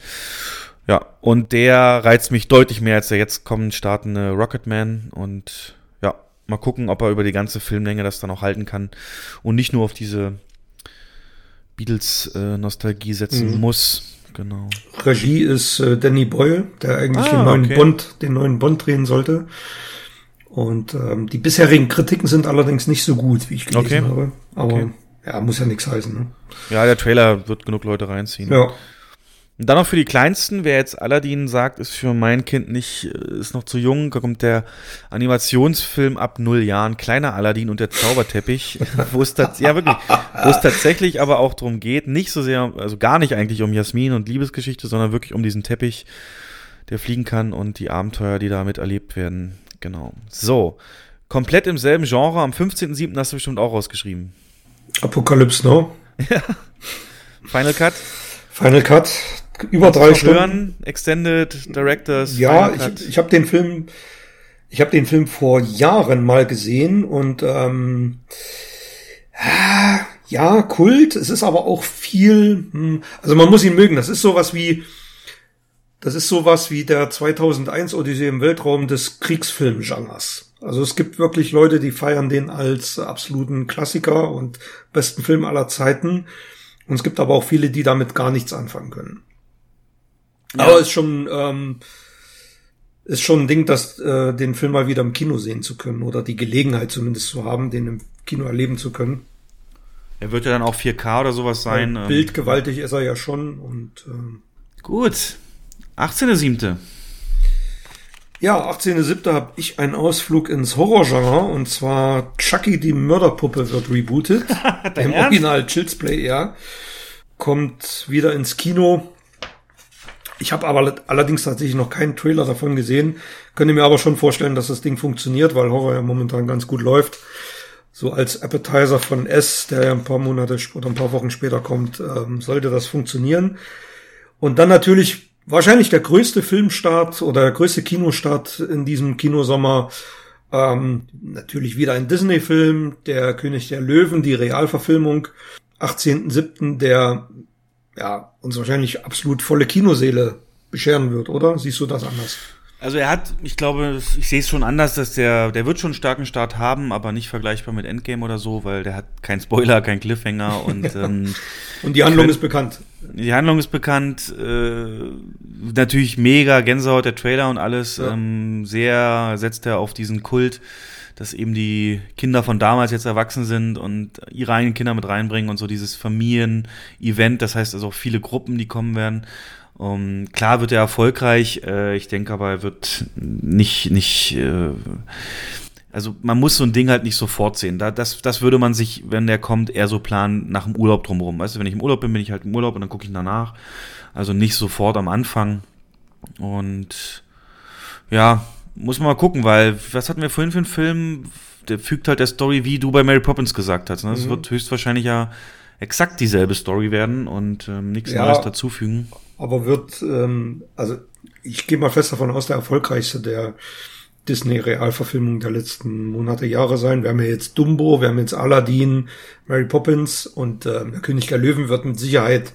Ja, und der reizt mich deutlich mehr als der jetzt kommend startende Rocketman und ja, mal gucken, ob er über die ganze Filmlänge das dann auch halten kann und nicht nur auf diese Beatles-Nostalgie äh, setzen mhm. muss genau. Regie ist äh, Danny Boyle, der eigentlich ah, den neuen okay. Bond, den neuen Bond drehen sollte. Und ähm, die bisherigen Kritiken sind allerdings nicht so gut, wie ich gelesen okay. habe. Aber okay. ja, muss ja nichts heißen. Ne? Ja, der Trailer wird genug Leute reinziehen. Ja. Und dann noch für die Kleinsten, wer jetzt Aladdin sagt, ist für mein Kind nicht, äh, ist noch zu jung, da kommt der Animationsfilm ab null Jahren, kleiner Aladdin und der Zauberteppich, (laughs) wo es ja wirklich, wo es tatsächlich aber auch darum geht, nicht so sehr, also gar nicht eigentlich um Jasmin und Liebesgeschichte, sondern wirklich um diesen Teppich, der fliegen kann und die Abenteuer, die damit erlebt werden. Genau. So, komplett im selben Genre. Am 15.07. hast du bestimmt auch rausgeschrieben. Apocalypse Now. (laughs) Ja. Final Cut. Final Cut. Über drei Stunden. Hören, Extended Directors. Ja, ich, ich habe den Film, ich habe den Film vor Jahren mal gesehen und ähm, ja, Kult. Es ist aber auch viel, hm, also man muss ihn mögen. Das ist sowas wie, das ist sowas wie der 2001 Odyssee im Weltraum des Kriegsfilmgenres. Also es gibt wirklich Leute, die feiern den als absoluten Klassiker und besten Film aller Zeiten. Und es gibt aber auch viele, die damit gar nichts anfangen können. Ja. Aber ist schon, ähm, ist schon ein Ding, das äh, den Film mal wieder im Kino sehen zu können oder die Gelegenheit zumindest zu haben, den im Kino erleben zu können. Er wird ja dann auch 4K oder sowas sein. Weil ähm, Bildgewaltig ist er ja schon und ähm, Gut. 18.07. ja, 18.07. habe ich einen Ausflug ins Horrorgenre und zwar Chucky die Mörderpuppe wird rebootet. (laughs) Im Ernst? Original Chills Play, ja. Kommt wieder ins Kino. Ich habe aber allerdings tatsächlich noch keinen Trailer davon gesehen. Könnte mir aber schon vorstellen, dass das Ding funktioniert, weil Horror ja momentan ganz gut läuft. So als Appetizer von S, der ja ein paar Monate oder ein paar Wochen später kommt, ähm, sollte das funktionieren. Und dann natürlich wahrscheinlich der größte Filmstart oder der größte Kinostart in diesem Kinosommer. Ähm, natürlich wieder ein Disney-Film, der König der Löwen, die Realverfilmung. 18.07., der ja, uns wahrscheinlich absolut volle Kinoseele bescheren wird, oder? Siehst du das anders? Also er hat, ich glaube, ich sehe es schon anders, dass der, der wird schon einen starken Start haben, aber nicht vergleichbar mit Endgame oder so, weil der hat keinen Spoiler, keinen Cliffhanger und (laughs) ähm, Und die Handlung Können- ist bekannt. die Handlung ist bekannt. Äh, natürlich mega Gänsehaut, der Trailer und alles. Ja. Ähm, sehr setzt er auf diesen Kult, dass eben die Kinder von damals jetzt erwachsen sind und ihre eigenen Kinder mit reinbringen und so dieses Familien-Event. Das heißt also auch viele Gruppen, die kommen werden. Um, klar wird er erfolgreich. Äh, ich denke aber, er wird nicht, nicht, äh, also man muss so ein Ding halt nicht sofort sehen. Da, das, das würde man sich, wenn der kommt, eher so planen nach dem Urlaub drumherum. Weißt du, wenn ich im Urlaub bin, bin ich halt im Urlaub und dann gucke ich danach. Also nicht sofort am Anfang. Und ja, muss man mal gucken, weil was hatten wir vorhin für einen Film? Der fügt halt der Story, wie du bei Mary Poppins gesagt hast. Ne? Das Mhm. wird höchstwahrscheinlich ja exakt dieselbe Story werden und ähm, nichts Ja. Neues dazufügen. Aber wird, ähm, also ich gehe mal fest davon aus, der erfolgreichste der Disney-Realverfilmung der letzten Monate, Jahre sein. Wir haben ja jetzt Dumbo, wir haben jetzt Aladdin, Mary Poppins und ähm, der König der Löwen wird mit Sicherheit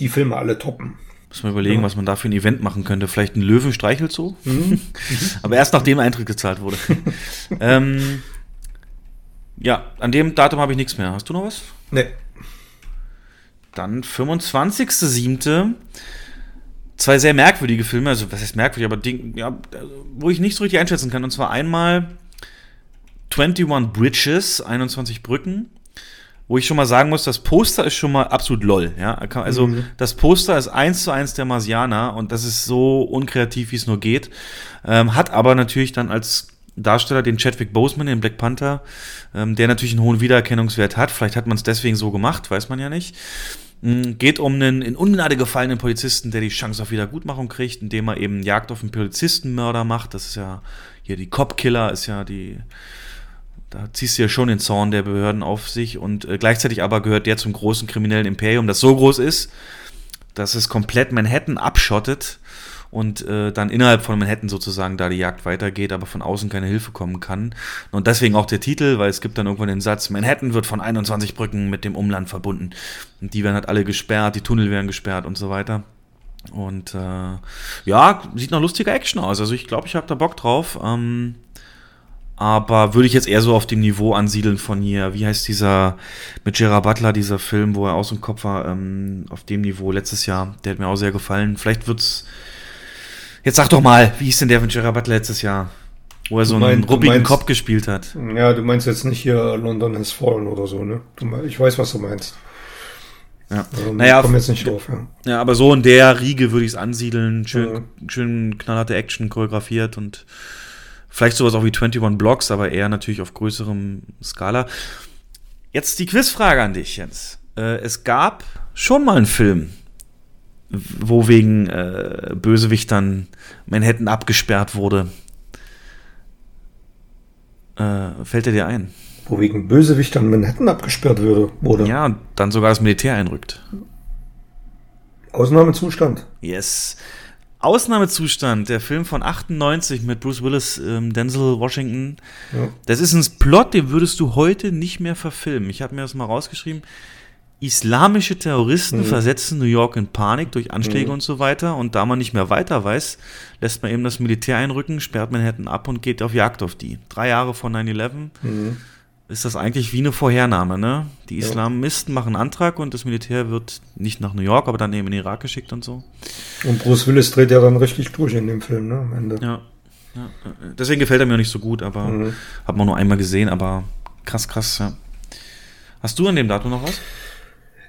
die Filme alle toppen. Muss man überlegen, Ja. was man da für ein Event machen könnte. Vielleicht ein Löwe streichelt so. Mhm. (laughs) Aber erst nachdem Eintritt gezahlt wurde. (laughs) ähm, ja, an dem Datum habe ich nichts mehr. Hast du noch was? Nee. Dann 25.07. Zwei sehr merkwürdige Filme, also was heißt merkwürdig, aber Ding, ja, wo ich nicht so richtig einschätzen kann. Und zwar einmal 21 Bridges, 21 Brücken, wo ich schon mal sagen muss, das Poster ist schon mal absolut lol. Ja? Also Mhm. das Poster ist eins zu eins der Marsianer und das ist so unkreativ, wie es nur geht. Ähm, hat aber natürlich dann als Darsteller den Chadwick Boseman, den Black Panther, ähm, der natürlich einen hohen Wiedererkennungswert hat. Vielleicht hat man es deswegen so gemacht, weiß man ja nicht. Mm, Geht um einen in Ungnade gefallenen Polizisten, der die Chance auf Wiedergutmachung kriegt, indem er eben Jagd auf einen Polizistenmörder macht. Das ist ja hier die Cop-Killer, ist ja die. Da ziehst du ja schon den Zorn der Behörden auf sich und äh, gleichzeitig aber gehört der zum großen kriminellen Imperium, das so groß ist, dass es komplett Manhattan abschottet und äh, dann innerhalb von Manhattan sozusagen da die Jagd weitergeht, aber von außen keine Hilfe kommen kann. Und deswegen auch der Titel, weil es gibt dann irgendwann den Satz, Manhattan wird von 21 Brücken mit dem Umland verbunden. Und die werden halt alle gesperrt, die Tunnel werden gesperrt und so weiter. Und äh, ja, sieht noch lustiger Action aus. Also ich glaube, ich habe da Bock drauf. Ähm, aber würde ich jetzt eher so auf dem Niveau ansiedeln von hier, wie heißt dieser mit Gerard Butler, dieser Film, wo er aus dem Kopf war, ähm, auf dem Niveau letztes Jahr, der hat mir auch sehr gefallen. Vielleicht wird's. Jetzt sag doch mal, wie hieß denn der von Gerard Butler letztes Jahr? Wo er so mein- einen ruppigen meinst- Kopf gespielt hat. Ja, du meinst jetzt nicht hier London has fallen oder so, ne? Ich weiß, was du meinst. Ja. Also, Naja, ich komme jetzt nicht drauf, ja. Ja, aber so in der Riege würde ich es ansiedeln. Schön, schön knallharte Action choreografiert und vielleicht sowas auch wie 21 Blocks, aber eher natürlich auf größerem Skala. Jetzt die Quizfrage an dich, Jens. Äh, es gab schon mal einen Film, wo wegen äh, Bösewichtern Manhattan abgesperrt wurde. Äh, fällt er dir ein? Wo wegen Bösewichtern Manhattan abgesperrt würde, wurde. Ja, und dann sogar das Militär einrückt. Ausnahmezustand. Yes. Ausnahmezustand, der Film von 98 mit Bruce Willis, ähm, Denzel Washington. Ja. Das ist ein Plot, den würdest du heute nicht mehr verfilmen. Ich habe mir das mal rausgeschrieben. Islamische Terroristen versetzen New York in Panik durch Anschläge und so weiter. Und da man nicht mehr weiter weiß, lässt man eben das Militär einrücken, sperrt Manhattan ab und geht auf Jagd auf die. Drei Jahre vor 9-11 ist das eigentlich wie eine Vorhernahme. Ne? Die Islamisten machen einen Antrag und das Militär wird nicht nach New York, aber dann eben in den Irak geschickt und so. Und Bruce Willis dreht ja dann richtig durch in dem Film, ne? Am Ende. Ja. ja. äh, Deswegen gefällt er mir auch nicht so gut, aber Mhm. hat man nur einmal gesehen, aber krass, krass, ja. Hast du an dem Datum noch was?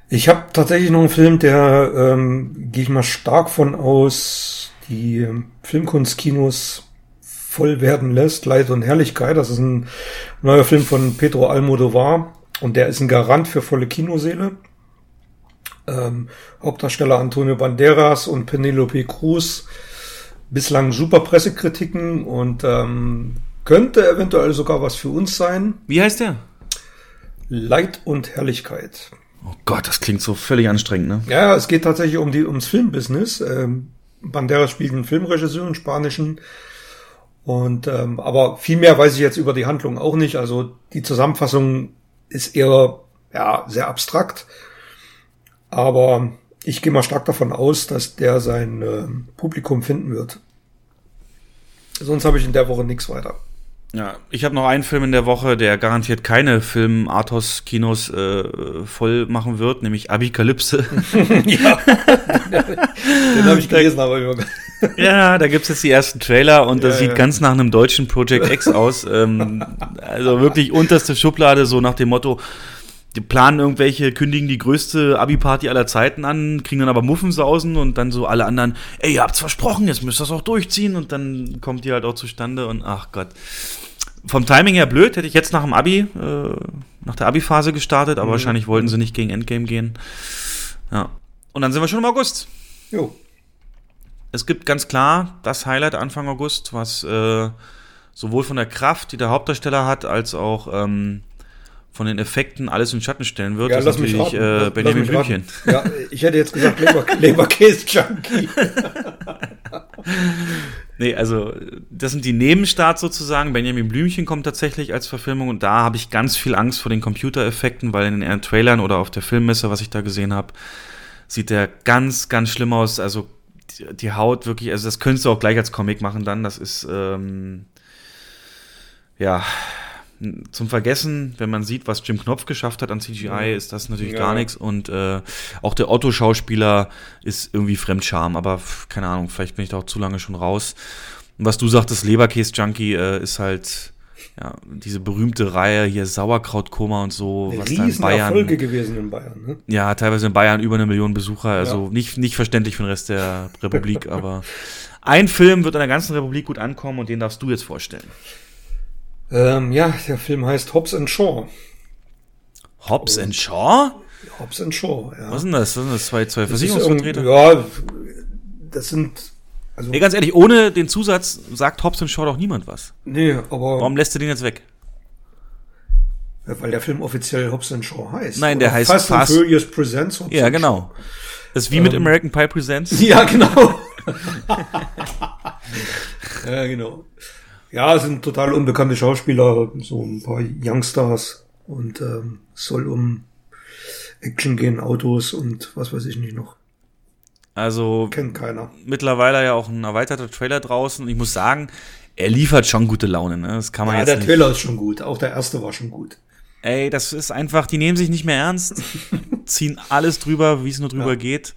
Ich habe tatsächlich noch einen Film, der, ähm, gehe ich mal stark von aus, die ähm, Filmkunstkinos voll werden lässt. Leid und Herrlichkeit. Das ist ein neuer Film von Pedro Almodovar und der ist ein Garant für volle Kinoseele. Ähm, Hauptdarsteller Antonio Banderas und Penelope Cruz. Bislang super Pressekritiken und ähm, könnte eventuell sogar was für uns sein. Wie heißt der? Leid und Herrlichkeit. Oh Gott, das klingt so völlig anstrengend, ne? Ja, es geht tatsächlich um die, ums Filmbusiness. Ähm, Banderas spielt einen Filmregisseur, einen spanischen. Und ähm, aber viel mehr weiß ich jetzt über die Handlung auch nicht. Also die Zusammenfassung ist eher ja sehr abstrakt. Aber ich gehe mal stark davon aus, dass der sein äh, Publikum finden wird. Sonst habe ich in der Woche nichts weiter. Ja, ich habe noch einen Film in der Woche, der garantiert keine Film-Artos-Kinos äh, voll machen wird, nämlich Abikalypse. (laughs) ja, den habe ich gelesen, aber immer (laughs) ja, da gibt's jetzt die ersten Trailer und das Ja, sieht ja. ganz nach einem deutschen Project X aus. Ähm, also wirklich unterste Schublade, so nach dem Motto, die planen irgendwelche, kündigen die größte Abi-Party aller Zeiten an, kriegen dann aber Muffensausen und dann so alle anderen, ey, ihr habt's versprochen, jetzt müsst ihr das auch durchziehen und dann kommt die halt auch zustande und ach Gott. Vom Timing her blöd, hätte ich jetzt nach dem Abi, äh, nach der Abi-Phase gestartet, aber wahrscheinlich wollten sie nicht gegen Endgame gehen. Ja. Und dann sind wir schon im August. Jo. Es gibt ganz klar das Highlight Anfang August, was äh, sowohl von der Kraft, die der Hauptdarsteller hat, als auch ähm, von den Effekten alles in Schatten stellen wird. Ja, das lass ist mich natürlich raten. äh, Benjamin mich. Blümchen. Ja, ich hätte jetzt gesagt Leber, (laughs) Leberkäse-Junkie. (laughs) Nee, also das sind die Nebenstarts sozusagen. Benjamin Blümchen kommt tatsächlich als Verfilmung und da habe ich ganz viel Angst vor den Computereffekten, weil in den Trailern oder auf der Filmmesse, was ich da gesehen habe, sieht der ganz, ganz schlimm aus. Also die, die Haut wirklich, also das könntest du auch gleich als Comic machen dann. Das ist ähm, ja zum Vergessen, wenn man sieht, was Jim Knopf geschafft hat an CGI, ist das natürlich Ja. gar nichts. Und äh, auch der Otto-Schauspieler ist irgendwie Fremdscham, aber keine Ahnung, vielleicht bin ich da auch zu lange schon raus. Und was du sagtest, Leberkäse-Junkie äh, ist halt ja, diese berühmte Reihe hier Sauerkrautkoma und so, was da in Bayern. Riesenerfolge gewesen in Bayern. Ne? Ja, teilweise in Bayern über eine Million Besucher, also nicht, nicht verständlich für den Rest der Republik, aber ein Film wird in der ganzen Republik gut ankommen und den darfst du jetzt vorstellen. Ähm, ja, der Film heißt Hobbs and Shaw. Hobbs and Shaw? Hobbs and Shaw, ja. Was denn das? Sind das? Zwei, zwei Versicherungsvertreter? Ja, das sind, also, Nee, ganz ehrlich, ohne den Zusatz sagt Hobbs and Shaw doch niemand was. nee, aber, Warum lässt du den jetzt weg? weil der Film offiziell Hobbs and Shaw heißt. Nein, der heißt Fast and Fast- Furious Presents Hobbs Ja, and genau. Das ist wie mit American Pie Presents. (laughs) Ja, genau. (laughs) ja, genau. Ja, es sind total unbekannte Schauspieler, so ein paar Youngstars und ähm, es soll um Action gehen, Autos und was weiß ich nicht noch. Also Kennt keiner. mittlerweile ja auch ein erweiterter Trailer draußen und ich muss sagen, er liefert schon gute Laune. Ne? Das kann man Ja, jetzt der nicht. Trailer ist schon gut. Auch der erste war schon gut. Ey, das ist einfach, die nehmen sich nicht mehr ernst, (laughs) ziehen alles drüber, wie es nur drüber Ja. geht.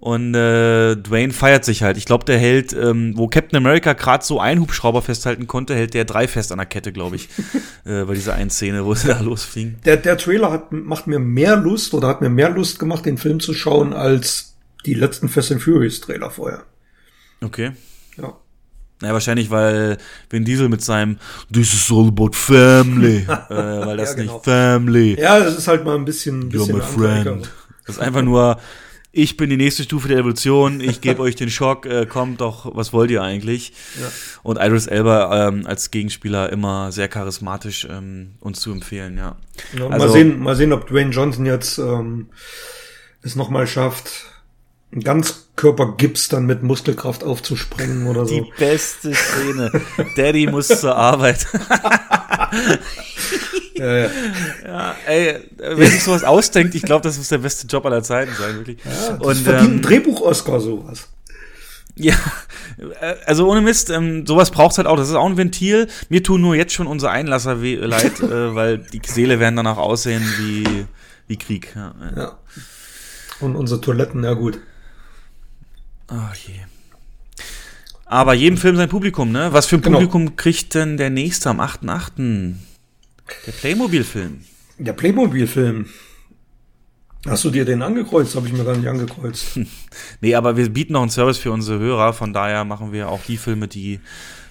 Und äh, Dwayne feiert sich halt. Ich glaube, der hält, ähm, wo Captain America gerade so einen Hubschrauber festhalten konnte, hält der drei fest an der Kette, glaube ich. (laughs) äh, bei dieser einen Szene, wo sie da losfliegen. Der, der Trailer hat, macht mir mehr Lust oder hat mir mehr Lust gemacht, den Film zu schauen, als die letzten Fast and Furious Trailer vorher. Okay. Ja. Ja, wahrscheinlich, weil Vin Diesel mit seinem This is all about family, (laughs) äh, weil das Ja, genau. nicht family. Ja, das ist halt mal ein bisschen, ein You're bisschen my friend. Das ist einfach nur ich bin die nächste Stufe der Evolution, ich gebe euch den Schock, äh, kommt doch, was wollt ihr eigentlich? Ja. Und Idris Elba ähm, als Gegenspieler immer sehr charismatisch ähm, uns zu empfehlen, ja. Ja, Also- mal sehen, mal sehen, ob Dwayne Johnson jetzt ähm, es nochmal schafft, einen Ganzkörpergips dann mit Muskelkraft aufzusprengen oder Die so. beste Szene. Daddy muss zur Arbeit. (laughs) Ja, ja. ja, ey, wer sich sowas ausdenkt, ich glaube, das muss der beste Job aller Zeiten sein, wirklich. Ja, das Und, verdient ein ähm, Drehbuch-Oscar sowas. Ja, äh, also ohne Mist, ähm, sowas braucht's halt auch. Das ist auch ein Ventil. Mir tun nur jetzt schon unsere Einlasser weh, leid, (laughs) äh, weil die Seele werden danach aussehen wie, wie Krieg. Ja, ja. Ja. Und unsere Toiletten, ja gut. Ach je. Aber jedem Film sein Publikum, ne? Was für ein Genau. Publikum kriegt denn der nächste am 8.8.? Der Playmobil-Film. Der Playmobil-Film. Hast du dir den angekreuzt? Habe ich mir gar nicht angekreuzt. (laughs) Nee, aber wir bieten noch einen Service für unsere Hörer, von daher machen wir auch die Filme, die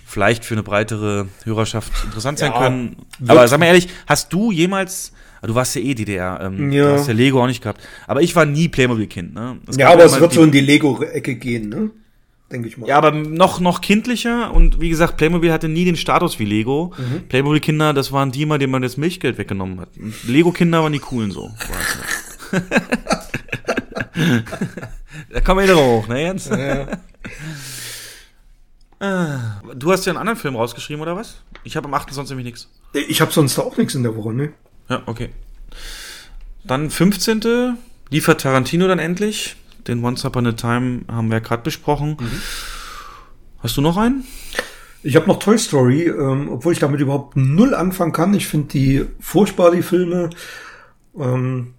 vielleicht für eine breitere Hörerschaft interessant sein Ja, können. Aber sag mal ehrlich, hast du jemals, ah, du warst ja eh DDR, ähm, Ja. du hast ja Lego auch nicht gehabt, aber ich war nie Playmobil-Kind, ne? Ja, aber es wird so in die Lego-Ecke gehen, ne? Denke ich mal. Ja, aber noch, noch kindlicher und wie gesagt, Playmobil hatte nie den Status wie Lego. Mhm. Playmobil-Kinder, das waren die immer, denen man das Milchgeld weggenommen hat. Lego-Kinder waren die coolen so. (laughs) da kommen Erinnerungen hoch, ne Jens? Ja. Ah, Du hast ja einen anderen Film rausgeschrieben, oder was? Ich habe am 8. sonst nämlich nichts. Ich habe sonst auch nichts in der Woche, ne? Ja, okay. Dann 15. liefert Tarantino dann endlich. Den Once Upon a Time haben wir ja gerade besprochen. Hast du noch einen? Ich habe noch Toy Story, ähm, obwohl ich damit überhaupt null anfangen kann. Ich finde die furchtbar, die Filme. Ähm,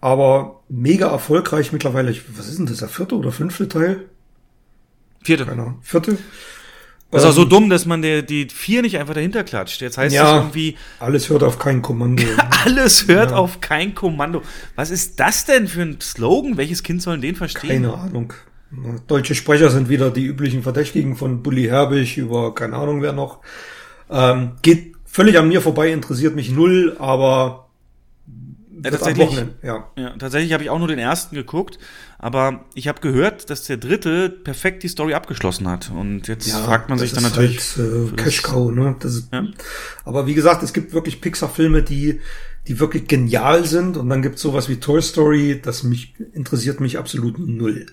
aber mega erfolgreich mittlerweile. Ich, was ist denn das, der vierte oder fünfte Teil? Vierte. Keine Ahnung. Vierte? Das ist auch so Ähm, dumm, dass man der, die vier nicht einfach dahinter klatscht. Jetzt heißt Ja. es irgendwie, Alles hört auf kein Kommando. (laughs) alles hört Ja. auf kein Kommando. Was ist das denn für ein Slogan? Welches Kind soll den verstehen? Keine Ahnung. Deutsche Sprecher sind wieder die üblichen Verdächtigen von Bully Herbig über keine Ahnung wer noch. Ähm, geht völlig an mir vorbei, interessiert mich null, aber Ja, tatsächlich, ja. ja, tatsächlich habe ich auch nur den ersten geguckt, aber ich habe gehört, dass der dritte perfekt die Story abgeschlossen hat. Und jetzt Ja, fragt man sich dann natürlich. Halt, äh, Cash Cow, ne? Das ist, Ja. Aber wie gesagt, es gibt wirklich Pixar-Filme, die, die wirklich genial sind. Und dann gibt es sowas wie Toy Story, das mich interessiert mich absolut null.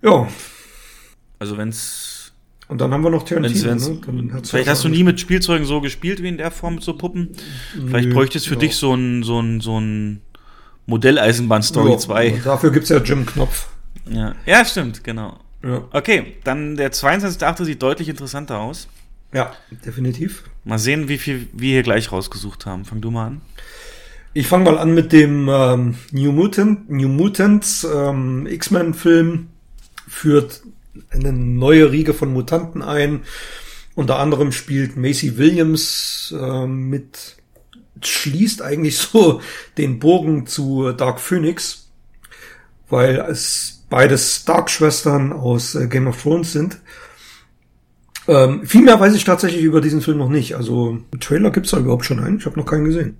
Ja, Also wenn's, und dann haben wir noch wenn's, Tarantino. wenn's ne? Dann hat's vielleicht hast du nie mit Spielzeugen so gespielt wie in der Form mit so Puppen. Vielleicht Nö, bräuchte es für ja. dich so ein, so ein, so ein Modelleisenbahn-Story Ja, 2. Dafür gibt's ja Jim Knopf. Ja. ja, stimmt, genau. Ja, Okay, dann der 22.8. sieht deutlich interessanter aus. ja definitiv. Mal sehen, wie viel wir hier gleich rausgesucht haben. Fang du mal an. Ich fange mal an mit dem ähm, New Mutant, New Mutants ähm, X-Men-Film führt eine neue Riege von Mutanten ein. Unter anderem spielt Macy Williams ähm, mit, schließt eigentlich (laughs) so den Bogen zu Dark Phoenix, weil es beides Stark-Schwestern aus äh, Game of Thrones sind. Ähm, viel mehr weiß ich tatsächlich über diesen Film noch nicht. Also Trailer gibt's da überhaupt schon einen? Ich habe noch keinen gesehen.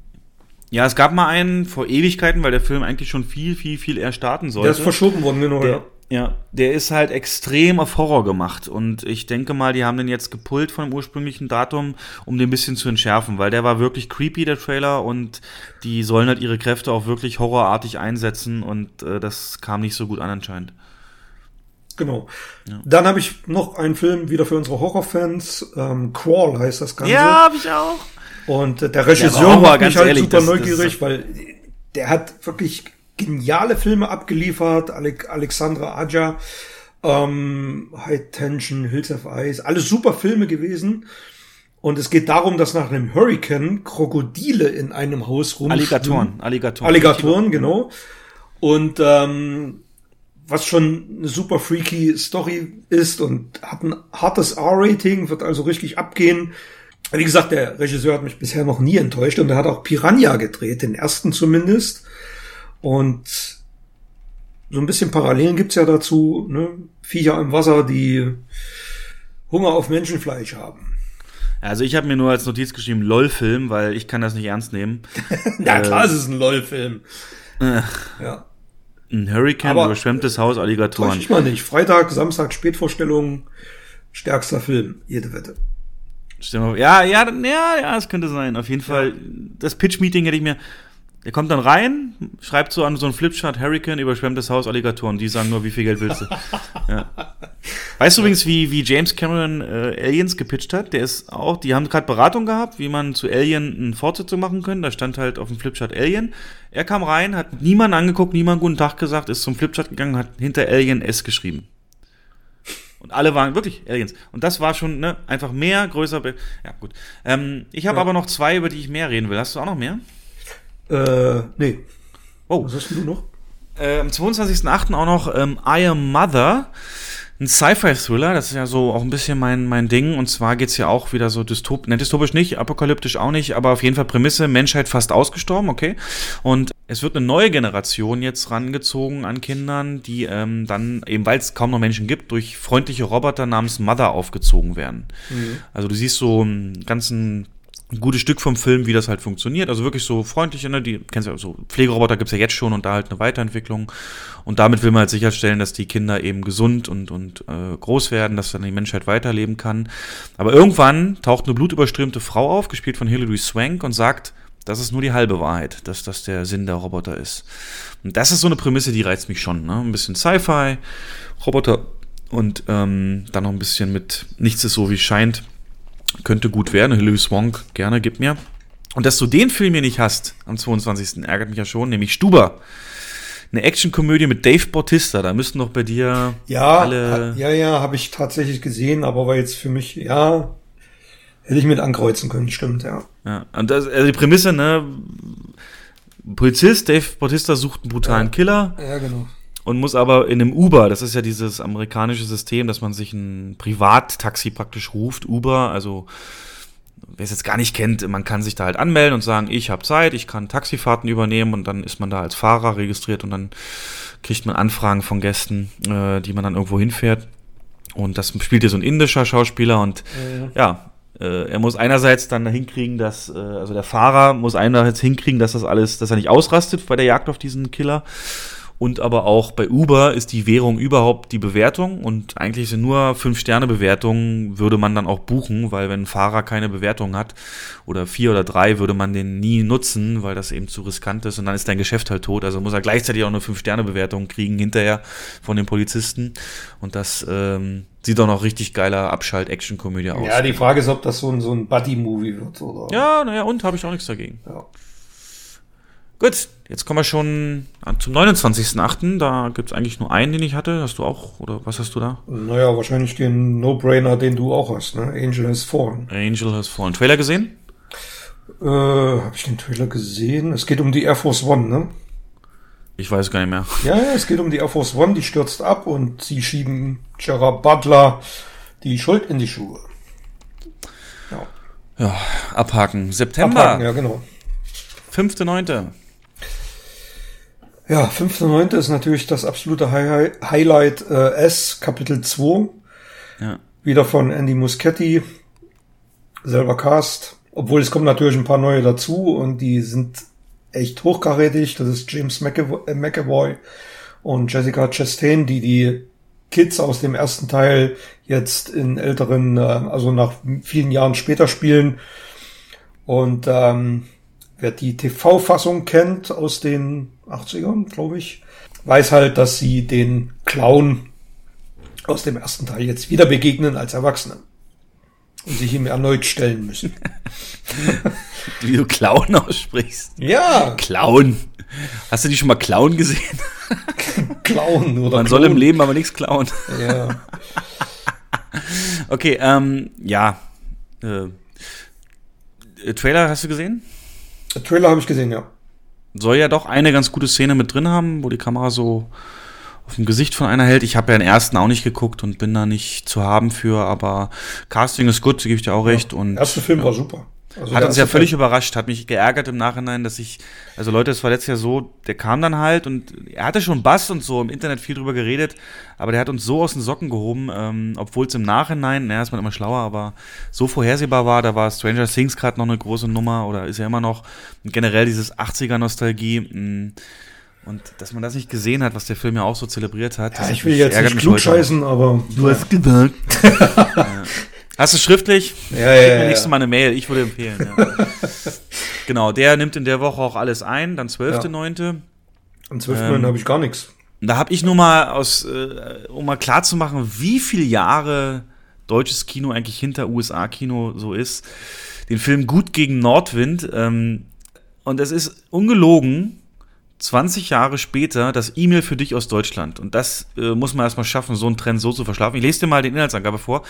Ja, es gab mal einen vor Ewigkeiten, weil der Film eigentlich schon viel, viel, viel eher starten sollte. Der ist verschoben worden, genau. Der, ja. Ja, der ist halt extrem auf Horror gemacht. Und ich denke mal, die haben den jetzt gepullt von dem ursprünglichen Datum, um den ein bisschen zu entschärfen, weil der war wirklich creepy, der Trailer, und die sollen halt ihre Kräfte auch wirklich horrorartig einsetzen und äh, das kam nicht so gut an anscheinend. Genau. Dann habe ich noch einen Film wieder für unsere Horrorfans. Ähm, Crawl heißt das Ganze. hab ich auch. Und äh, der Ja, Regisseur Horror, macht ganz mich halt ehrlich, super das- das neugierig, ist- weil der hat wirklich geniale Filme abgeliefert. Ale Alexandra Aja, ähm, High Tension, Hills of Ice, alles super Filme gewesen. Und es geht darum, dass nach einem Hurricane Krokodile in einem Haus rumschwimmen. Alligatoren, Alligatoren. Alligatoren, genau. Und ähm, was schon eine super freaky Story ist und hat ein hartes R-Rating, wird also richtig abgehen. Wie gesagt, der Regisseur hat mich bisher noch nie enttäuscht und er hat auch Piranha gedreht, den ersten zumindest. Und so ein bisschen Parallelen gibt's ja dazu, ne? Viecher im Wasser, die Hunger auf Menschenfleisch haben. Also ich habe mir nur als Notiz geschrieben, LOL-Film, weil ich kann das nicht ernst nehmen. (laughs) Na klar, es ist ein LOL-Film. Äh. Ja. Ein Hurricane, Aber- überschwemmtes Haus, Alligatoren. ich mal nicht. Freitag, Samstag, Spätvorstellung, stärkster Film, jede Wette. Mal- Ja, ja, ja, ja, es könnte sein. Auf jeden Fall, das Pitch-Meeting hätte ich mir. Der kommt dann rein, schreibt so an so einen Flipchart, Hurricane, überschwemmtes Haus, Alligatoren. Die sagen nur, wie viel Geld willst du? ja. Weißt du übrigens, wie, wie James Cameron äh, Aliens gepitcht hat? Der ist auch, die haben gerade Beratung gehabt, wie man zu Alien eine Fortsetzung machen können. Da stand halt auf dem Flipchart Alien. Er kam rein, hat niemanden angeguckt, niemanden guten Tag gesagt, ist zum Flipchart gegangen, hat hinter Alien S geschrieben. Und alle waren wirklich Aliens. Und das war schon ne, einfach mehr, größer. Ja, gut. Ähm, ich habe Ja. aber noch zwei, über die ich mehr reden will. Hast du auch noch mehr? Äh, nee. Oh, Was hast du noch? äh, am 22.08. auch noch ähm, I Am Mother. Ein Sci-Fi-Thriller, das ist ja so auch ein bisschen mein, mein Ding. Und zwar geht's ja auch wieder so dystop, ne, dystopisch nicht, apokalyptisch auch nicht, aber auf jeden Fall Prämisse, Menschheit fast ausgestorben, okay. Und es wird eine neue Generation jetzt rangezogen an Kindern, die ähm, dann, eben weil es kaum noch Menschen gibt, durch freundliche Roboter namens Mother aufgezogen werden. Also du siehst so einen ganzen ein gutes Stück vom Film, wie das halt funktioniert. Also wirklich so freundliche, ne? Die kennst du ja so Pflegeroboter gibt's ja jetzt schon und da halt eine Weiterentwicklung. Und damit will man halt sicherstellen, dass die Kinder eben gesund und, und äh, groß werden, dass dann die Menschheit weiterleben kann. Aber irgendwann taucht eine blutüberströmte Frau auf, gespielt von Hilary Swank, und sagt, das ist nur die halbe Wahrheit, dass das der Sinn der Roboter ist. Und das ist so eine Prämisse, die reizt mich schon. Ne? Ein bisschen Sci-Fi, Roboter und ähm, dann noch ein bisschen mit Nichts ist so, wie es scheint könnte gut werden. Hilary Swank, gerne, gib mir. Und dass du den Film hier nicht hast, am 22. ärgert mich ja schon, nämlich Stuber. Eine Actionkomödie mit Dave Bautista. Da müssten doch bei dir Ja, alle. ja, ja, habe ich tatsächlich gesehen, aber war jetzt für mich, ja, hätte ich mit ankreuzen können, stimmt, ja. Ja, und das, also die Prämisse, ne? Polizist Dave Bautista sucht einen brutalen Ja. Killer Ja, genau. Und muss aber in einem Uber, das ist ja dieses amerikanische System, dass man sich ein Privattaxi praktisch ruft, Uber, also wer es jetzt gar nicht kennt, man kann sich da halt anmelden und sagen, ich habe Zeit, ich kann Taxifahrten übernehmen und dann ist man da als Fahrer registriert und dann kriegt man Anfragen von Gästen, äh, die man dann irgendwo hinfährt. Und das spielt hier so ein indischer Schauspieler und ja, äh, er muss einerseits dann hinkriegen, dass, äh, also der Fahrer muss einerseits hinkriegen, dass das alles, dass er nicht ausrastet bei der Jagd auf diesen Killer. Und aber auch bei Uber ist die Währung überhaupt die Bewertung und eigentlich sind nur 5-Sterne-Bewertungen würde man dann auch buchen, weil wenn ein Fahrer keine Bewertung hat oder vier oder drei würde man den nie nutzen, weil das eben zu riskant ist und dann ist dein Geschäft halt tot. Also muss er gleichzeitig auch eine 5-Sterne-Bewertung kriegen hinterher von den Polizisten und das ähm, sieht auch noch richtig geiler Abschalt-Action-Komödie aus. Ja, die Frage ist, ob das so ein, so ein Buddy-Movie wird, oder? Ja, naja, und habe ich auch nichts dagegen. Ja. Gut, jetzt kommen wir schon an- zum 29.8. Da gibt's eigentlich nur einen, den ich hatte. Hast du auch? Oder was hast du da? Naja, wahrscheinlich den No-Brainer, den du auch hast, ne? Angel has fallen. Angel has fallen. Trailer gesehen? Äh, habe ich den Trailer gesehen? Es geht um die Air Force One, ne? Ich weiß gar nicht mehr. Ja, ja, es geht um die Air Force One, die stürzt ab und sie schieben Gerard Butler die Schuld in die Schuhe. Ja, Ja, abhaken. September, abhaken, ja, genau. 5.9. Ja, 5.9. ist natürlich das absolute Hi Highlight äh, S, Kapitel 2. Ja. Wieder von Andy Muschietti. Selber Cast. Obwohl es kommen natürlich ein paar neue dazu und die sind echt hochkarätig. Das ist James McAvoy, äh, McAvoy und Jessica Chastain, die die Kids aus dem ersten Teil jetzt in älteren, äh, also nach vielen Jahren später spielen. Und ähm, wer die TV-Fassung kennt aus den 80ern, glaube ich, weiß halt, dass sie den Clown aus dem ersten Teil jetzt wieder begegnen als Erwachsene und sich ihm erneut stellen müssen. (laughs) Wie du Clown aussprichst. Ja, Clown. Hast du die schon mal Clown gesehen? (laughs) Clown oder Man soll im. Leben aber nichts klauen. Ja. (laughs) Okay, ähm, ja. Äh, äh, Trailer hast du gesehen? Der Trailer habe ich gesehen, ja. soll ja doch eine ganz gute Szene mit drin haben, wo die Kamera so auf dem Gesicht von einer hält. Ich habe ja den ersten auch nicht geguckt und bin da nicht zu haben für, aber Casting ist gut, gebe ich dir auch recht. Und Der erste Film war super. Also hat uns ja völlig Teil- überrascht, hat mich geärgert im Nachhinein, dass ich, also Leute, es war letztes Jahr so, der kam dann halt und er hatte schon Bass und so im Internet viel drüber geredet, aber der hat uns so aus den Socken gehoben, ähm, obwohl es im Nachhinein, naja, ist man immer schlauer, aber so vorhersehbar war, da war Stranger Things gerade noch eine große Nummer oder ist ja immer noch generell dieses 80er-Nostalgie. mh, Und dass man das nicht gesehen hat, was der Film ja auch so zelebriert hat. Ja, ich will jetzt nicht klugscheißen, aber. Du hast gesagt. (laughs) ja. Hast du schriftlich? Ja, ja, ja. Mir nächstes Mal eine Mail, ich würde empfehlen. Ja. (laughs) genau, der nimmt in der Woche auch alles ein, dann 12.9. Ja. Am 12.9. Ähm, habe ich gar nichts. Da habe ich nur mal aus, äh, um mal klar zu machen, wie viele Jahre deutsches Kino eigentlich hinter USA-Kino so ist. Den Film Gut gegen Nordwind. Ähm, und es ist ungelogen, 20 Jahre später das E-Mail für dich aus Deutschland. Und das äh, muss man erstmal schaffen, so einen Trend so zu verschlafen. Ich lese dir mal den Inhaltsangabe vor.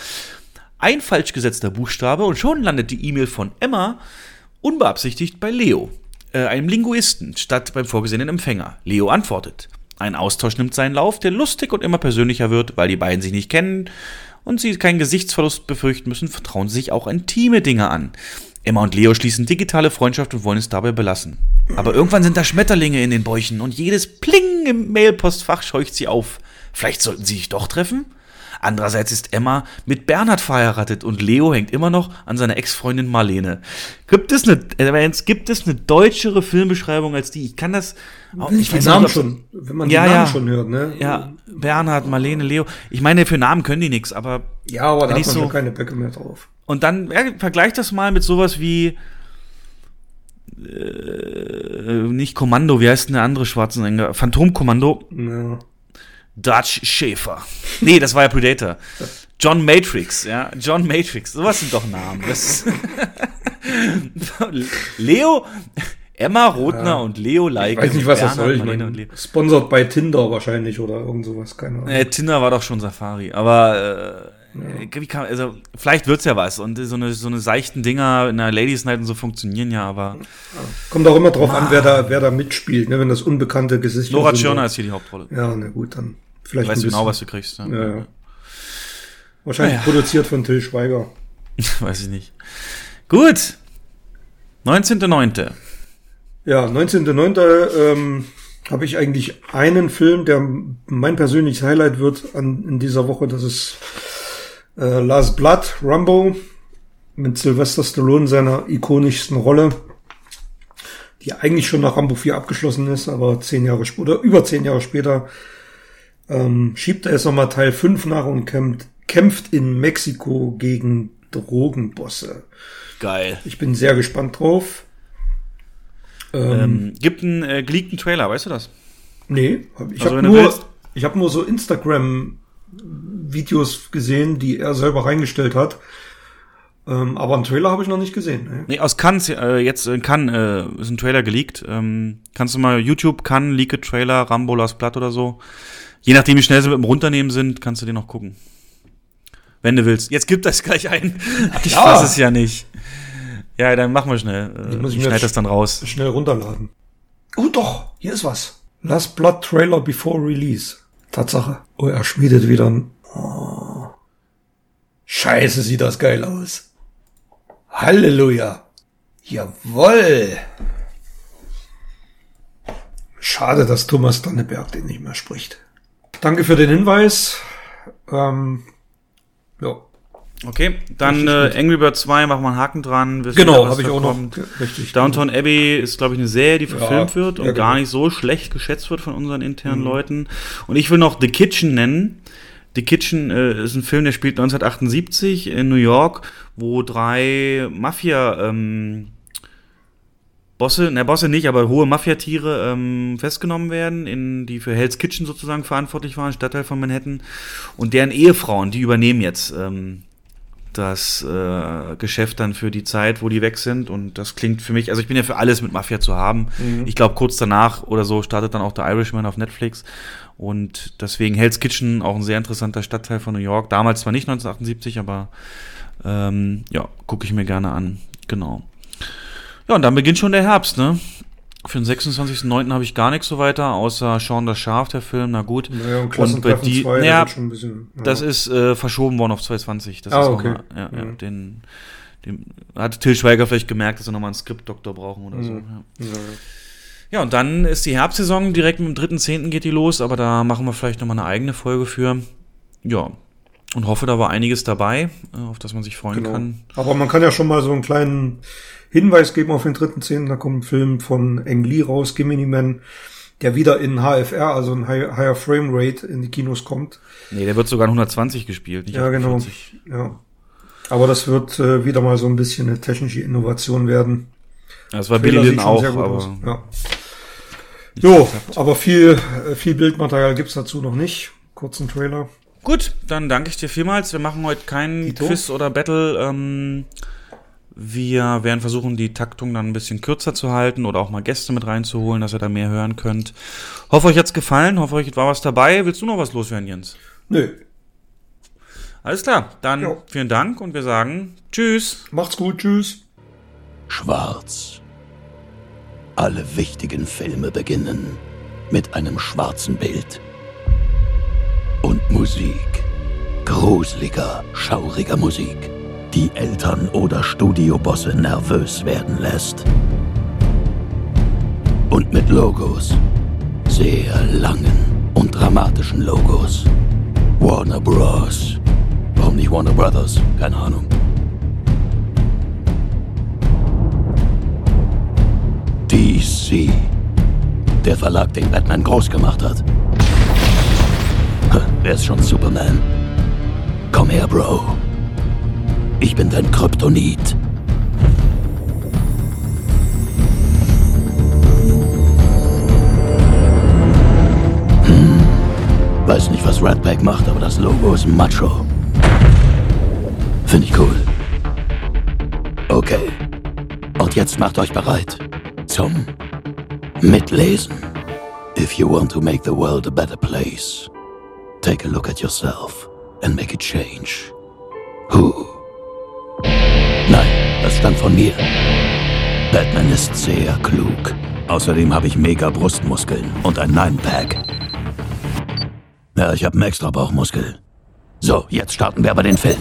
Ein falsch gesetzter Buchstabe und schon landet die E-Mail von Emma unbeabsichtigt bei Leo, äh, einem Linguisten, statt beim vorgesehenen Empfänger. Leo antwortet. Ein Austausch nimmt seinen Lauf, der lustig und immer persönlicher wird, weil die beiden sich nicht kennen und sie keinen Gesichtsverlust befürchten müssen, vertrauen sie sich auch intime Dinge an. Emma und Leo schließen digitale Freundschaft und wollen es dabei belassen. Aber irgendwann sind da Schmetterlinge in den Bäuchen und jedes Pling im Mailpostfach scheucht sie auf. Vielleicht sollten sie sich doch treffen? Andererseits ist Emma mit Bernhard verheiratet und Leo hängt immer noch an seiner Ex-Freundin Marlene. Gibt es eine, äh, gibt es eine deutschere Filmbeschreibung als die? Ich kann das, auch, ich weiß Namen schon, wenn man ja, die Namen ja, schon hört, ne? Ja, Bernhard, Marlene, Leo. Ich meine, für Namen können die nichts, aber. Ja, aber da hat man so, keine Böcke mehr drauf. Und dann, ja, vergleich das mal mit sowas wie, äh, nicht Kommando, wie heißt denn der andere Schwarzenegger? Phantomkommando. Ja. Dutch Schäfer. Nee, das war ja Predator. John Matrix, ja. John Matrix. Sowas sind doch Namen. (laughs) Leo, Emma Rothner ja. und Leo Like. Ich weiß nicht, was Bernhard, das soll. Ich mein, sponsored bei Tinder wahrscheinlich oder irgend sowas, keine Ahnung. Äh, Tinder war doch schon Safari, aber ja. kann, also vielleicht wird's ja was und so eine so eine seichten Dinger in der Ladies Night und so funktionieren ja, aber kommt auch immer drauf ah. an, wer da wer da mitspielt, ne, wenn das unbekannte Gesicht Nora Tschirner ist hier die Hauptrolle. Ja, na gut, dann vielleicht weißt du genau, was du kriegst. Ja. ja, ja. Wahrscheinlich ja. produziert von Till Schweiger. (laughs) Weiß ich nicht. Gut. 19.9. Ja, 19.9. Ähm, habe ich eigentlich einen Film, der mein persönliches Highlight wird an, in dieser Woche. Das ist äh, Last Blood, Rumbo, mit Sylvester Stallone seiner ikonischsten Rolle, die eigentlich schon nach Rambo 4 abgeschlossen ist, aber zehn Jahre später, über zehn Jahre später, ähm, schiebt er es nochmal Teil 5 nach und kämpft, kämpft in Mexiko gegen Drogenbosse. Geil. Ich bin sehr gespannt drauf. Ähm, ähm, gibt einen äh, geleakten Trailer, weißt du das? Nee, ich also, habe nur, ich hab nur so Instagram-Videos gesehen, die er selber reingestellt hat. Ähm, aber einen Trailer habe ich noch nicht gesehen. Nee, nee aus Cannes, äh, jetzt in Cannes äh, ist ein Trailer geleakt. Ähm, kannst du mal YouTube, Cannes, Leaked Trailer, Rambo Last Blood oder so. Je nachdem, wie schnell sie mit dem Runternehmen sind, kannst du den noch gucken. Wenn du willst. Jetzt gibt das gleich ein. (laughs) Ich ja. fasse es ja nicht. Ja, dann machen wir schnell. Ich, muss ich schneide das dann raus. Schnell runterladen. Oh doch, hier ist was. Last Blood Trailer before Release. Tatsache. Oh, er schmiedet wieder ein. Oh. Scheiße, sieht das geil aus. Halleluja. Jawoll. Schade, dass Thomas Danneberg den nicht mehr spricht. Danke für den Hinweis. Ähm, ja. Okay, dann äh, Angry Bird 2, machen wir einen Haken dran. Genau, habe ich auch noch. Richtig. Downtown Abbey ist, glaube ich, eine Serie, die verfilmt ja, wird und ja, genau. gar nicht so schlecht geschätzt wird von unseren internen mhm. Leuten. Und ich will noch The Kitchen nennen. The Kitchen äh, ist ein Film, der spielt 1978 in New York, wo drei Mafia ähm, Bosse, ne Bosse nicht, aber hohe Mafiatiere ähm, festgenommen werden, in, die für Hell's Kitchen sozusagen verantwortlich waren, Stadtteil von Manhattan. Und deren Ehefrauen, die übernehmen jetzt ähm, das äh, Geschäft dann für die Zeit, wo die weg sind. Und das klingt für mich, also ich bin ja für alles mit Mafia zu haben. Mhm. Ich glaube, kurz danach oder so startet dann auch der Irishman auf Netflix. Und deswegen Hell's Kitchen auch ein sehr interessanter Stadtteil von New York. Damals zwar nicht 1978, aber ähm, ja, gucke ich mir gerne an. Genau. Ja, und dann beginnt schon der Herbst, ne? Für den 26.09. habe ich gar nichts so weiter, außer Sean das Schaf, der Film, na gut. Naja, und, und bei die, zwei, naja, bisschen, ja. das ist äh, verschoben worden auf 2020. Das ah, ist okay. Mal, ja, ja, mhm. den, den hat Till Schweiger vielleicht gemerkt, dass sie nochmal einen Skriptdoktor brauchen oder mhm. so. Ja. Ja, ja, und dann ist die Herbstsaison, direkt mit dem 3.10. geht die los, aber da machen wir vielleicht nochmal eine eigene Folge für. Ja, und hoffe, da war einiges dabei, äh, auf das man sich freuen genau. kann. Aber man kann ja schon mal so einen kleinen Hinweis geben auf den dritten Zehn. Da kommt ein Film von Eng Lee raus, Gimini Man. der wieder in HFR, also ein Higher Frame Rate in die Kinos kommt. Nee, der wird sogar in 120 gespielt, nicht Ja, genau. Ja. Aber das wird äh, wieder mal so ein bisschen eine technische Innovation werden. Das war Billy Lynn auch, aber ja. Jo, aber viel, äh, viel Bildmaterial gibt's dazu noch nicht. Kurzen Trailer. Gut, dann danke ich dir vielmals. Wir machen heute keinen. Quiz oder Battle. Ähm, wir werden versuchen, die Taktung dann ein bisschen kürzer zu halten oder auch mal Gäste mit reinzuholen, dass ihr da mehr hören könnt. Hoffe, euch hat's gefallen. Hoffe, euch war was dabei. Willst du noch was loswerden, Jens? Nö. Alles klar, dann jo. vielen Dank und wir sagen Tschüss. Macht's gut, Tschüss. Schwarz. Alle wichtigen Filme beginnen mit einem schwarzen Bild. Und Musik. Gruseliger, schauriger Musik, die Eltern oder Studiobosse nervös werden lässt. Und mit Logos. Sehr langen und dramatischen Logos. Warner Bros. Warum nicht Warner Brothers? Keine Ahnung. DC. Der Verlag, den Batman groß gemacht hat. Wer ist schon Superman? Komm her, Bro. Ich bin dein Kryptonit. Hm. Weiß nicht, was Ratback macht, aber das Logo ist macho. Finde ich cool. Okay. Und jetzt macht euch bereit zum Mitlesen. If you want to make the world a better place, take a look at yourself and make a change. Who? Das stammt von mir. Batman ist sehr klug. Außerdem habe ich mega Brustmuskeln und ein Nine-Pack. Ja, ich habe einen extra Bauchmuskel. So, jetzt starten wir aber den Film.